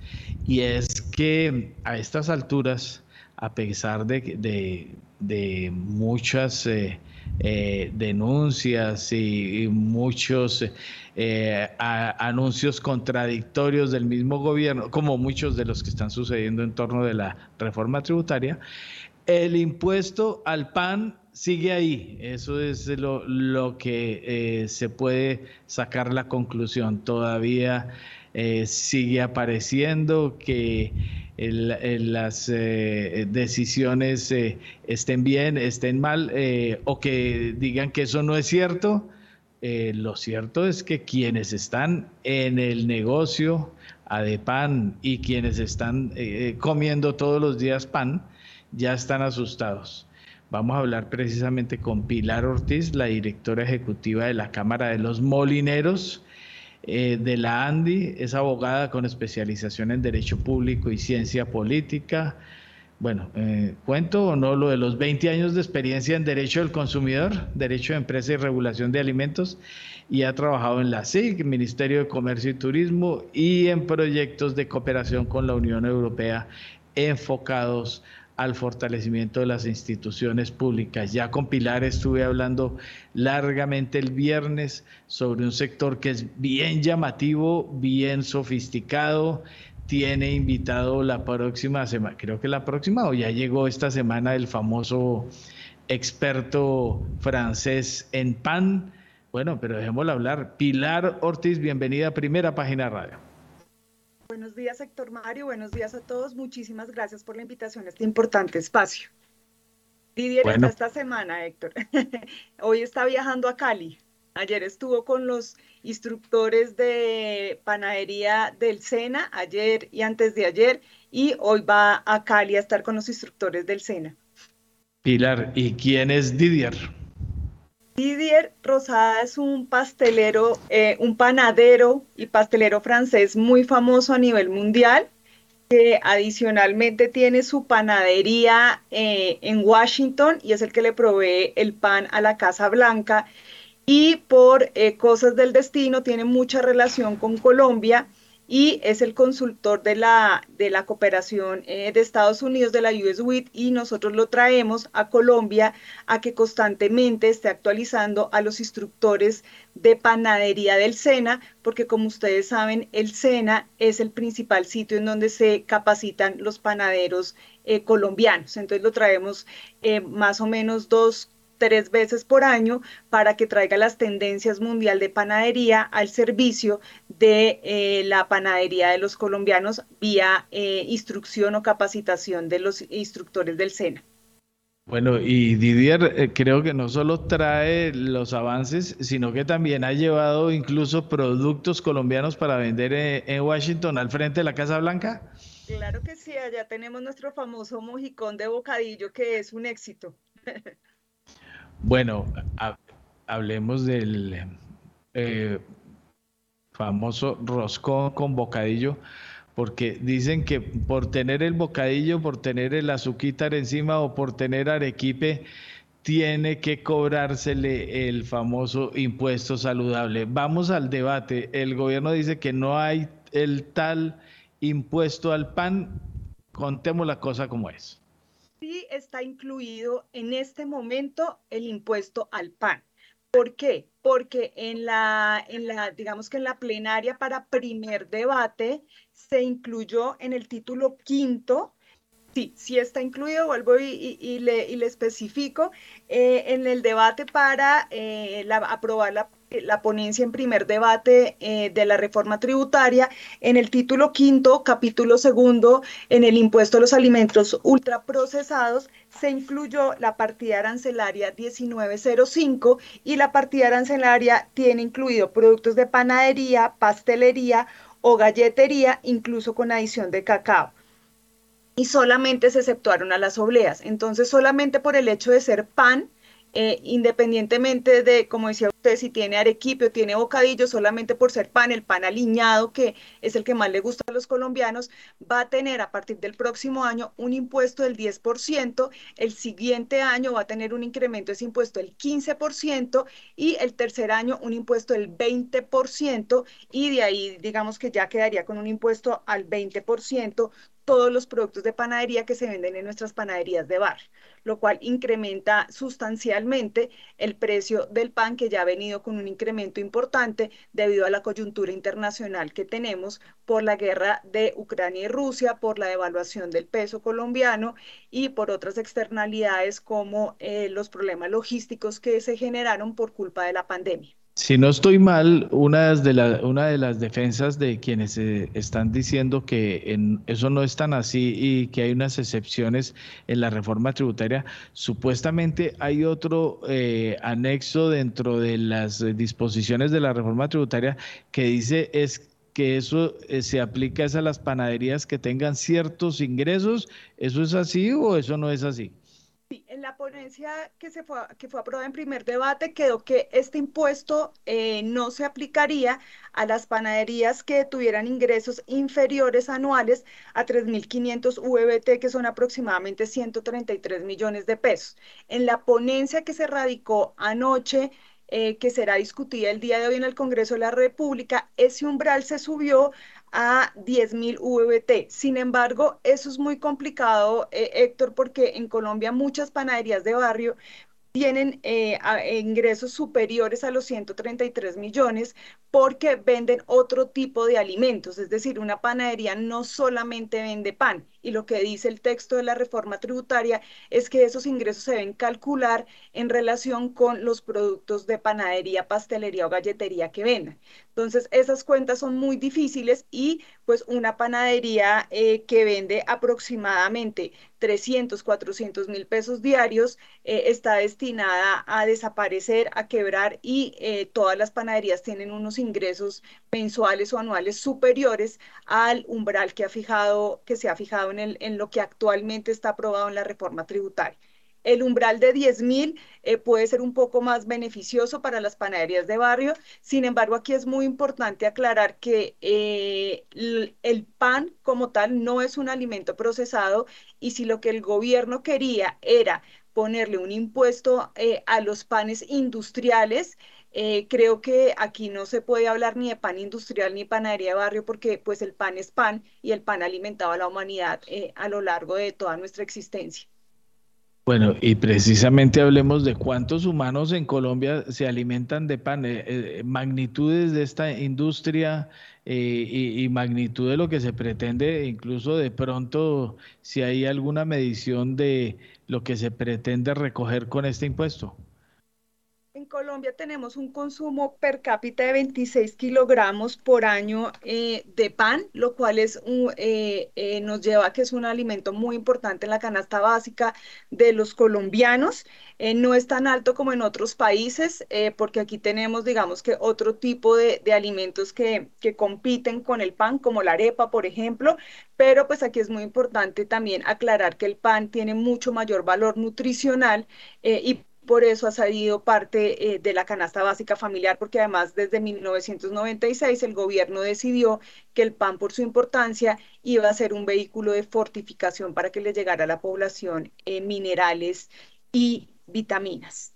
y es que a estas alturas, a pesar de, de, muchas... Eh, eh, denuncias y, muchos eh, anuncios contradictorios del mismo gobierno, como muchos de los que están sucediendo en torno de la reforma tributaria, el impuesto al pan sigue ahí. Eso es lo, que eh, se puede sacar la conclusión. Todavía sigue apareciendo que las eh, decisiones eh, estén bien, estén mal, eh, o que digan que eso no es cierto. lo cierto es que quienes están en el negocio de pan y quienes están comiendo todos los días pan, ya están asustados. Vamos a hablar precisamente con Pilar Ortiz, la directora ejecutiva de la Cámara de los Molineros, eh, de la ANDI, es abogada con especialización en Derecho Público y Ciencia Política. Bueno, eh, cuento o no lo de los 20 años de experiencia en Derecho del Consumidor, Derecho de Empresa y Regulación de Alimentos, y ha trabajado en la SIG, Ministerio de Comercio y Turismo, y en proyectos de cooperación con la Unión Europea enfocados al fortalecimiento de las instituciones públicas. Ya con Pilar estuve hablando largamente el viernes sobre un sector que es bien llamativo, bien sofisticado. Tiene invitado la próxima semana, creo que la próxima o ya llegó esta semana el famoso experto francés en pan. Bueno, pero dejémoslo hablar. Pilar Ortiz, bienvenida a Primera Página Radio. Buenos días, Héctor Mario. Buenos días a todos. Muchísimas gracias por la invitación a este importante espacio. Didier está esta semana, Héctor. *laughs* Hoy está viajando a Cali. Ayer estuvo con los instructores de panadería del SENA, ayer y antes de ayer, y hoy va a Cali a estar con los instructores del SENA. Pilar, ¿y quién es Didier? Didier Rosada es un pastelero, eh, un panadero y pastelero francés muy famoso a nivel mundial, que adicionalmente tiene su panadería eh, en Washington y es el que le provee el pan a la Casa Blanca. Y por eh, cosas del destino tiene mucha relación con Colombia y es el consultor de la, de la cooperación eh, de Estados Unidos, de la US WIT, y nosotros lo traemos a Colombia a que constantemente esté actualizando a los instructores de panadería del SENA, porque como ustedes saben, el SENA es el principal sitio en donde se capacitan los panaderos eh, colombianos. Entonces lo traemos más o menos dos tres veces por año para que traiga las tendencias mundial de panadería al servicio de eh, la panadería de los colombianos vía eh, instrucción o capacitación de los instructores del SENA. Bueno, y Didier eh, creo que no solo trae los avances, sino que también ha llevado incluso productos colombianos para vender en Washington al frente de la Casa Blanca. Claro que sí, allá tenemos nuestro famoso mojicón de bocadillo que es un éxito. *laughs* Bueno, hablemos del eh, famoso roscón con bocadillo, porque dicen que por tener el bocadillo, por tener el azuquitar encima o por tener arequipe, tiene que cobrársele el famoso impuesto saludable. Vamos al debate. El gobierno dice que no hay el tal impuesto al pan. Contemos la cosa como es está incluido en este momento el impuesto al pan. ¿Por qué? Porque en la, en la, digamos que en la plenaria para primer debate se incluyó en el título quinto Sí, sí está incluido, vuelvo y, le, especifico, eh, en el debate para eh, aprobar la la ponencia en primer debate eh, de la reforma tributaria, en el título quinto, capítulo segundo, en el impuesto a los alimentos ultraprocesados, se incluyó la partida arancelaria 1905 y la partida arancelaria tiene incluido productos de panadería, pastelería o galletería, incluso con adición de cacao y solamente se exceptuaron a las obleas. Entonces, solamente por el hecho de ser pan, eh, independientemente de, como decía usted, si tiene arequipe o tiene bocadillo, solamente por ser pan, el pan aliñado, que es el que más le gusta a los colombianos, va a tener a partir del próximo año un impuesto del 10%, el siguiente año va a tener un incremento de ese impuesto del 15% y el tercer año un impuesto del 20% y de ahí digamos que ya quedaría con un impuesto al 20% todos los productos de panadería que se venden en nuestras panaderías de bar, lo cual incrementa sustancialmente el precio del pan que ya ha venido con un incremento importante debido a la coyuntura internacional que tenemos por la guerra de Ucrania y Rusia, por la devaluación del peso colombiano y por otras externalidades como eh, los problemas logísticos que se generaron por culpa de la pandemia. Si no estoy mal, una de, una de las defensas de quienes están diciendo que eso no es tan así y que hay unas excepciones en la reforma tributaria, supuestamente hay otro eh, anexo dentro de las disposiciones de la reforma tributaria que dice es que eso eh, se aplica a las panaderías que tengan ciertos ingresos. ¿Eso es así o eso no es así? En la ponencia que, se fue, que fue aprobada en primer debate quedó que este impuesto eh, no se aplicaría a las panaderías que tuvieran ingresos inferiores anuales a 3.500 VBT, que son aproximadamente 133 millones de pesos. En la ponencia que se radicó anoche, eh, que será discutida el día de hoy en el Congreso de la República, ese umbral se subió a 10.000 VBT. Sin embargo, eso es muy complicado, eh, Héctor, porque en Colombia muchas panaderías de barrio tienen eh, ingresos superiores a los 133 millones porque venden otro tipo de alimentos, es decir, una panadería no solamente vende pan y lo que dice el texto de la reforma tributaria es que esos ingresos se deben calcular en relación con los productos de panadería, pastelería o galletería que vendan. Entonces, esas cuentas son muy difíciles y pues una panadería eh, que vende aproximadamente 300, 400 mil pesos diarios eh, está destinada a desaparecer, a quebrar y eh, todas las panaderías tienen unos ingresos mensuales o anuales superiores al umbral que, ha fijado, que se ha fijado en, el, en lo que actualmente está aprobado en la reforma tributaria. El umbral de 10 mil eh, puede ser un poco más beneficioso para las panaderías de barrio. Sin embargo, aquí es muy importante aclarar que eh, el, pan como tal no es un alimento procesado y si lo que el gobierno quería era ponerle un impuesto eh, a los panes industriales, creo que aquí no se puede hablar ni de pan industrial ni panadería de barrio porque pues el pan es pan y el pan alimentaba a la humanidad a lo largo de toda nuestra existencia. Bueno, y precisamente hablemos de cuántos humanos en Colombia se alimentan de pan, eh, eh, magnitudes de esta industria eh, y, y, magnitud de lo que se pretende, incluso de pronto si hay alguna medición de lo que se pretende recoger con este impuesto. Colombia tenemos un consumo per cápita de 26 kilogramos por año eh, de pan, lo cual es eh, eh, nos lleva a que es un alimento muy importante en la canasta básica de los colombianos. no es tan alto como en otros países, porque aquí tenemos, digamos que otro tipo de, de alimentos que, que, compiten con el pan, como la arepa, por ejemplo, pero pues aquí es muy importante también aclarar que el pan tiene mucho mayor valor nutricional y por eso ha salido parte eh, de la canasta básica familiar, porque además desde 1996 el gobierno decidió que el pan, por su importancia, iba a ser un vehículo de fortificación para que le llegara a la población eh, minerales y vitaminas.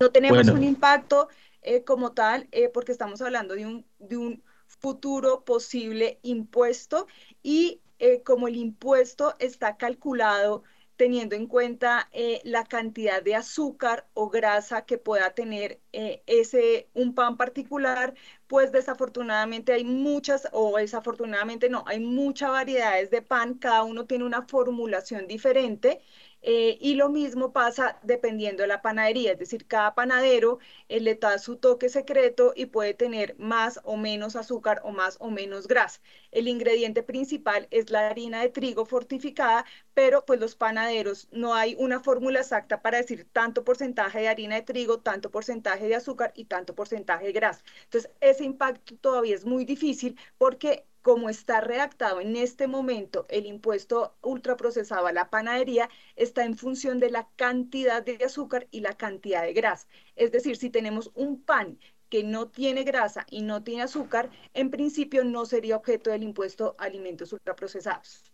No tenemos un impacto eh, como tal, porque estamos hablando de un, de un futuro posible impuesto y como el impuesto está calculado teniendo en cuenta eh, la cantidad de azúcar o grasa que pueda tener eh, ese un pan particular, pues desafortunadamente hay muchas, o desafortunadamente no, hay muchas variedades de pan, cada uno tiene una formulación diferente eh, y lo mismo pasa dependiendo de la panadería, es decir, cada panadero eh, le da su toque secreto y puede tener más o menos azúcar o más o menos grasa. El ingrediente principal es la harina de trigo fortificada, pero pues los panaderos no hay una fórmula exacta para decir tanto porcentaje de harina de trigo, tanto porcentaje de azúcar y tanto porcentaje de grasa. Entonces, ese impacto todavía es muy difícil porque como está redactado en este momento el impuesto ultraprocesado a la panadería, está en función de la cantidad de azúcar y la cantidad de grasa. Es decir, si tenemos un pan que no tiene grasa y no tiene azúcar, en principio no sería objeto del impuesto a alimentos ultraprocesados.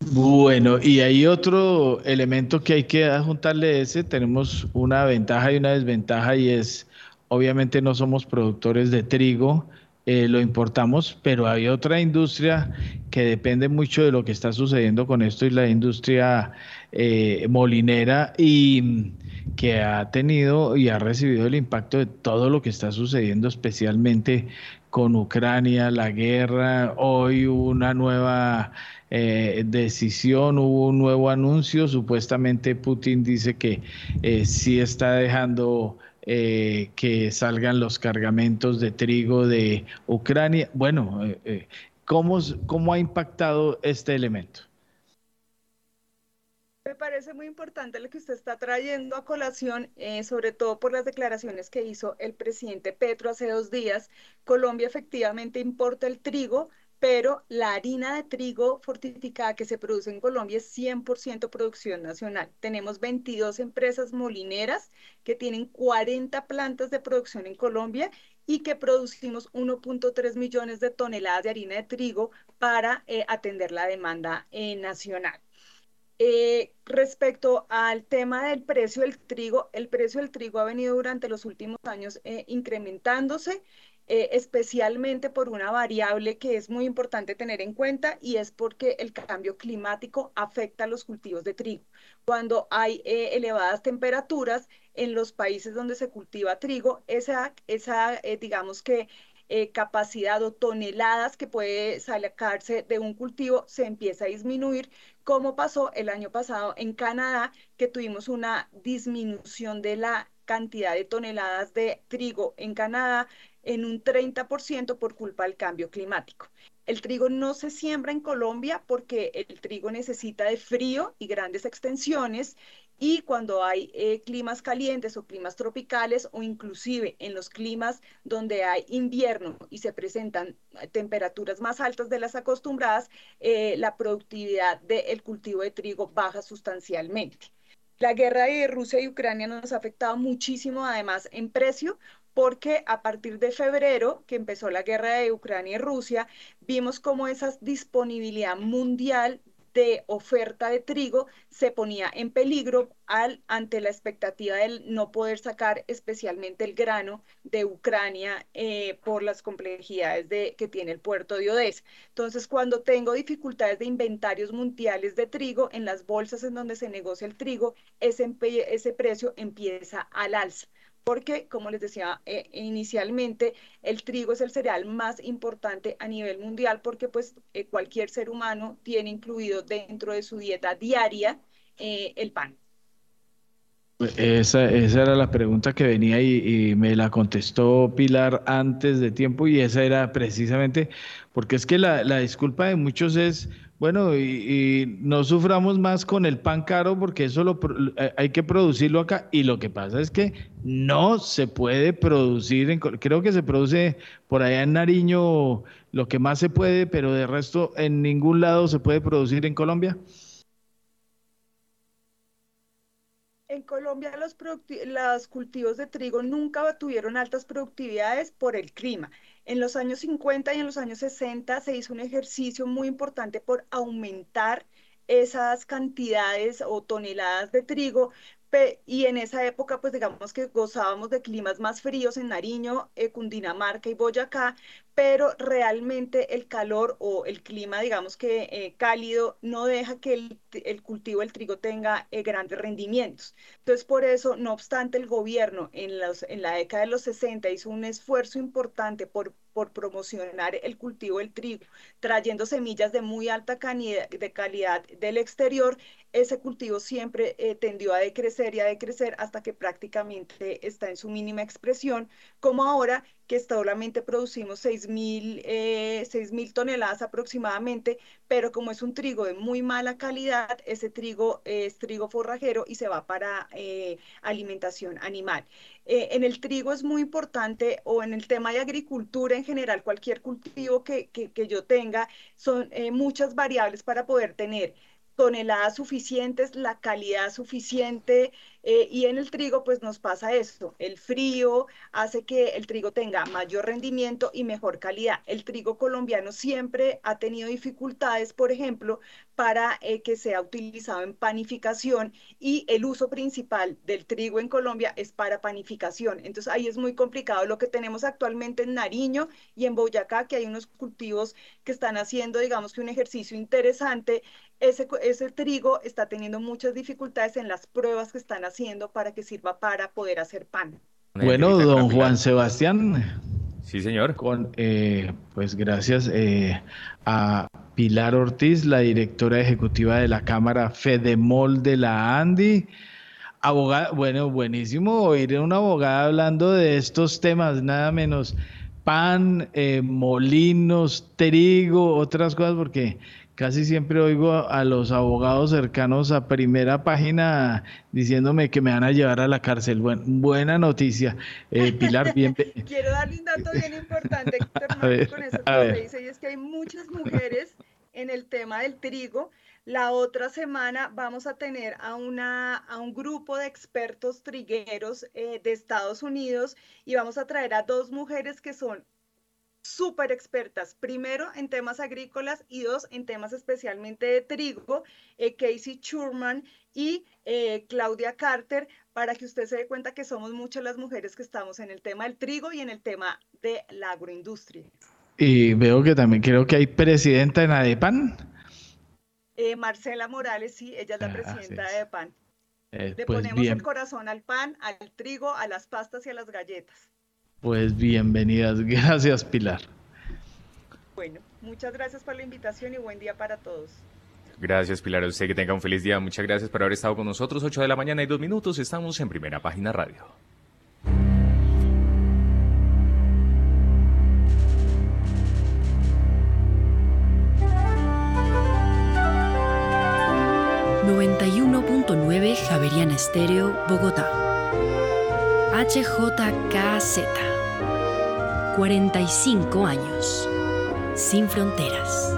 Bueno, y hay otro elemento que hay que adjuntarle ese, tenemos una ventaja y una desventaja y es, obviamente no somos productores de trigo, eh, lo importamos, pero hay otra industria que depende mucho de lo que está sucediendo con esto y la industria eh, molinera y que ha tenido y ha recibido el impacto de todo lo que está sucediendo, especialmente con Ucrania, la guerra, hoy hubo una nueva eh, decisión, hubo un nuevo anuncio, supuestamente Putin dice que sí está dejando eh, que salgan los cargamentos de trigo de Ucrania. Bueno, eh, eh, ¿cómo, ¿cómo ha impactado este elemento? Me parece muy importante lo que usted está trayendo a colación, sobre todo por las declaraciones que hizo el presidente Petro hace dos días. Colombia efectivamente importa el trigo, pero la harina de trigo fortificada que se produce en Colombia es 100% producción nacional. Tenemos 22 empresas molineras que tienen 40 plantas de producción en Colombia y que producimos 1.3 millones de toneladas de harina de trigo para eh, atender la demanda eh, nacional. Eh, respecto al tema del precio del trigo, el precio del trigo ha venido durante los últimos años incrementándose. Eh, especialmente por una variable que es muy importante tener en cuenta y es porque el cambio climático afecta a los cultivos de trigo. Cuando hay eh, elevadas temperaturas en los países donde se cultiva trigo, esa, esa eh, digamos que eh, capacidad o toneladas que puede sacarse de un cultivo se empieza a disminuir, como pasó el año pasado en Canadá, que tuvimos una disminución de la cantidad de toneladas de trigo en Canadá en un 30% por culpa del cambio climático. El trigo no se siembra en Colombia porque el trigo necesita de frío y grandes extensiones y cuando hay eh, climas calientes o climas tropicales o inclusive en los climas donde hay invierno y se presentan eh, temperaturas más altas de las acostumbradas, eh, la productividad del cultivo de trigo baja sustancialmente. La guerra de Rusia y Ucrania nos ha afectado muchísimo, además, en precio, porque a partir de febrero, que empezó la guerra de Ucrania y Rusia, vimos cómo esa disponibilidad mundial de oferta de trigo se ponía en peligro ante la expectativa de no poder sacar especialmente el grano de Ucrania eh, por las complejidades de, que tiene el puerto de Odessa. Entonces, cuando tengo dificultades de inventarios mundiales de trigo, en las bolsas en donde se negocia el trigo, ese precio empieza al alza porque, como les decía eh, inicialmente, el trigo es el cereal más importante a nivel mundial porque pues eh, cualquier ser humano tiene incluido dentro de su dieta diaria eh, el pan. Esa, era la pregunta que venía y, me la contestó Pilar antes de tiempo y esa era precisamente porque es que la disculpa de muchos es, bueno, y, no suframos más con el pan caro porque eso lo, eh, hay que producirlo acá y lo que pasa es que no se puede producir, en, creo que se produce por allá en Nariño lo que más se puede, pero de resto en ningún lado se puede producir en Colombia. En Colombia los, los cultivos de trigo nunca tuvieron altas productividades por el clima. En los años 50 y en los años 60 se hizo un ejercicio muy importante por aumentar esas cantidades o toneladas de trigo, y en esa época, pues digamos que gozábamos de climas más fríos en Nariño, eh, Cundinamarca y Boyacá, pero realmente el calor o el clima, digamos que eh, cálido, no deja que el, cultivo del trigo tenga eh, grandes rendimientos. Entonces, por eso, no obstante, el gobierno en, la década de los 60 hizo un esfuerzo importante por, promocionar el cultivo del trigo, trayendo semillas de muy alta calidad del exterior. Ese cultivo siempre eh, tendió a decrecer y a decrecer hasta que prácticamente está en su mínima expresión, como ahora que solamente producimos 6.000 eh, toneladas aproximadamente, pero como es un trigo de muy mala calidad, ese trigo es trigo forrajero y se va para eh, alimentación animal. Eh, en el trigo es muy importante, o en el tema de agricultura en general, cualquier cultivo que, que, que yo tenga, son eh, muchas variables para poder tener toneladas suficientes, la calidad suficiente, eh, y en el trigo pues nos pasa esto, el frío hace que el trigo tenga mayor rendimiento y mejor calidad. El trigo colombiano siempre ha tenido dificultades, por ejemplo, para eh, que sea utilizado en panificación y el uso principal del trigo en Colombia es para panificación. Entonces ahí es muy complicado lo que tenemos actualmente en Nariño y en Boyacá, que hay unos cultivos que están haciendo, digamos que un ejercicio interesante ese, ese trigo está teniendo muchas dificultades en las pruebas que están haciendo para que sirva para poder hacer pan. Bueno, don Juan Sebastián. Sí, señor. Con, eh, pues gracias eh, a Pilar Ortiz, la directora ejecutiva de la Cámara Fedemol de la ANDI. Abogada, bueno, buenísimo oír a una abogada hablando de estos temas, nada menos pan, eh, molinos, trigo, otras cosas, porque Casi siempre oigo a, los abogados cercanos a primera página diciéndome que me van a llevar a la cárcel. Bueno, buena noticia. Eh, Pilar, *laughs* bien. Quiero darle un dato bien importante *laughs* con eso que dice, y es que hay muchas mujeres en el tema del trigo. La otra semana vamos a tener a, una, a un grupo de expertos trigueros eh, de Estados Unidos y vamos a traer a dos mujeres que son súper expertas, primero en temas agrícolas y dos en temas especialmente de trigo, eh, Casey Schurman y eh, Claudia Carter, para que usted se dé cuenta que somos muchas las mujeres que estamos en el tema del trigo y en el tema de la agroindustria. Y veo que también creo que hay presidenta en ADEPAN. Eh, Marcela Morales, sí, ella es la ah, presidenta de ADEPAN. Le pues ponemos el corazón al pan, al trigo, a las pastas y a las galletas. Pues bienvenidas. *laughs* Gracias, Pilar. Bueno, muchas gracias por la invitación y buen día para todos. Gracias, Pilar. A usted que tenga un feliz día. Muchas gracias por haber estado con nosotros. 8 de la mañana y dos minutos. Estamos en primera página radio. ...91.9 Javeriana Estéreo, Bogotá. HJKZ. 45 años. Sin fronteras.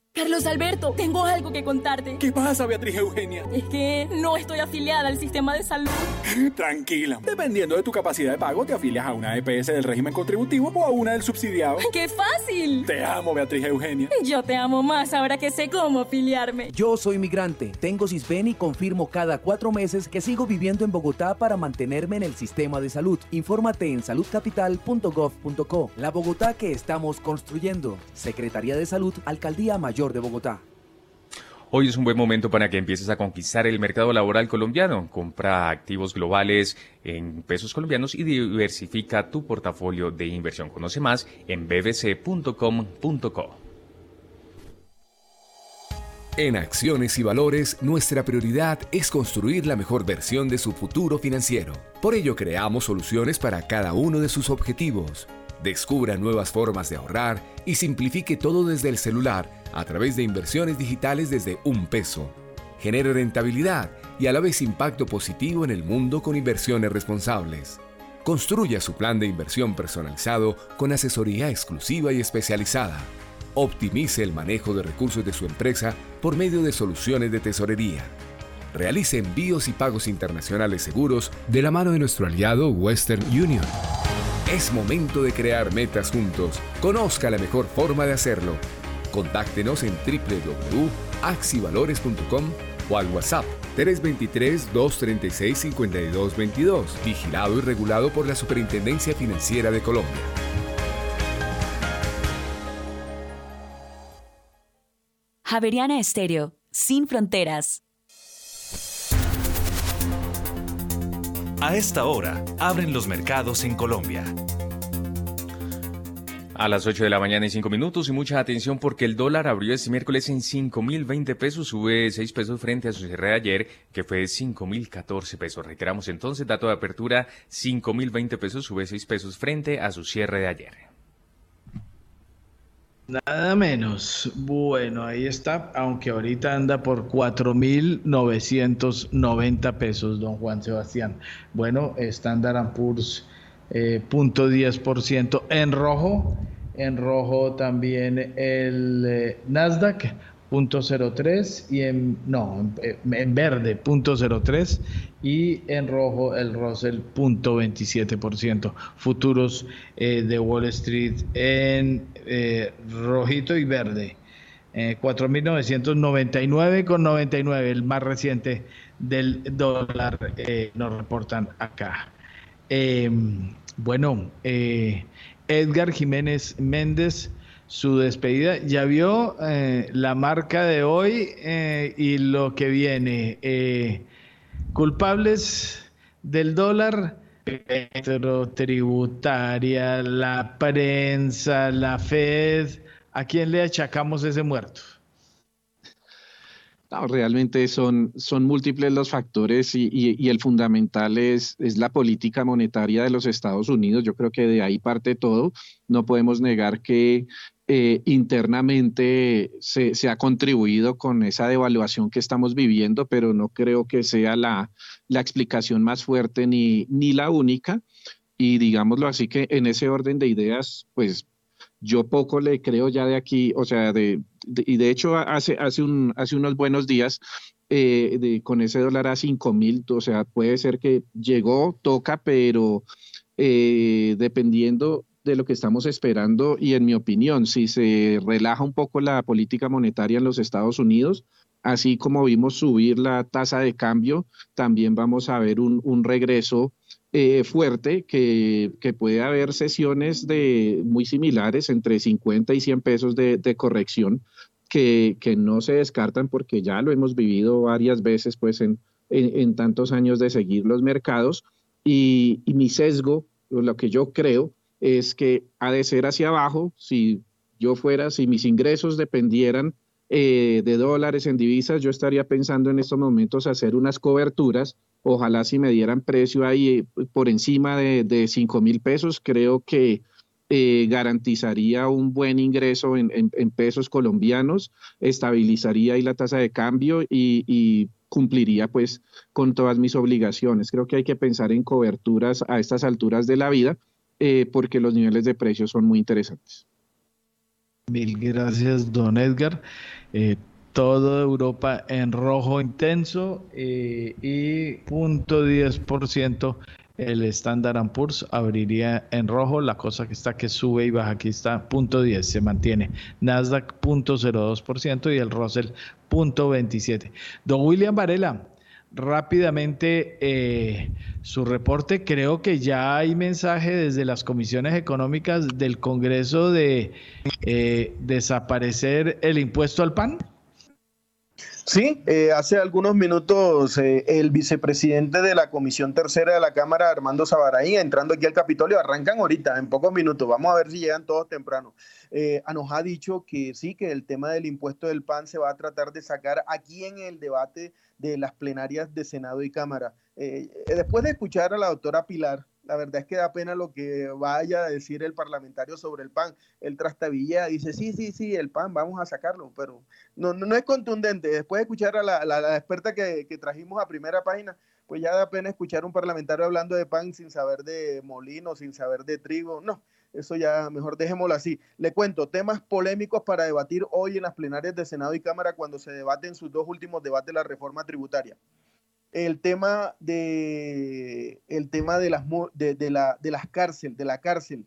Carlos Alberto, tengo algo que contarte. ¿Qué pasa, Beatriz Eugenia? Es que no estoy afiliada al sistema de salud. *laughs* Tranquila. Dependiendo de tu capacidad de pago, te afilias a una EPS del régimen contributivo o a una del subsidiado. *laughs* ¡Qué fácil! Te amo, Beatriz Eugenia. Yo te amo más ahora que sé cómo afiliarme. Yo soy migrante, tengo CISBEN y confirmo cada cuatro meses que sigo viviendo en Bogotá para mantenerme en el sistema de salud. Infórmate en saludcapital.gov.co. La Bogotá que estamos construyendo. Secretaría de Salud, Alcaldía Mayor de Bogotá. Hoy es un buen momento para que empieces a conquistar el mercado laboral colombiano. Compra activos globales en pesos colombianos y diversifica tu portafolio de inversión. Conoce más en bbc.com.co. En Acciones y Valores, nuestra prioridad es construir la mejor versión de su futuro financiero. Por ello, creamos soluciones para cada uno de sus objetivos. Descubra nuevas formas de ahorrar y simplifique todo desde el celular a través de inversiones digitales desde un peso. Genere rentabilidad y a la vez impacto positivo en el mundo con inversiones responsables. Construya su plan de inversión personalizado con asesoría exclusiva y especializada. Optimice el manejo de recursos de su empresa por medio de soluciones de tesorería. Realice envíos y pagos internacionales seguros de la mano de nuestro aliado Western Union. Es momento de crear metas juntos. Conozca la mejor forma de hacerlo. Contáctenos en www.axivalores.com o al WhatsApp 323-236-5222, vigilado y regulado por la Superintendencia Financiera de Colombia. Javeriana Estéreo, sin fronteras. A esta hora, abren los mercados en Colombia. A las 8 de la mañana y 5 minutos y mucha atención porque el dólar abrió este miércoles en 5.020 pesos, sube 6 pesos frente a su cierre de ayer que fue de 5.014 pesos. Reiteramos entonces, dato de apertura, 5.020 pesos, sube 6 pesos frente a su cierre de ayer. Nada menos. Bueno, ahí está, aunque ahorita anda por 4.990 pesos, don Juan Sebastián. Bueno, Standard Poor's eh, 0.10% en rojo. En rojo también el eh, Nasdaq, 0.03 y en, no, en, en verde, 0.03 y en rojo el Russell, 0.27%. Futuros eh, de Wall Street en eh, rojito y verde. 4.999 con 99, el más reciente del dólar, nos reportan acá. Bueno, eh, Edgar Jiménez Méndez, su despedida, ya vio eh, la marca de hoy eh, y lo que viene. Eh, culpables del dólar, tributaria, la prensa, la Fed. ¿A quién le achacamos ese muerto? Realmente son, son múltiples los factores y, y, y, el fundamental es, es la política monetaria de los Estados Unidos. Yo creo que de ahí parte todo. No podemos negar que eh, internamente se, se, ha contribuido con esa devaluación que estamos viviendo, pero no creo que sea la, la explicación más fuerte ni, ni la única. Y digámoslo así que en ese orden de ideas, pues yo poco le creo ya de aquí, o sea, de, y de hecho hace, hace, un, hace unos buenos días eh, de, con ese dólar a 5 mil, o sea, puede ser que llegó, toca, pero eh, dependiendo de lo que estamos esperando y en mi opinión, si se relaja un poco la política monetaria en los Estados Unidos, así como vimos subir la tasa de cambio, también vamos a ver un, un regreso eh, fuerte que, que, puede haber sesiones de, muy similares entre 50 y 100 pesos de, de corrección que, que, no se descartan porque ya lo hemos vivido varias veces pues en, en, tantos años de seguir los mercados. Y, y mi sesgo, lo que yo creo es que ha de ser hacia abajo. Si yo fuera, si mis ingresos dependieran eh, de dólares en divisas, yo estaría pensando en estos momentos hacer unas coberturas Ojalá si me dieran precio ahí eh, por encima de, de 5 mil pesos, creo que eh, garantizaría un buen ingreso en, pesos colombianos, estabilizaría ahí la tasa de cambio y, cumpliría pues con todas mis obligaciones. Creo que hay que pensar en coberturas a estas alturas de la vida eh, porque los niveles de precios son muy interesantes. Mil gracias, don Edgar toda Europa en rojo intenso eh, y punto 10% el Standard Poor's abriría en rojo, la cosa que está que sube y baja aquí está punto 10, se mantiene. Nasdaq punto 02% y el Russell punto 27. Don William Varela, rápidamente eh, su reporte. Creo que ya hay mensaje desde las comisiones económicas del Congreso de eh, desaparecer el impuesto al pan. Sí, eh, hace algunos minutos eh, el vicepresidente de la Comisión Tercera de la Cámara, Armando Sabaraí, entrando aquí al Capitolio, arrancan ahorita, en pocos minutos, vamos a ver si llegan todos temprano. Eh, nos ha dicho que sí, que el tema del impuesto del PAN se va a tratar de sacar aquí en el debate de las plenarias de Senado y Cámara. después de escuchar a la doctora Pilar, la verdad es que da pena lo que vaya a decir el parlamentario sobre el PAN. El trastabilla dice, sí, sí, sí, el PAN, vamos a sacarlo, pero no, no, es contundente. Después de escuchar a la, la, experta que, que, trajimos a primera página, pues ya da pena escuchar a un parlamentario hablando de PAN sin saber de molino, sin saber de trigo. No, eso ya mejor dejémoslo así. Le cuento, temas polémicos para debatir hoy en las plenarias de Senado y Cámara cuando se debaten sus dos últimos debates de la reforma tributaria el tema de el tema de las de, la de las cárcel de la cárcel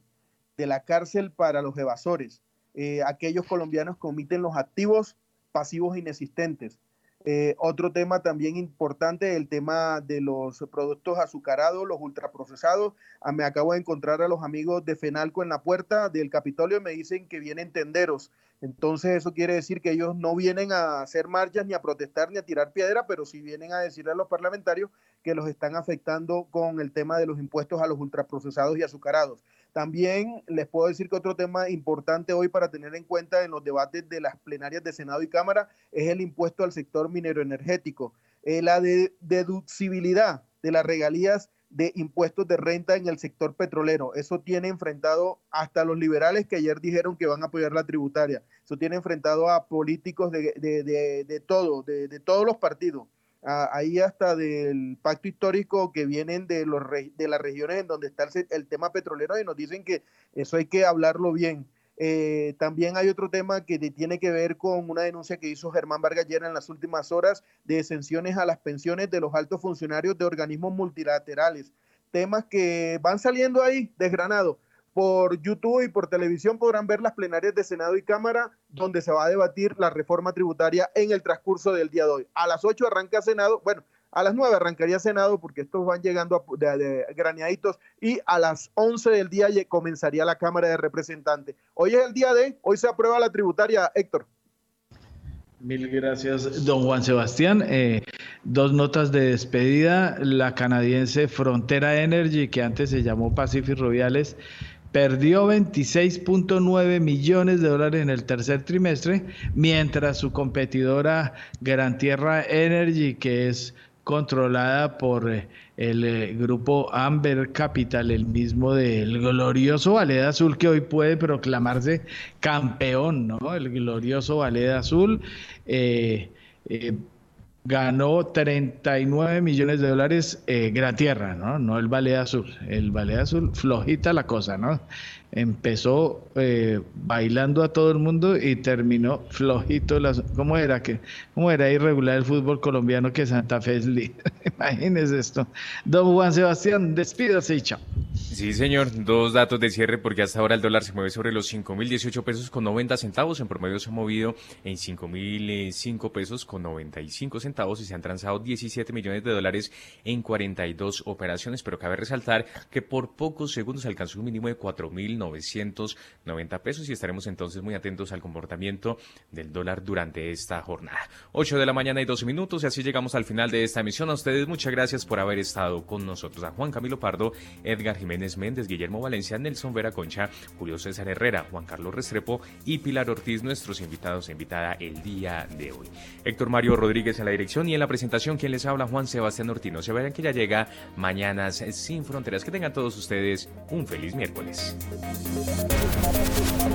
de la cárcel para los evasores. Eh, aquellos colombianos que omiten los activos pasivos inexistentes eh, otro tema también importante, el tema de los productos azucarados, los ultraprocesados. Ah, me acabo de encontrar a los amigos de Fenalco en la puerta del Capitolio y me dicen que vienen tenderos. Entonces eso quiere decir que ellos no vienen a hacer marchas, ni a protestar, ni a tirar piedra, pero sí vienen a decirle a los parlamentarios que los están afectando con el tema de los impuestos a los ultraprocesados y azucarados. También les puedo decir que otro tema importante hoy para tener en cuenta en los debates de las plenarias de Senado y Cámara es el impuesto al sector minero energético. Eh, la deducibilidad de las regalías de impuestos de renta en el sector petrolero. Eso tiene enfrentado hasta los liberales que ayer dijeron que van a apoyar la tributaria. Eso tiene enfrentado a políticos de, de todo, de, todos los partidos ahí hasta del pacto histórico que vienen de, los, de las regiones en donde está el, tema petrolero y nos dicen que eso hay que hablarlo bien. Eh, también hay otro tema que tiene que ver con una denuncia que hizo Germán Vargas ayer en las últimas horas de exenciones a las pensiones de los altos funcionarios de organismos multilaterales. Temas que van saliendo ahí desgranados por YouTube y por televisión podrán ver las plenarias de Senado y Cámara donde se va a debatir la reforma tributaria en el transcurso del día de hoy. A las 8 arranca Senado, bueno, a las 9 arrancaría Senado porque estos van llegando de, graneaditos y a las 11 del día comenzaría la Cámara de Representantes. Hoy es el día de, hoy se aprueba la tributaria, Héctor. Mil gracias, don Juan Sebastián. Eh, dos notas de despedida. La canadiense Frontera Energy, que antes se llamó Pacific Roviales, perdió 26.9 millones de dólares en el tercer trimestre, mientras su competidora Gran Tierra Energy, que es controlada por eh, el eh, grupo Amber Capital, el mismo del glorioso Valeda Azul, que hoy puede proclamarse campeón, ¿no? El glorioso Valeda Azul. Eh, ganó 39 millones de dólares eh, Gran Tierra, ¿no? No el Valle Azul. El Valle Azul, flojita la cosa, ¿no? Empezó eh, bailando a todo el mundo y terminó flojito. Las, ¿Cómo era? que ¿Cómo era irregular el fútbol colombiano que Santa Fe es líder? *laughs* Imagínese esto. Don Juan Sebastián, despídase y chao. Sí, señor. Dos datos de cierre porque hasta ahora el dólar se mueve sobre los 5.018 pesos con 90 centavos. En promedio se ha movido en 5.005 pesos con 95 centavos y se han transado 17 millones de dólares en 42 operaciones. Pero cabe resaltar que por pocos segundos alcanzó un mínimo de 4.990 pesos y estaremos entonces muy atentos al comportamiento del dólar durante esta jornada. 8 de la mañana y 12 minutos y así llegamos al final de esta emisión. A ustedes muchas gracias por haber estado con nosotros. A Juan Camilo Pardo, Edgar Jiménez Méndez, Guillermo Valencia, Nelson Vera Concha, Julio César Herrera, Juan Carlos Restrepo y Pilar Ortiz, nuestros invitados e invitada el día de hoy. Héctor Mario Rodríguez en la dirección y en la presentación, quien les habla, Juan Sebastián Ortino. Se verán que ya llega Mañanas Sin Fronteras. Que tengan todos ustedes un feliz miércoles. Thank you.